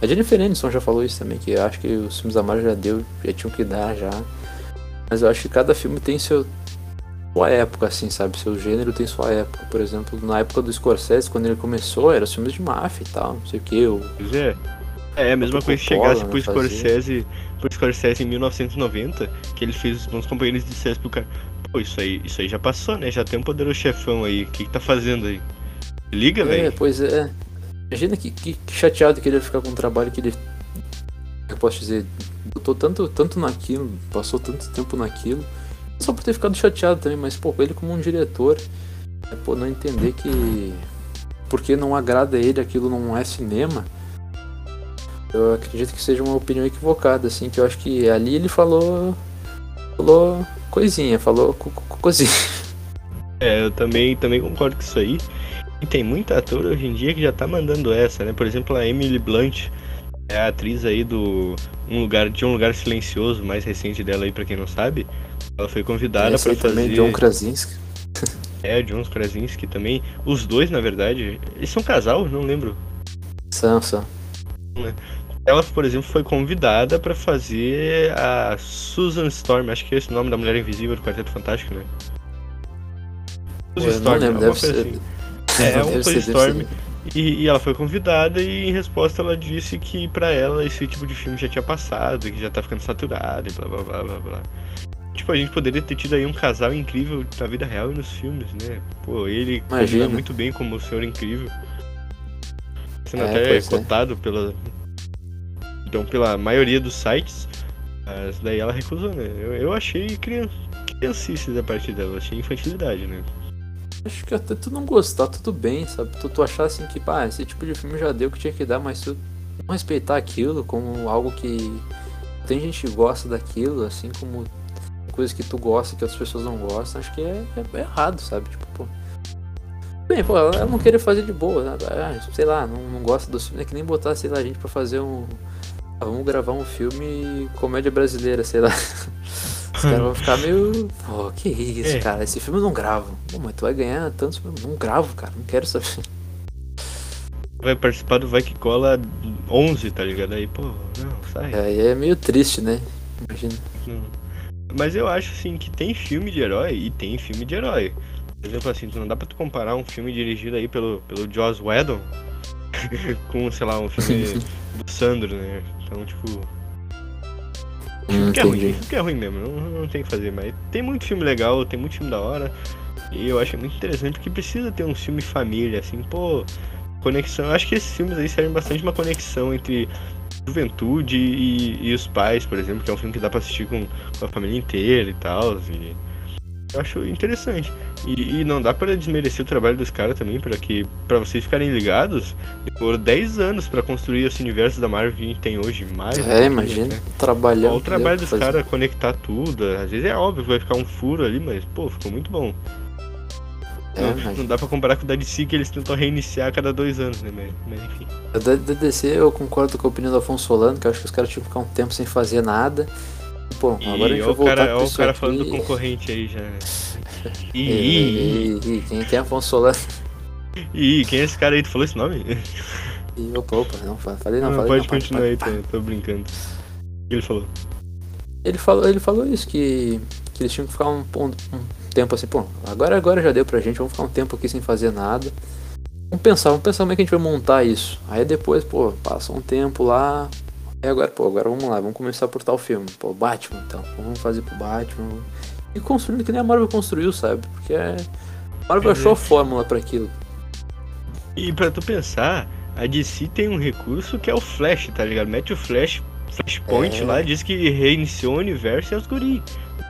A Jennifer Aniston já falou isso também, que eu acho que os filmes da Marvel já deu, já tinham que dar já. Mas eu acho que cada filme tem seu sua época, assim, sabe? Seu gênero tem sua época. Por exemplo, na época do Scorsese, quando ele começou, era filmes de máfia e tal, não sei o que. O... É. A mesma coisa que chegasse pro. Scorsese, pro Scorsese em 1990, que ele fez os bons companheiros dissesse pro cara, pô, isso aí, isso aí já passou, né? Já tem um poderoso chefão aí, o que, que tá fazendo aí? Liga, É, velho. pois é. Imagina que, que, que chateado que ele ia ficar com um trabalho que ele. Eu posso dizer, botou tanto, tanto naquilo, passou tanto tempo naquilo. Só por ter ficado chateado também, mas pô, ele como um diretor, é, pô, não entender que. Porque não agrada ele aquilo não é cinema. Eu acredito que seja uma opinião equivocada, assim, que eu acho que ali ele falou. Falou coisinha, falou co- co- coisinha. É, eu também, também concordo com isso aí. E tem muita ator hoje em dia que já tá mandando essa, né? Por exemplo, a Emily Blunt, é a atriz aí do um lugar de um lugar silencioso, mais recente dela aí pra quem não sabe. Ela foi convidada pra aí também, fazer John Krasinski. É, John Krasinski também. Os dois, na verdade, eles são casal, não lembro. Sansa. Ela, por exemplo, foi convidada pra fazer a Susan Storm, acho que é esse o nome da Mulher Invisível do Quarteto Fantástico, né? Susan não lembro, deve ser. assim. É, Deve um ser, deve Storm. ser. E, e ela foi convidada e em resposta ela disse que pra ela esse tipo de filme já tinha passado, que já tá ficando saturado e blá blá blá blá blá. Tipo, a gente poderia ter tido aí um casal incrível na vida real e nos filmes, né? Pô, ele Imagina. muito bem como o senhor incrível. Sendo É, até é. cotado pela. Então, pela maioria dos sites. Mas daí ela recusou, né? Eu, eu achei crian... criancice da parte dela, achei infantilidade, né? Acho que até tu não gostar, tudo bem, sabe? Tu, tu achar assim que, pá, esse tipo de filme já deu o que tinha que dar, mas tu não respeitar aquilo como algo que. Tem gente que gosta daquilo, assim como coisas que tu gosta que outras pessoas não gostam, acho que é, é- é errado, sabe? Tipo, pô. Bem, pô, ela ela não querer fazer de boa, né? Sei lá, não, não gosta do filme. É que nem botar, sei lá, a gente pra fazer um. Vamos gravar um filme comédia brasileira, sei lá. Os caras vão ficar meio. Pô, que isso, É. cara? Esse filme eu não gravo. Pô, mas tu vai ganhar tantos. Não gravo, cara. Não quero saber. Vai participar do Vai Que Cola 11, tá ligado? Aí, pô, não, sai. Aí é meio triste, né? Imagina. Mas eu acho assim que tem filme de herói e tem filme de herói. Por exemplo, assim, não dá pra tu comparar um filme dirigido aí pelo, pelo Joss Whedon com, sei lá, um filme do Sandro, né? Então, tipo. Filme que é ruim, filme que é ruim mesmo, não, não tem o que fazer, mas tem muito filme legal, tem muito filme da hora. E eu acho muito interessante porque precisa ter um filme família, assim, pô, conexão. Eu acho que esses filmes aí servem bastante uma conexão entre juventude e, e os pais, por exemplo, que é um filme que dá pra assistir com, com a família inteira e tal. E eu acho interessante. E, e não dá pra desmerecer o trabalho dos caras também, para que para vocês ficarem ligados, demorou 10 anos pra construir esse universo da Marvel que a gente tem hoje, mais. É, imagina. né? Trabalhando. O trabalho dos fazer- caras conectar tudo, às vezes é óbvio que vai ficar um furo ali, mas pô, ficou muito bom. É, não, mas- não dá pra comparar com o da DC que eles tentam reiniciar a cada dois anos, né? Mas, mas enfim. Da DC eu concordo com a opinião do Afonso Solano, que eu acho que os caras tinham que ficar um tempo sem fazer nada. Pô, E agora a gente ó vai o voltar cara, ó o cara aqui. falando do concorrente aí já. né? E, Ih, e- e- quem, quem é Afonso Solano? ih, quem é esse cara aí? Tu falou esse nome? E, opa, opa, não, fa- falei não, Não, falei pode não. continuar aí, tá, tô brincando. O que ele falou? Ele falou, ele falou isso, que, que eles tinham que ficar um, um, um tempo assim, pô, agora, agora já deu pra gente, vamos ficar um tempo aqui sem fazer nada. Vamos pensar, vamos pensar como é que a gente vai montar isso. Aí depois, pô, passa um tempo lá. E agora, pô, agora vamos lá, vamos começar por tal filme. Pô, Batman então. Vamos fazer pro Batman. E construindo que nem a Marvel construiu, sabe? Porque é. A Marvel É. achou a fórmula pra aquilo. E pra tu pensar, a DC tem um recurso que é o Flash, tá ligado? Mete o Flash, Flashpoint É. lá, diz que reiniciou o universo e é os guri.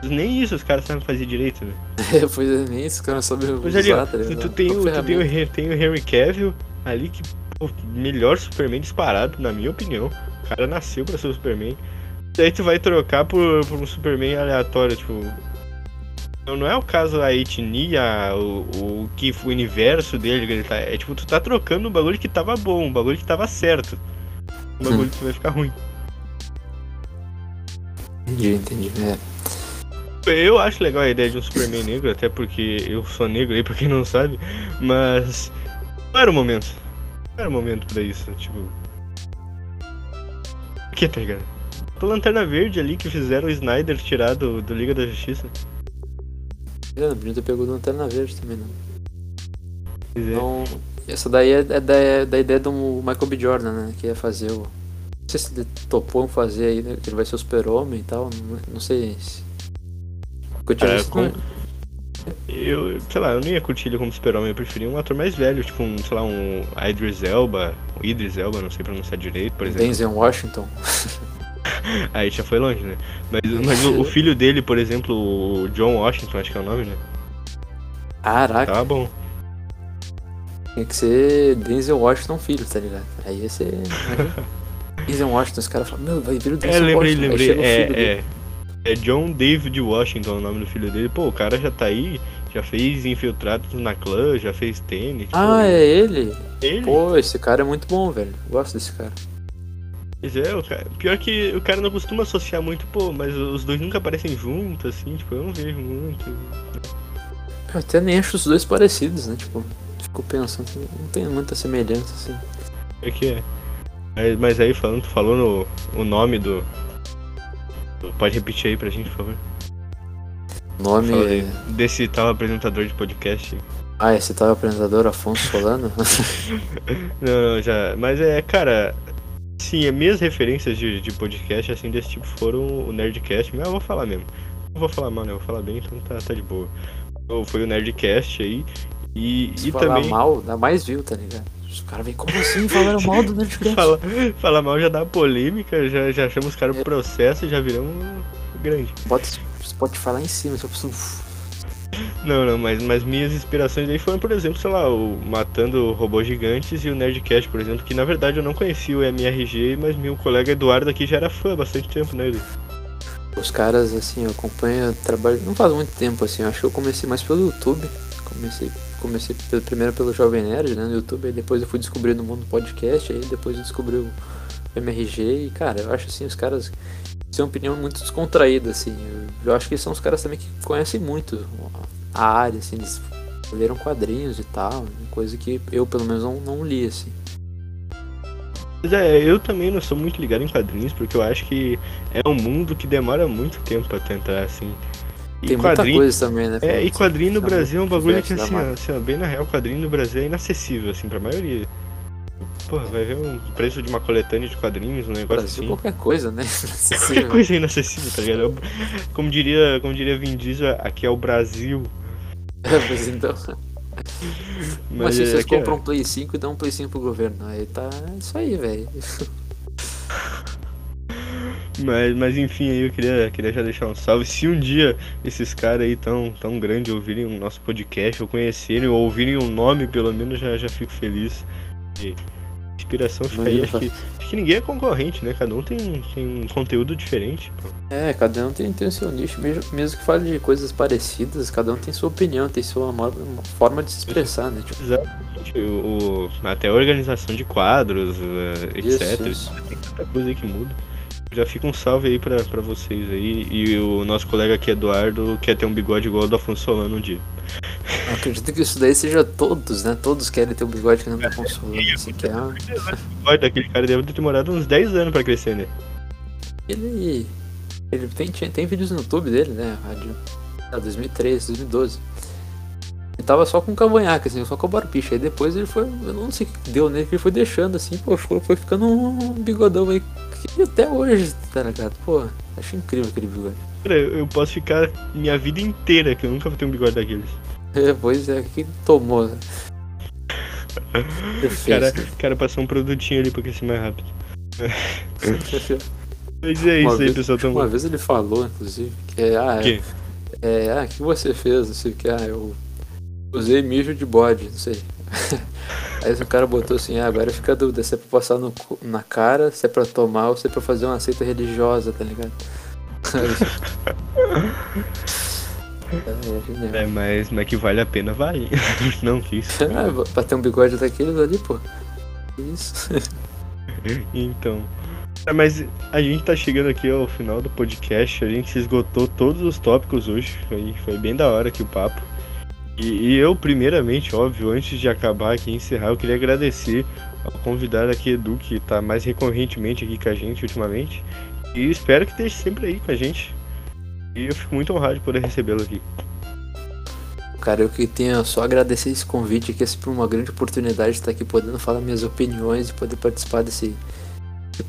Nem isso os caras sabem fazer direito, né? pois é, nem isso, cara, sabe Pois ali, ó, usar, tá tu, ligado? tu tem, o, tu tem, o, tem o Henry Cavill ali que, pô, melhor Superman disparado, na minha opinião. O cara nasceu pra ser o Superman. Daí tu vai trocar por, por um Superman aleatório, tipo. Não, não é o caso a etnia, o, o que o universo dele, que ele tá. É tipo, tu tá trocando um bagulho que tava bom, um bagulho que tava certo. Um bagulho que vai ficar ruim. Entendi, entendi. É. Eu acho legal a ideia de um Superman negro, até porque eu sou negro aí, pra quem não sabe, mas não era o momento. Não era o momento pra isso, tipo. Que, tá ligado? a Lanterna Verde ali que fizeram o Snyder tirar do, do Liga da Justiça. É, não podia ter pegado Lanterna Verde também, não. Pois é. Então, essa daí é da, é da ideia do Michael B. Jordan, né? Que ia fazer o. Não sei se ele topou em fazer aí, né? Que ele vai ser o super-homem e tal. Não, não sei se. Eu tinha É, visto, com- né? Eu, sei lá, eu não ia curtir ele como super-homem, eu preferia um ator mais velho, tipo um, sei lá, um Idris Elba, o Idris Elba, não sei pronunciar direito, por exemplo. Denzel Washington. Aí já foi longe, né? Mas, mas o, o filho dele, por exemplo, o John Washington, acho que é o nome, né? Caraca, Tá bom. tinha que ser Denzel Washington filho, tá ligado? Aí ia ser. Denzel Washington, os caras falam, meu, vai vir o É, Denzel lembrei, Washington. Lembrei. dele. É, é. É John David Washington o nome do filho dele. Pô, o cara já tá aí, já fez infiltrados na clã, já fez tênis. Ah, é ele? ele. Pô, esse cara é muito bom, velho. Gosto desse cara. Pois é, o cara, pior que o cara não costuma associar muito, pô, mas os dois nunca aparecem juntos, assim, tipo, eu não vejo muito. Eu até nem acho os dois parecidos, né? Tipo, fico pensando, não tem muita semelhança assim. É que é. Mas, mas aí falando, tu falou no, o nome do- Pode repetir aí pra gente, por favor. O nome é. Desse tal apresentador de podcast. Ah, esse tal apresentador Afonso Solano? Não, não, já. Mas é, cara. Sim, as minhas referências de, de podcast assim desse tipo foram o Nerdcast, mas eu vou falar mesmo. Não vou falar mal, né? Eu vou falar bem, então tá, tá de boa. Foi o Nerdcast aí. E, Se e falar também. mal, dá mais view, tá ligado? Os caras vêm, como assim? Falaram mal do Nerdcast? Fala, fala mal já dá polêmica, já, já chama os caras pro processo e já viramos grande. Bota Spotify lá em cima, só preciso. Não, não, mas, mas minhas inspirações aí foram, por exemplo, sei lá, o Matando Robôs Gigantes e o Nerdcast, por exemplo, que na verdade eu não conhecia o MRG, mas meu colega Eduardo aqui já era fã há bastante tempo, né, Edu? Os caras, assim, eu acompanho trabalho. Não faz muito tempo, assim. Eu acho que eu comecei mais pelo YouTube. Comecei, comecei pelo- primeiro pelo Jovem Nerd, né, no YouTube. Aí depois eu fui descobrindo o mundo podcast. Aí depois eu descobri o MRG. E, cara, eu acho, assim, os caras têm uma opinião muito descontraída, assim. Eu, eu acho que são os caras também que conhecem muito a área, assim. Eles leram quadrinhos e tal. Coisa que eu, pelo menos, não, não li, assim. Mas é, eu também não sou muito ligado em quadrinhos, porque eu acho que é um mundo que demora muito tempo pra tu entrar, assim. E Tem muita coisa também, né? É, e quadrinho no Tá Brasil é um bagulho que, assim, ó, assim, ó, bem na real, quadrinho no Brasil é inacessível, assim, pra maioria. Porra, vai ver um preço de uma coletânea de quadrinhos, um negócio Brasil, assim. qualquer coisa, né? Qualquer coisa é inacessível, tá ligado? Eu- Como diria, como diria Vin Diesel, aqui é o Brasil. É, mas então. Mas Mas se é, vocês é- compram um Play 5 e dão um Play 5 pro governo, aí tá é isso aí, velho. Mas, mas enfim, aí eu queria, queria já deixar um salve. Se um dia esses caras aí tão, tão grandes ouvirem o nosso podcast, ou conhecerem, ou ouvirem o nome, pelo menos já, já fico feliz. E inspiração fica aí. Acho que, acho que ninguém é concorrente, né? Cada um tem, tem um conteúdo diferente. Pô. É, cada um tem, tem o seu nicho, mesmo, mesmo que fale de coisas parecidas, cada um tem sua opinião, tem sua forma de se expressar, né? Tipo, Exatamente. O, o- até a organização de quadros, eh, isso, etc. isso. Tem tanta coisa aí que muda. Já fica um salve aí pra, pra vocês aí. E o nosso colega aqui, Eduardo, quer ter um bigode igual ao do Afonso Solano um dia. Eu acredito que isso daí seja todos, né? Todos querem ter o bigode que não tá consolando, assim, que é uma- Olha, daquele cara deve ter demorado uns 10 anos pra crescer, né? Ele. Ele tem, tem vídeos no YouTube dele, né? Rádio. Ah, 2013, 2012. Ele tava só com o cavanhaque, assim, só com a barbicha. Aí depois ele foi. Eu não sei o que deu nele, que ele foi deixando assim, pô, foi, foi ficando um bigodão aí. Que até hoje, tá ligado? Pô, acho incrível aquele bigode. Cara, eu posso ficar minha vida inteira que eu nunca vou ter um bigode daqueles. É, pois é, que tomou. Cara, cara passou um produtinho ali pra crescer mais rápido. Mas é isso Uma aí, vez- pessoal. Tamo... Uma vez ele falou, inclusive, que é. Ah, O quê? é, ah, que você fez? Não sei o que, ah, eu usei mijo de bode, não sei. Aí o cara botou assim, ah, agora fica a dúvida se é pra passar no, na cara, se é pra tomar ou se é pra fazer uma seita religiosa, tá ligado? é. É, mas, mas que vale a pena, vale. Não, que isso. Ah, pra ter um bigode daqueles ali, pô. Isso. Então. É, mas a gente tá chegando aqui ao final do podcast. A gente esgotou todos os tópicos hoje. Foi, foi bem da hora aqui o papo. E, e eu, primeiramente, óbvio, antes de acabar aqui encerrar, eu queria agradecer ao convidado aqui, Edu, que tá mais recorrentemente aqui com a gente ultimamente. E espero que esteja sempre aí com a gente. E eu fico muito honrado de poder recebê-lo aqui. Cara, eu que tenho só agradecer esse convite aqui, é sempre uma grande oportunidade de estar aqui podendo falar minhas opiniões e poder participar desse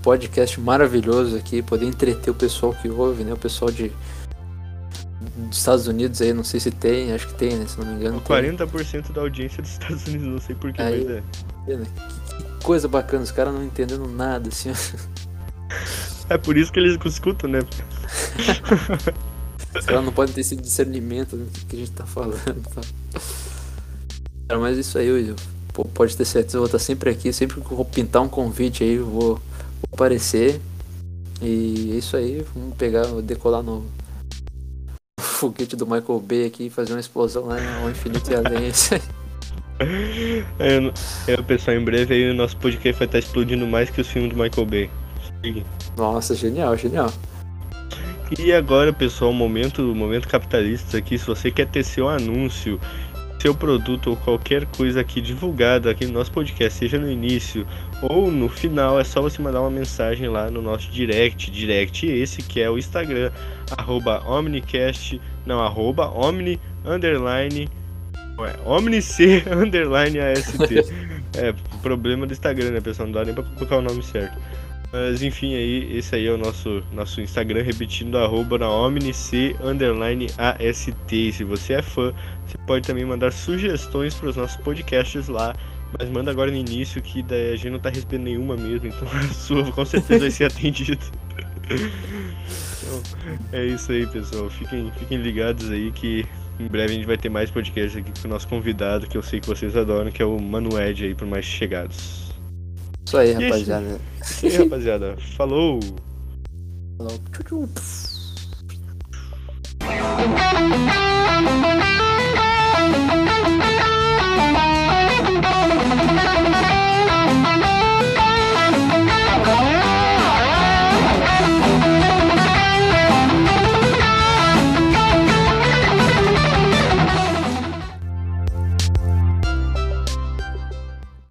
podcast maravilhoso aqui, poder entreter o pessoal que ouve, né? O pessoal de dos Estados Unidos aí, não sei se tem, acho que tem, né? Se não me engano. 40% da audiência dos Estados Unidos, não sei porquê, mas é. Que, que coisa bacana, os caras não entendendo nada, assim. É por isso que eles escutam, né? Os caras não podem ter esse discernimento do que a gente tá falando. Tá? Cara, mas isso aí, eu, pode ter certeza, eu vou estar sempre aqui, sempre que eu vou pintar um convite aí, eu vou, vou aparecer. E é isso aí, vamos pegar, vou decolar no foguete do Michael Bay aqui e fazer uma explosão lá ao infinito e além. No- é, pessoal, em breve aí o nosso podcast vai estar explodindo mais que os filmes do Michael Bay. Nossa, genial, genial. E agora, pessoal, momento, momento capitalista aqui. Se você quer ter seu anúncio, seu produto ou qualquer coisa aqui divulgado aqui no nosso podcast, seja no início ou no final, é só você mandar uma mensagem lá no nosso direct, direct esse que é o Instagram, arroba omnicast, não, arroba omni, underline, ué, omnic, underline ast. é, problema do Instagram, né, pessoal? Não dá nem pra colocar o nome certo. Mas enfim, aí, esse aí é o nosso, nosso Instagram, repetindo, arroba na omnic, underline ast. E se você é fã, você pode também mandar sugestões para os nossos podcasts lá. Mas manda agora no início, que daí a gente não tá recebendo nenhuma mesmo, então a sua com certeza vai ser atendida. Então, é isso aí, pessoal. Fiquem, fiquem ligados aí que em breve a gente vai ter mais podcasts aqui com o nosso convidado, que eu sei que vocês adoram, que é o Mano Ed aí, por mais chegados. Isso aí, E esse- rapaziada. E aí, rapaziada, falou! Falou. Thank you. Thank you.